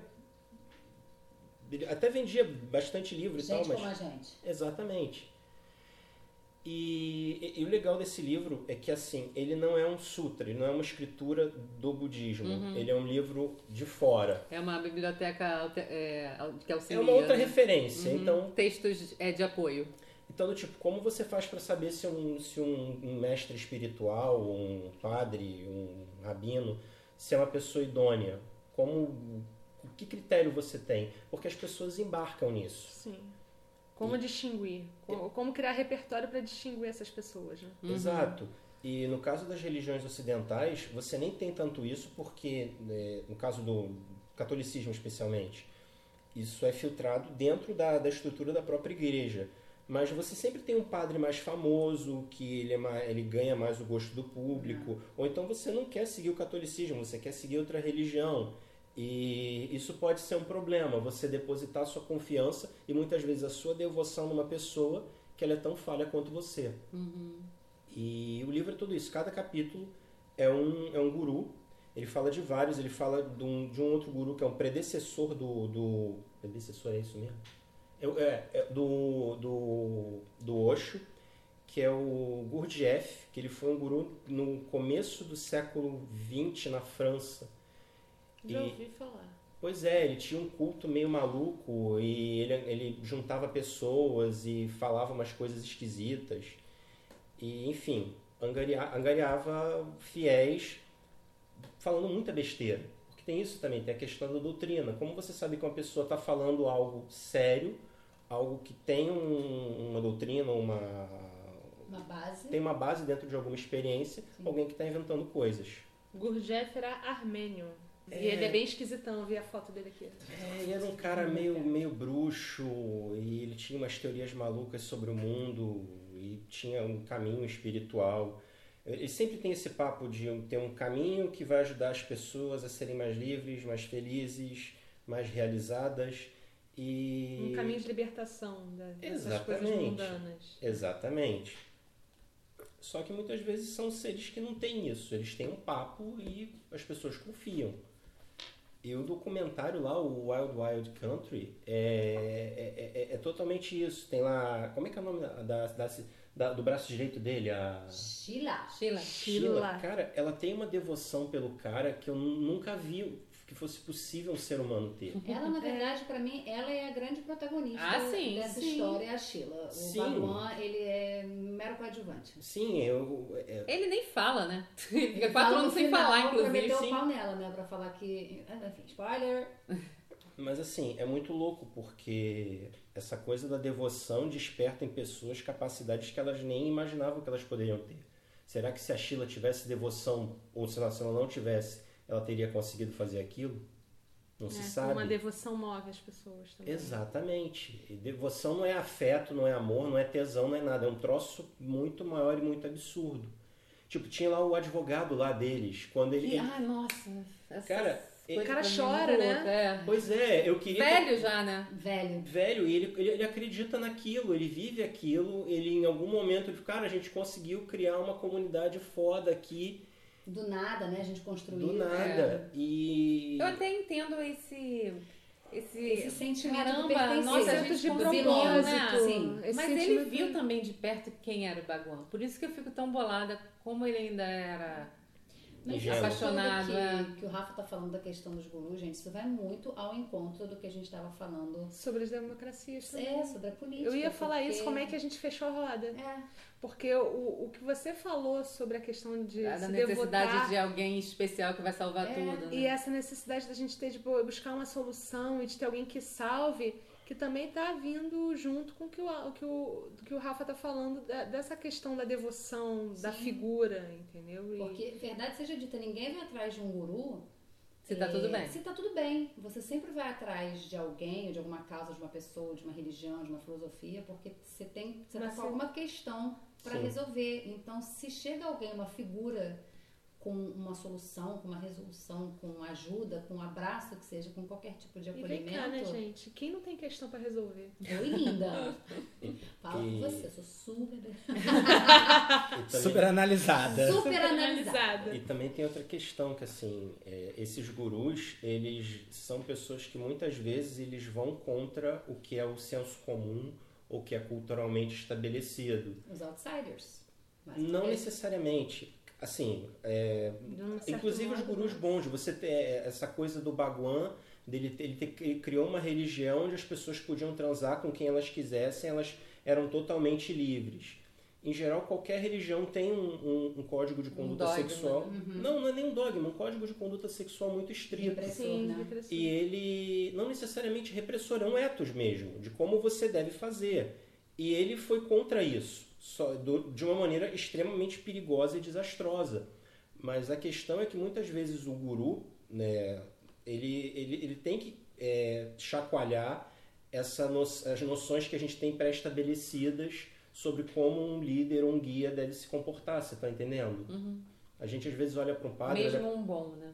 Ele até vendia bastante livro e Gente tal, como a mas... gente. Exatamente. E, e- e o legal desse livro é que, assim, ele não é um sutra, ele não é uma escritura do budismo. Uhum. Ele é um livro de fora. É uma biblioteca é, que É auxilia. uma outra né? referência. Uhum. Então, Textos é, de apoio. Então, do tipo, como você faz para saber se um, se um, um mestre espiritual, um padre, um rabino, se é uma pessoa idônea? Como, que critério você tem? Porque as pessoas embarcam nisso. Sim. Como distinguir? Como, como criar repertório para distinguir essas pessoas, né? Uhum. Exato. E no caso das religiões ocidentais, você nem tem tanto isso porque, né, no caso do catolicismo especialmente, isso é filtrado dentro da, da estrutura da própria igreja. Mas você sempre tem um padre mais famoso, que ele, é mais, ele ganha mais o gosto do público. Ou então você não quer seguir o catolicismo, você quer seguir outra religião. E isso pode ser um problema, você depositar sua confiança e muitas vezes a sua devoção numa pessoa que ela é tão falha quanto você. E o livro é tudo isso. Cada capítulo é um, é um guru. Ele fala de vários. Ele fala de um, de um outro guru que é um predecessor do. do predecessor é isso mesmo? É, é, é do, do, do Osho, que é o Gurdjieff, que ele foi um guru no começo do século XX na França. Já E- ouvi falar. Pois é, ele tinha um culto meio maluco e ele, ele juntava pessoas e falava umas coisas esquisitas. E, enfim, angaria- angariava fiéis falando muita besteira. Porque tem isso também, tem a questão da doutrina. Como você sabe que uma pessoa está falando algo sério, algo que tem um- uma doutrina, uma, Uma base. tem uma base dentro de alguma experiência, alguém que está inventando coisas. Gurdjieff era armênio. E É. ele é bem esquisitão, eu vi a foto dele aqui. É, ele era um cara meio, meio bruxo e ele tinha umas teorias malucas sobre o mundo e tinha um caminho espiritual. Ele sempre tem esse papo de ter um caminho que vai ajudar as pessoas a serem mais livres, mais felizes, mais realizadas e... Um caminho de libertação da- dessas coisas Exatamente. mundanas. Exatamente. Só que muitas vezes são seres que não têm isso. Eles têm um papo e as pessoas confiam. E o documentário lá, o Wild Wild Country, é, é, é, é totalmente isso. Tem lá. Como é que é o nome da, da, da- do braço direito dele? A Sheila. Sheila. Sheila. Cara, ela tem uma devoção pelo cara que eu nu- nunca vi que fosse possível um ser humano ter. Ela, na verdade, pra mim, ela é a grande protagonista Ah, sim, dessa sim. história, é a Sheila. O Sim. Baguan, ele é mero coadjuvante. Sim, eu. é- Ele nem fala, né? Fica Ele quatro fala anos no sem final falar, inclusive. meter sim. o pau nela, né? Pra falar que... Enfim, spoiler. Mas assim, é muito louco porque essa coisa da devoção desperta em pessoas capacidades que elas nem imaginavam que elas poderiam ter. Será que se a Sheila tivesse devoção, ou se ela não tivesse, ela teria conseguido fazer aquilo? Não se É, sabe. Uma devoção move as pessoas também. Exatamente. E devoção não é afeto, não é amor, não é tesão, não é nada. É um troço muito maior e muito absurdo. Tipo, tinha lá o advogado lá deles, quando ele. E, ai, nossa. Cara, o cara mim chora, né? é. Pois é, eu queria. Velho já, né? Velho. velho e ele, ele, ele acredita naquilo, ele vive aquilo, ele em algum momento, ele, cara, a gente conseguiu criar uma comunidade foda aqui Do nada, né? A gente construiu. do nada. E Eu até entendo esse. Esse, Esse sentimento de Caramba, pertencer. nossa, a gente de comprou, né? propósito. Sim. Mas ele viu também de perto quem era o Baguan. Por isso que eu fico tão bolada como ele ainda era. Apaixonado, é. que, que o Rafa tá falando da questão dos gurus, gente, isso vai muito ao encontro do que a gente estava falando. Sobre as democracias também. É, sobre a política. Eu ia falar porque- isso, como é que a gente fechou a roda. É, Porque o, o que você falou sobre a questão de Da se necessidade devotar de alguém especial que vai salvar É, tudo. Né? E essa necessidade da gente ter de buscar uma solução e de ter alguém que salve, que também tá vindo junto com o que o, o que o, que o Rafa tá falando da- dessa questão da devoção, da Sim. figura, entendeu? E- porque, verdade seja dita, ninguém vai atrás de um guru Se tá É, tudo bem. Se tá tudo bem. Você sempre vai atrás de alguém, de alguma causa, de uma pessoa, de uma religião, de uma filosofia, porque você tem, você tá com alguma questão para resolver. Então, se chega alguém, uma figura com uma solução, com uma resolução, com ajuda, com um abraço que seja, com qualquer tipo de E vem acolhimento. cá, né, gente? Quem não tem questão pra resolver? Oi, linda. Fala E- com você, eu sou super, também, Super analisada. super analisada. e também tem outra questão que assim, é, esses gurus, eles são pessoas que muitas vezes eles vão contra o que é o senso comum ou que é culturalmente estabelecido. Os outsiders. Mas Não necessariamente. Assim, é, um Inclusive os gurus né? bons, você tem é, essa coisa do Baguan, dele ele, ter- ele criou uma religião onde as pessoas podiam transar com quem elas quisessem, elas eram totalmente livres. Em geral, qualquer religião tem um, um- um código de conduta dogma, sexual. né? Não, não é nem um dogma, um código de conduta sexual muito estrito. Repressor, Sim, né? repressor. E ele não necessariamente repressor, é um etos mesmo, de como você deve fazer. E ele foi contra isso, só do- de uma maneira extremamente perigosa e desastrosa. Mas a questão é que muitas vezes o guru, né, ele, ele, ele tem que é, chacoalhar essa no, as noções que a gente tem pré-estabelecidas sobre como um líder ou um guia deve se comportar, você está entendendo? A gente às vezes olha para um padre, olha Mesmo um bom, né?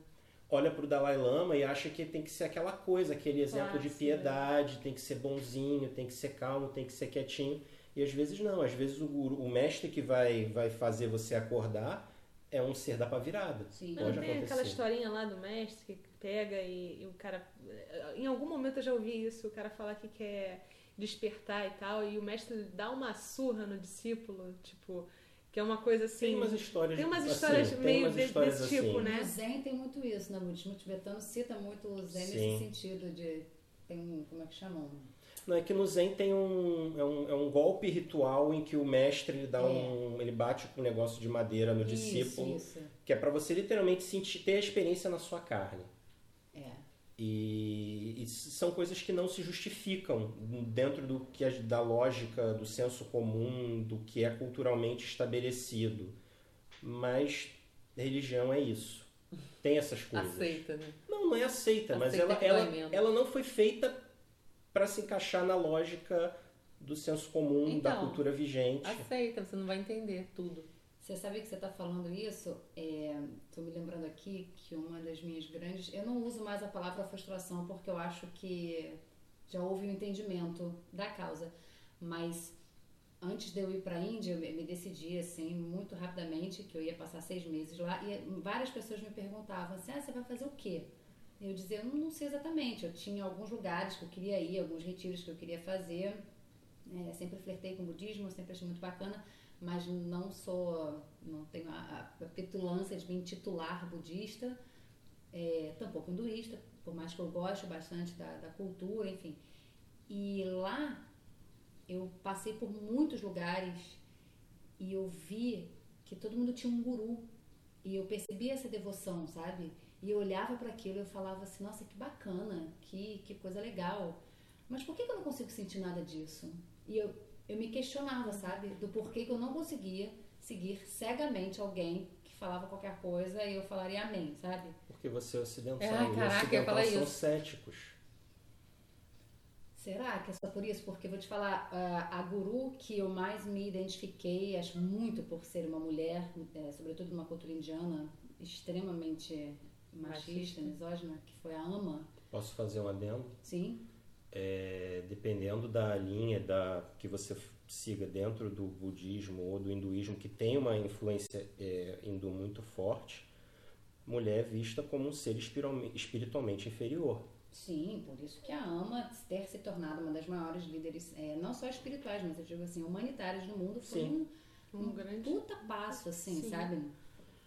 olha pro Dalai Lama e acha que tem que ser aquela coisa, aquele exemplo de Clássico, piedade, tem que ser bonzinho, tem que ser calmo, tem que ser quietinho. E às vezes não, às vezes o, guru, o mestre que vai, vai fazer você acordar é um ser da pá virada. Sim. Não, Pode tem aquela acontecer. historinha lá do mestre que pega e, e o cara. Em algum momento eu já ouvi isso, o cara falar que quer despertar e tal, e o mestre dá uma surra no discípulo, tipo, que é uma coisa assim. Tem umas histórias tem umas assim, histórias tem meio umas de- histórias desse tipo, assim. né? O Zen tem muito isso, né? O budismo tibetano cita muito o Zen Sim. nesse sentido de. Tem um. Como é que chamam? Não, é que no Zen tem um é, um. é um golpe ritual em que o mestre ele dá É. um. ele bate com um negócio de madeira no discípulo, Isso, isso. que é para você literalmente sentir, ter a experiência na sua carne. É. E, e são coisas que não se justificam dentro do que é da lógica do senso comum, do que é culturalmente estabelecido. Mas religião é isso. Tem essas coisas. Aceita, né? Não, não é aceita, mas Aceita ela, que ela, menos. ela não foi feita para se encaixar na lógica do senso comum, da Então, cultura vigente. Aceita, você não vai entender tudo. Você sabe que você está falando isso? Estou me lembrando aqui que uma das minhas grandes. Eu não uso mais a palavra frustração porque eu acho que já houve um entendimento da causa. Mas antes de eu ir para a Índia, eu me decidi assim muito rapidamente que eu ia passar seis meses lá e várias pessoas me perguntavam assim, ah, você vai fazer o quê? Eu dizia, eu não sei exatamente. Eu tinha alguns lugares que eu queria ir, alguns retiros que eu queria fazer. É, sempre flertei com o budismo, sempre achei muito bacana, mas não sou, não tenho a, a petulância de me intitular budista, é, tampouco hinduísta, por mais que eu goste bastante da, da cultura, enfim. E lá eu passei por muitos lugares e eu vi que todo mundo tinha um guru e eu percebi essa devoção, sabe? E eu olhava para aquilo e eu falava assim, nossa, que bacana, que, que coisa legal. Mas por que, que eu não consigo sentir nada disso? E eu, eu me questionava, sabe? Do porquê que eu não conseguia seguir cegamente alguém que falava qualquer coisa e eu falaria amém, sabe? Porque você é ocidental. É, caraca, ocidental eu são isso. céticos. Será que é só por isso? Porque vou te falar, a, a guru que eu mais me identifiquei, acho muito por ser uma mulher, é, sobretudo numa cultura indiana, extremamente machista, misógina, que foi a Ama, Posso fazer um adendo? sim, É, dependendo da linha da que você siga dentro do budismo ou do hinduísmo, que tem uma influência é, hindu muito forte, mulher é vista como um ser espiritualme- espiritualmente inferior. sim, por isso que a Ama ter se tornado uma das maiores líderes, é, não só espirituais, mas eu digo assim, humanitárias do mundo, foi Sim. um, Um grande- puta passo, assim, Sim. sabe?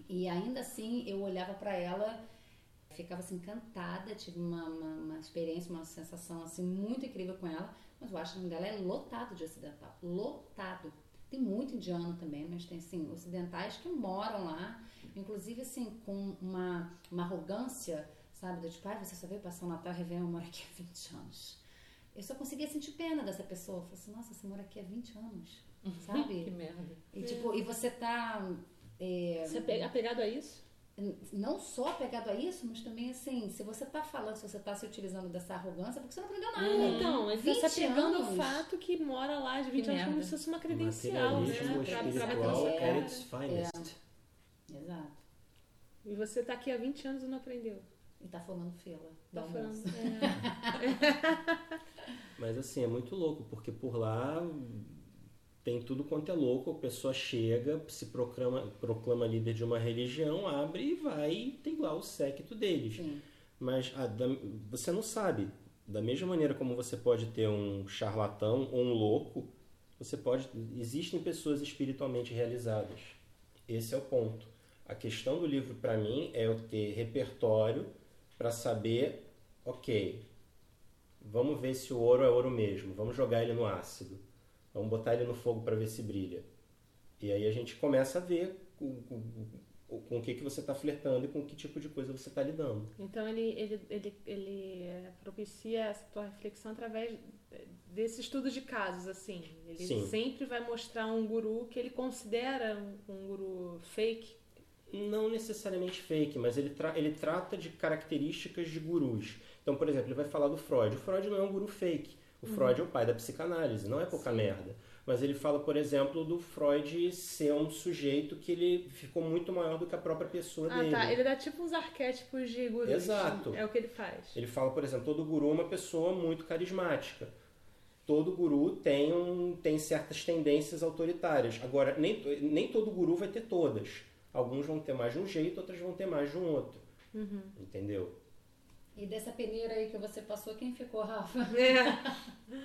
E ainda assim, eu olhava pra ela, ficava assim encantada, tive uma, uma, uma experiência, uma sensação assim muito incrível com ela, mas o ashram dela é lotado de ocidental, lotado. Tem muito indiano também, mas tem assim ocidentais que moram lá, inclusive assim com uma, uma arrogância, sabe, do tipo, ah, você só veio passar o Natal e Réveillon, eu moro aqui há 20 anos. Eu só conseguia sentir pena dessa pessoa. Eu falei assim, nossa, você mora aqui há 20 anos, sabe? Que merda. E, tipo, e você tá é, Você é pe- apegado a isso? Não só apegado a isso, mas também assim, se você tá falando, se você tá se utilizando dessa arrogância, é porque você não aprendeu nada. Então, ele tá se 20 apegando ao anos. fato que mora lá de 20 Que anos como se fosse uma credencial, né? Pra, pra bater na sua cara. its finest. Exato. E você tá aqui há 20 anos e não aprendeu. E tá formando fila. Tá do falando. almoço. É. Mas assim, é muito louco, porque por lá tem tudo quanto é louco, a pessoa chega, se proclama, proclama líder de uma religião, abre e vai e tem lá o séquito deles. Sim. Mas a da- você não sabe. Da mesma maneira como você pode ter um charlatão ou um louco, você pode. Existem pessoas espiritualmente realizadas. Esse é o ponto. A questão do livro para mim é eu ter repertório para saber, ok, vamos ver se o ouro é ouro mesmo, vamos jogar ele no ácido, vamos botar ele no fogo para ver se brilha. E aí a gente começa a ver com, com, com o que, que você está flertando e com que tipo de coisa você está lidando. Então ele, ele, ele, ele é, propicia essa tua reflexão através desse estudo de casos, assim. Ele Sim. sempre vai mostrar um guru que ele considera um, um guru fake. Não necessariamente fake, mas ele, tra ele trata de características de gurus. Então, por exemplo, ele vai falar do Freud. O Freud não é um guru fake. O Freud é o pai da psicanálise, não é pouca merda. Mas ele fala, por exemplo, do Freud ser um sujeito que ele ficou muito maior do que a própria pessoa Ah, dele. tá. Ele dá tipo uns arquétipos de gurus. Exato. É o que ele faz. Ele fala, por exemplo, todo guru é uma pessoa muito carismática. Todo guru tem, um, tem certas tendências autoritárias. Agora, nem, nem todo guru vai ter todas. Alguns vão ter mais de um jeito, outros vão ter mais de um outro. Entendeu? E dessa peneira aí que você passou, quem ficou, Rafa? É.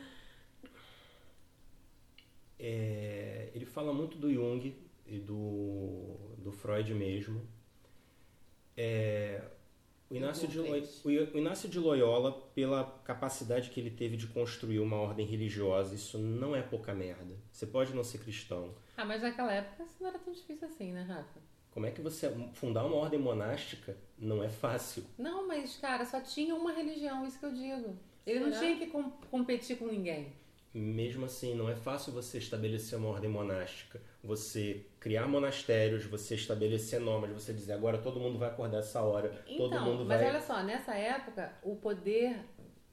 É, ele fala muito do Jung e do, do Freud mesmo. É, o, Inácio de, o Inácio de Loyola, pela capacidade que ele teve de construir uma ordem religiosa, isso não é pouca merda. Você pode não ser cristão. Ah, mas naquela época isso não era tão difícil assim, né, Rafa? Como é que você fundar uma ordem monástica não é fácil? Não, mas, cara, só tinha uma religião, isso que eu digo. Ele não Será? tinha que com- competir com ninguém. Mesmo assim, não é fácil você estabelecer uma ordem monástica. Você criar monastérios, você estabelecer normas, você dizer agora todo mundo vai acordar essa hora, todo Então, mundo mas vai. olha só, nessa época, o poder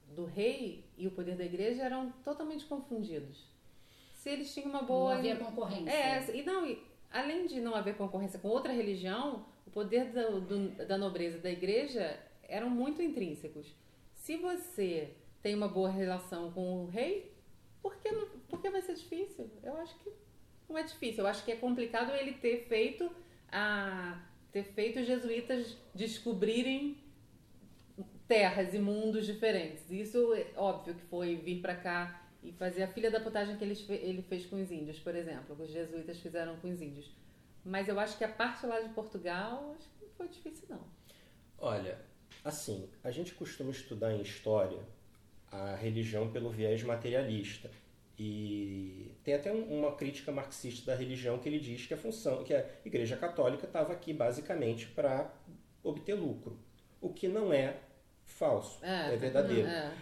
do rei e o poder da igreja eram totalmente confundidos. Se eles tinham uma Não boa. havia concorrência. É, e não, e além de não haver concorrência com outra religião, o poder do- do- da nobreza da igreja eram muito intrínsecos. Se você tem uma boa relação com o rei, por que não, Por que vai ser difícil? Eu acho que não é difícil. Eu acho que é complicado ele ter feito a ter feito os jesuítas descobrirem terras e mundos diferentes. Isso é óbvio que foi vir para cá e fazer a filha da potagem que ele, ele fez com os índios, por exemplo, que os jesuítas fizeram com os índios. Mas eu acho que a parte lá de Portugal, acho que não foi difícil não. Olha, assim, a gente costuma estudar em história a religião pelo viés materialista. E tem até uma crítica marxista da religião que ele diz que a função, que a Igreja Católica estava aqui basicamente para obter lucro, o que não é falso, é, é verdadeiro. É.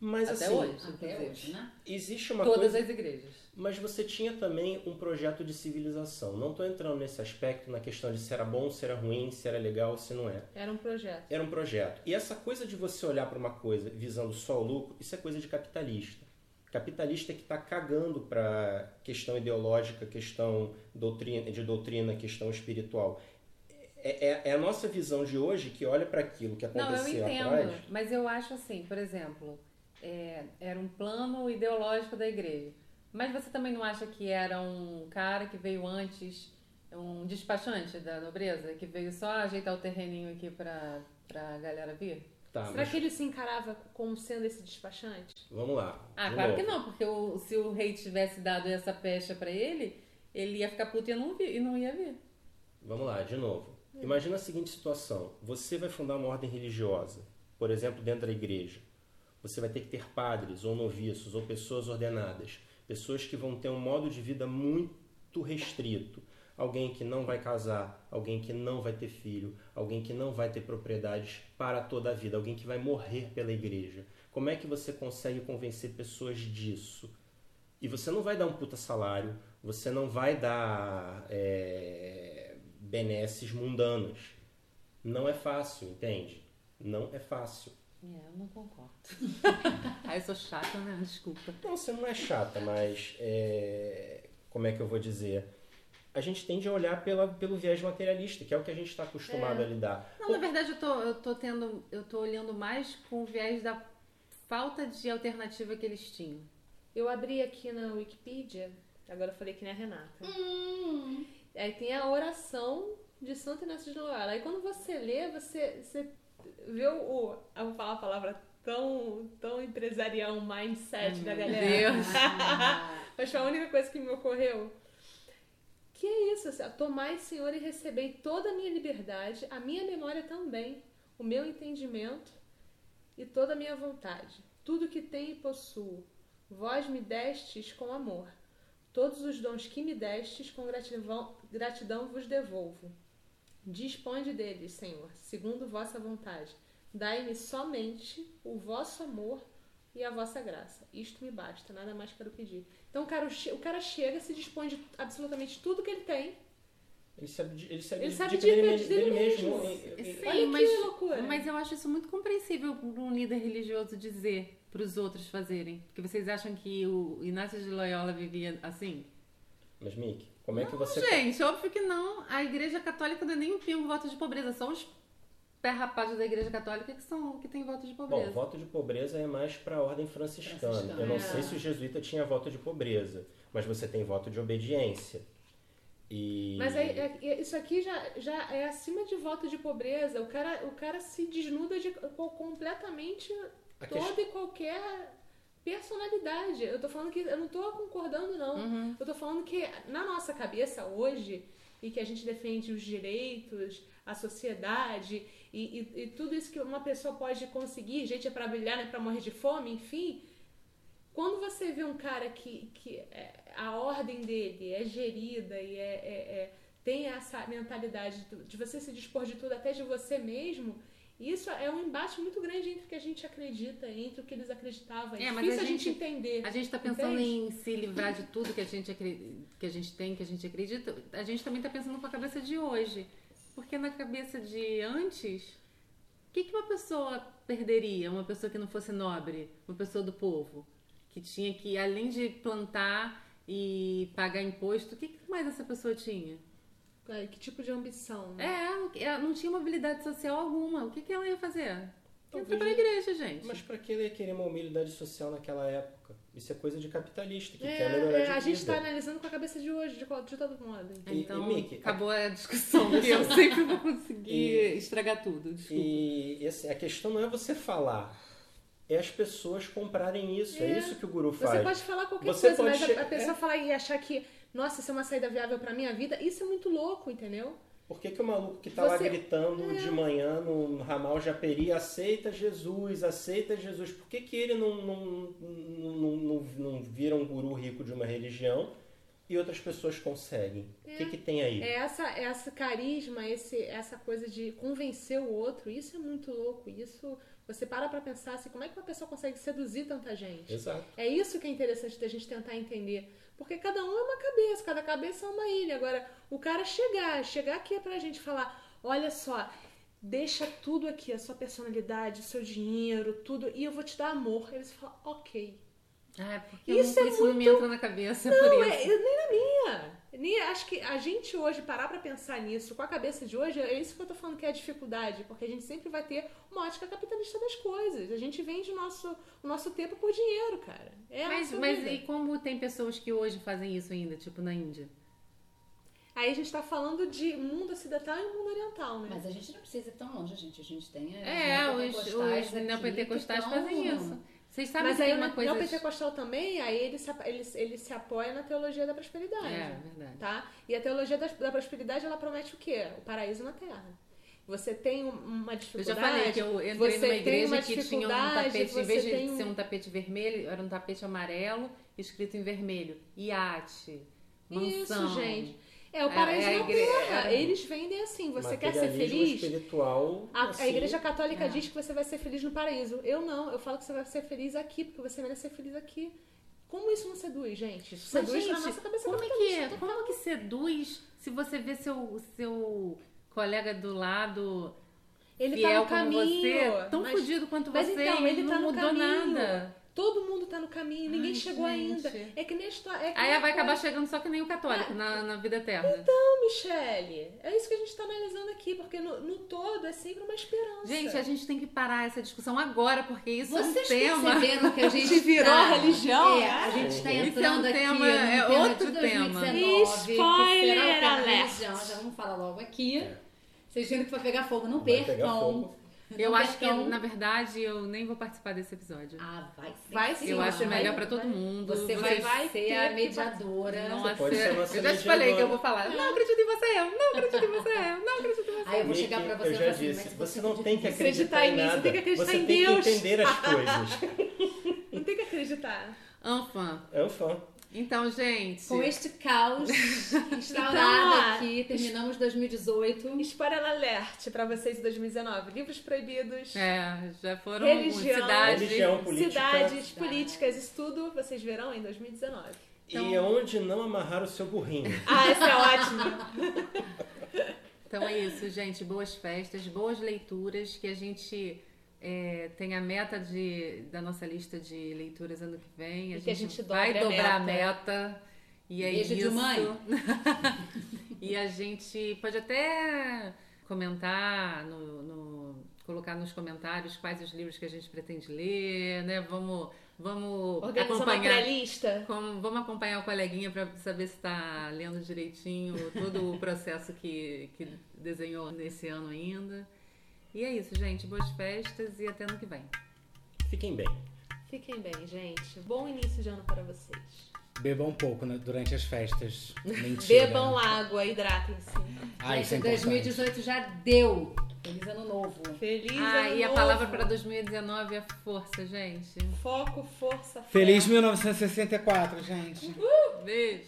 Mas até assim, hoje, até hoje, né? existe uma Todas coisa... as igrejas. Mas você tinha também um projeto de civilização. Não estou entrando nesse aspecto, na questão de se era bom, se era ruim, se era legal, se não era. Era um projeto. Era um projeto. E essa coisa de você olhar para uma coisa visando só o lucro, isso é coisa de capitalista. Capitalista é que está cagando para questão ideológica, questão doutrina, de doutrina, questão espiritual. É, é, é, a nossa visão de hoje que olha para aquilo que aconteceu Não, eu entendo, atrás. Mas eu acho assim, por exemplo, é, era um plano ideológico da igreja. Mas você também não acha que era um cara que veio antes, um despachante da nobreza, que veio só ajeitar o terreninho aqui pra, pra galera vir? Tá, Será mas... que ele se encarava como sendo esse despachante? Vamos lá. Ah, claro novo. que não, porque o, se o rei tivesse dado essa pecha para ele, ele ia ficar puto e não, vir, e não ia vir. Vamos lá, de novo. Imagina a seguinte situação: você vai fundar uma ordem religiosa, por exemplo, dentro da igreja. Você vai ter que ter padres, ou noviços, ou pessoas ordenadas. Pessoas que vão ter um modo de vida muito restrito. Alguém que não vai casar, alguém que não vai ter filho, alguém que não vai ter propriedades para toda a vida, alguém que vai morrer pela igreja. Como é que você consegue convencer pessoas disso? E você não vai dar um puta salário, você não vai dar é, benesses mundanos. Não é fácil, entende? Não é fácil. É, eu não concordo. ah, eu sou chata, né? Desculpa. Não, você não é chata, mas é... como é que eu vou dizer? A gente tende a olhar pela, pelo viés materialista, que é o que a gente está acostumado é. a lidar. Não, na verdade, eu tô, eu tô tendo. Eu tô olhando mais com o viés da falta de alternativa que eles tinham. Eu abri aqui na Wikipedia, agora eu falei que nem a Renata. Hum. Aí tem a oração de Santo Inácio de Loyola. Aí quando você lê, você, você vê o, eu vou falar a palavra tão, tão empresarial, mindset da galera. Deus. Mas foi a única coisa que me ocorreu. Que é isso, assim, tomai, Senhor, e recebei toda a minha liberdade, a minha memória também, o meu entendimento e toda a minha vontade. Tudo que tenho e possuo, vós me destes com amor. Todos os dons que me destes, com gratidão, gratidão vos devolvo. Disponde deles, Senhor, segundo vossa vontade. Dai-me somente o vosso amor e a vossa graça. Isto me basta, nada mais quero pedir. Então o cara, o cara chega, se dispõe de absolutamente tudo que ele tem. Ele sabe, ele sabe, ele sabe de, dele, dele, dele mesmo. mesmo. Sim, Olha mas, que loucura. Mas eu acho isso muito compreensível para um líder religioso dizer para os outros fazerem. Porque vocês acham que o Inácio de Loyola vivia assim? Mas, Mick, como é que não, você. Gente, óbvio que não. A Igreja Católica não é nem um pingo voto de pobreza, são os pé rapados da Igreja Católica que são que tem voto de pobreza. Bom, voto de pobreza é mais para a ordem franciscana. franciscana. Eu não é. sei se o jesuíta tinha voto de pobreza, mas você tem voto de obediência. E... Mas é, é, isso aqui já, já é acima de voto de pobreza. O cara, o cara se desnuda de completamente a toda que... e qualquer personalidade. Eu tô falando que eu não tô concordando, não. Uhum. Eu tô falando que na nossa cabeça hoje, e que a gente defende os direitos, a sociedade e, e, e tudo isso que uma pessoa pode conseguir, gente é para brilhar, não é para morrer de fome, enfim. Quando você vê um cara que, que é, a ordem dele é gerida e é, é, é tem essa mentalidade de você se dispor de tudo, até de você mesmo, isso é um embate muito grande entre o que a gente acredita, entre o que eles acreditavam. É, é difícil a, a gente, entender. A gente está pensando entende? em se livrar de tudo que a, gente, que a gente tem, que a gente acredita. A gente também está pensando com a cabeça de hoje. Porque na cabeça de antes, o que, que uma pessoa perderia? Uma pessoa que não fosse nobre, uma pessoa do povo, que tinha que, além de plantar e pagar imposto, o que, que mais essa pessoa tinha? É, que tipo de ambição? Né? É, não tinha mobilidade social alguma. O que, que ela ia fazer? Entra pra igreja, gente. Mas pra que ele ia querer uma humildade social naquela época? Isso é coisa de capitalista, que É, quer melhorar é, de a gente vida. tá analisando com a cabeça de hoje, de, de todo modo. E- Então, e, Mickey, acabou a discussão, porque eu sempre vou conseguir estragar tudo. Desculpa. E assim, a questão não é você falar, é as pessoas comprarem isso. É, É. isso que o guru Você faz. pode falar qualquer Você coisa, mas che- a, a pessoa é. falar e achar que, nossa, isso é uma saída viável pra minha vida, isso é muito louco, entendeu? Por que, que o maluco que tá lá Você- gritando É. de manhã no ramal Japeri aceita Jesus, aceita Jesus? Por que, que ele não, não, não, não, não, vira um guru rico de uma religião e outras pessoas conseguem? O que, que tem aí? É essa, essa carisma, esse, essa coisa de convencer o outro, isso é muito louco. Isso, você para pra pensar assim, como é que uma pessoa consegue seduzir tanta gente? Exato. É isso que é interessante da gente tentar entender. Porque cada um é uma cabeça, cada cabeça é uma ilha. Agora, o cara chegar, chegar aqui é pra gente falar: olha só, deixa tudo aqui, a sua personalidade, o seu dinheiro, tudo, e eu vou te dar amor. Aí você fala: ok. Ah, é porque Isso não, é isso não me entra na cabeça, é Não, por é, isso. eu- nem na minha. Nem, acho que a gente hoje parar pra pensar nisso com a cabeça de hoje, é isso que eu tô falando que é a dificuldade, porque a gente sempre vai ter uma ótica capitalista das coisas. A gente vende o nosso, o nosso tempo por dinheiro, cara. É Mas, mas vida. e como tem pessoas que hoje fazem isso ainda, tipo na Índia? Aí a gente tá falando de mundo ocidental e mundo oriental, né? Mas a gente não precisa ir tão longe, gente. A gente tem É, os, neopentecostais os neopentecostais fazem isso. Vocês sabem Mas que aí uma coisa... neopentecostal também, aí ele se, ele, ele se apoia na teologia da prosperidade. É, verdade. Tá? E a teologia da, da prosperidade, ela promete o quê? O paraíso na terra. Você tem um- uma Eu dificuldade. já falei que eu entrei você numa igreja que tinha um tapete, em vez de tem ser um tapete vermelho, era um tapete amarelo escrito em vermelho. Iate, mansão. Isso, gente. É, o É, paraíso é a na terra. é- Eles vendem assim. Você quer ser feliz? espiritual. A, a assim, igreja católica É. diz que você vai ser feliz no paraíso. Eu não. Eu falo que você vai ser feliz aqui, porque você merece ser feliz aqui. Como isso não seduz, gente? Isso Mas, seduz na gente, nossa cabeça como é, que, total. como que seduz se você vê seu, seu colega do lado Ele fiel tá no como caminho. você, tão mas- fudido quanto mas você, então, ele não tá no mudou caminho. nada. Todo mundo tá no caminho, ninguém Ai, chegou gente. ainda. É que nem a história. É que Aí a vai acabar chegando só que nem o católico na, na vida eterna. Não, Michele. É isso que a gente tá analisando aqui, porque no, no todo é sempre uma esperança. Gente, a gente tem que parar essa discussão agora, porque isso Vocês é um tema. perceberam que a gente virou tá- religião, É, a gente tá Isso é um entrando aqui tema- no é tema outro de tema. 2019, que será o Spoiler tema religião. Já vamos falar logo aqui. Vocês viram que vai pegar fogo. Não Vai pegar percam. Eu Não acho que, na verdade, eu nem vou participar desse episódio. Ah, vai sim. Vai sim, eu você acho vai- melhor pra todo mundo. Você vai, vai ser a mediadora. Nossa, pode ser nossa eu já te falei que eu vou falar. Não acredito em você, eu não acredito em você, eu não acredito em você. Aí eu vou chegar pra você eu e já falar assim, disse, mas você não tem que Acreditar acreditar em mim, você tem que acreditar Você em tem Deus. que entender as coisas. Não tem que acreditar. Enfim, É um fã. Então, gente. Com este caos Então, instaurado ó, aqui, terminamos 2018. Spoiler alert pra vocês em 2019. Livros proibidos. É, já foram Religião. cidade. Religião, política. Cidades, políticas, isso tudo vocês verão em 2019. E onde não amarrar o seu burrinho. Ah, essa é ótima. Então é isso, gente. Boas festas, boas leituras, que a gente é, tem a meta de, da nossa lista de leituras ano que vem. A, E que a gente, gente vai dobre a dobrar a meta. meta. E é Beijo de isso. mãe. e a gente pode até comentar no, no- colocar nos comentários quais os livros que a gente pretende ler, né? Vamos, vamos Organizar uma acompanhar. pré-lista. Como- vamos acompanhar o coleguinha para saber se está lendo direitinho todo o processo que, que desenhou nesse ano ainda. E é isso, gente. Boas festas e até ano que vem. Fiquem bem. Fiquem bem, gente. Bom início de ano para vocês. Bebam um pouco né, durante as festas. Mentira. Bebam água, hidratem-se. Ah, isso é Gente, importante. 2018 já deu. Feliz ano novo. Feliz Ah, ano e a novo. palavra para 2019 é força, gente. Foco, força, fé. Feliz 1964, gente. Beijo.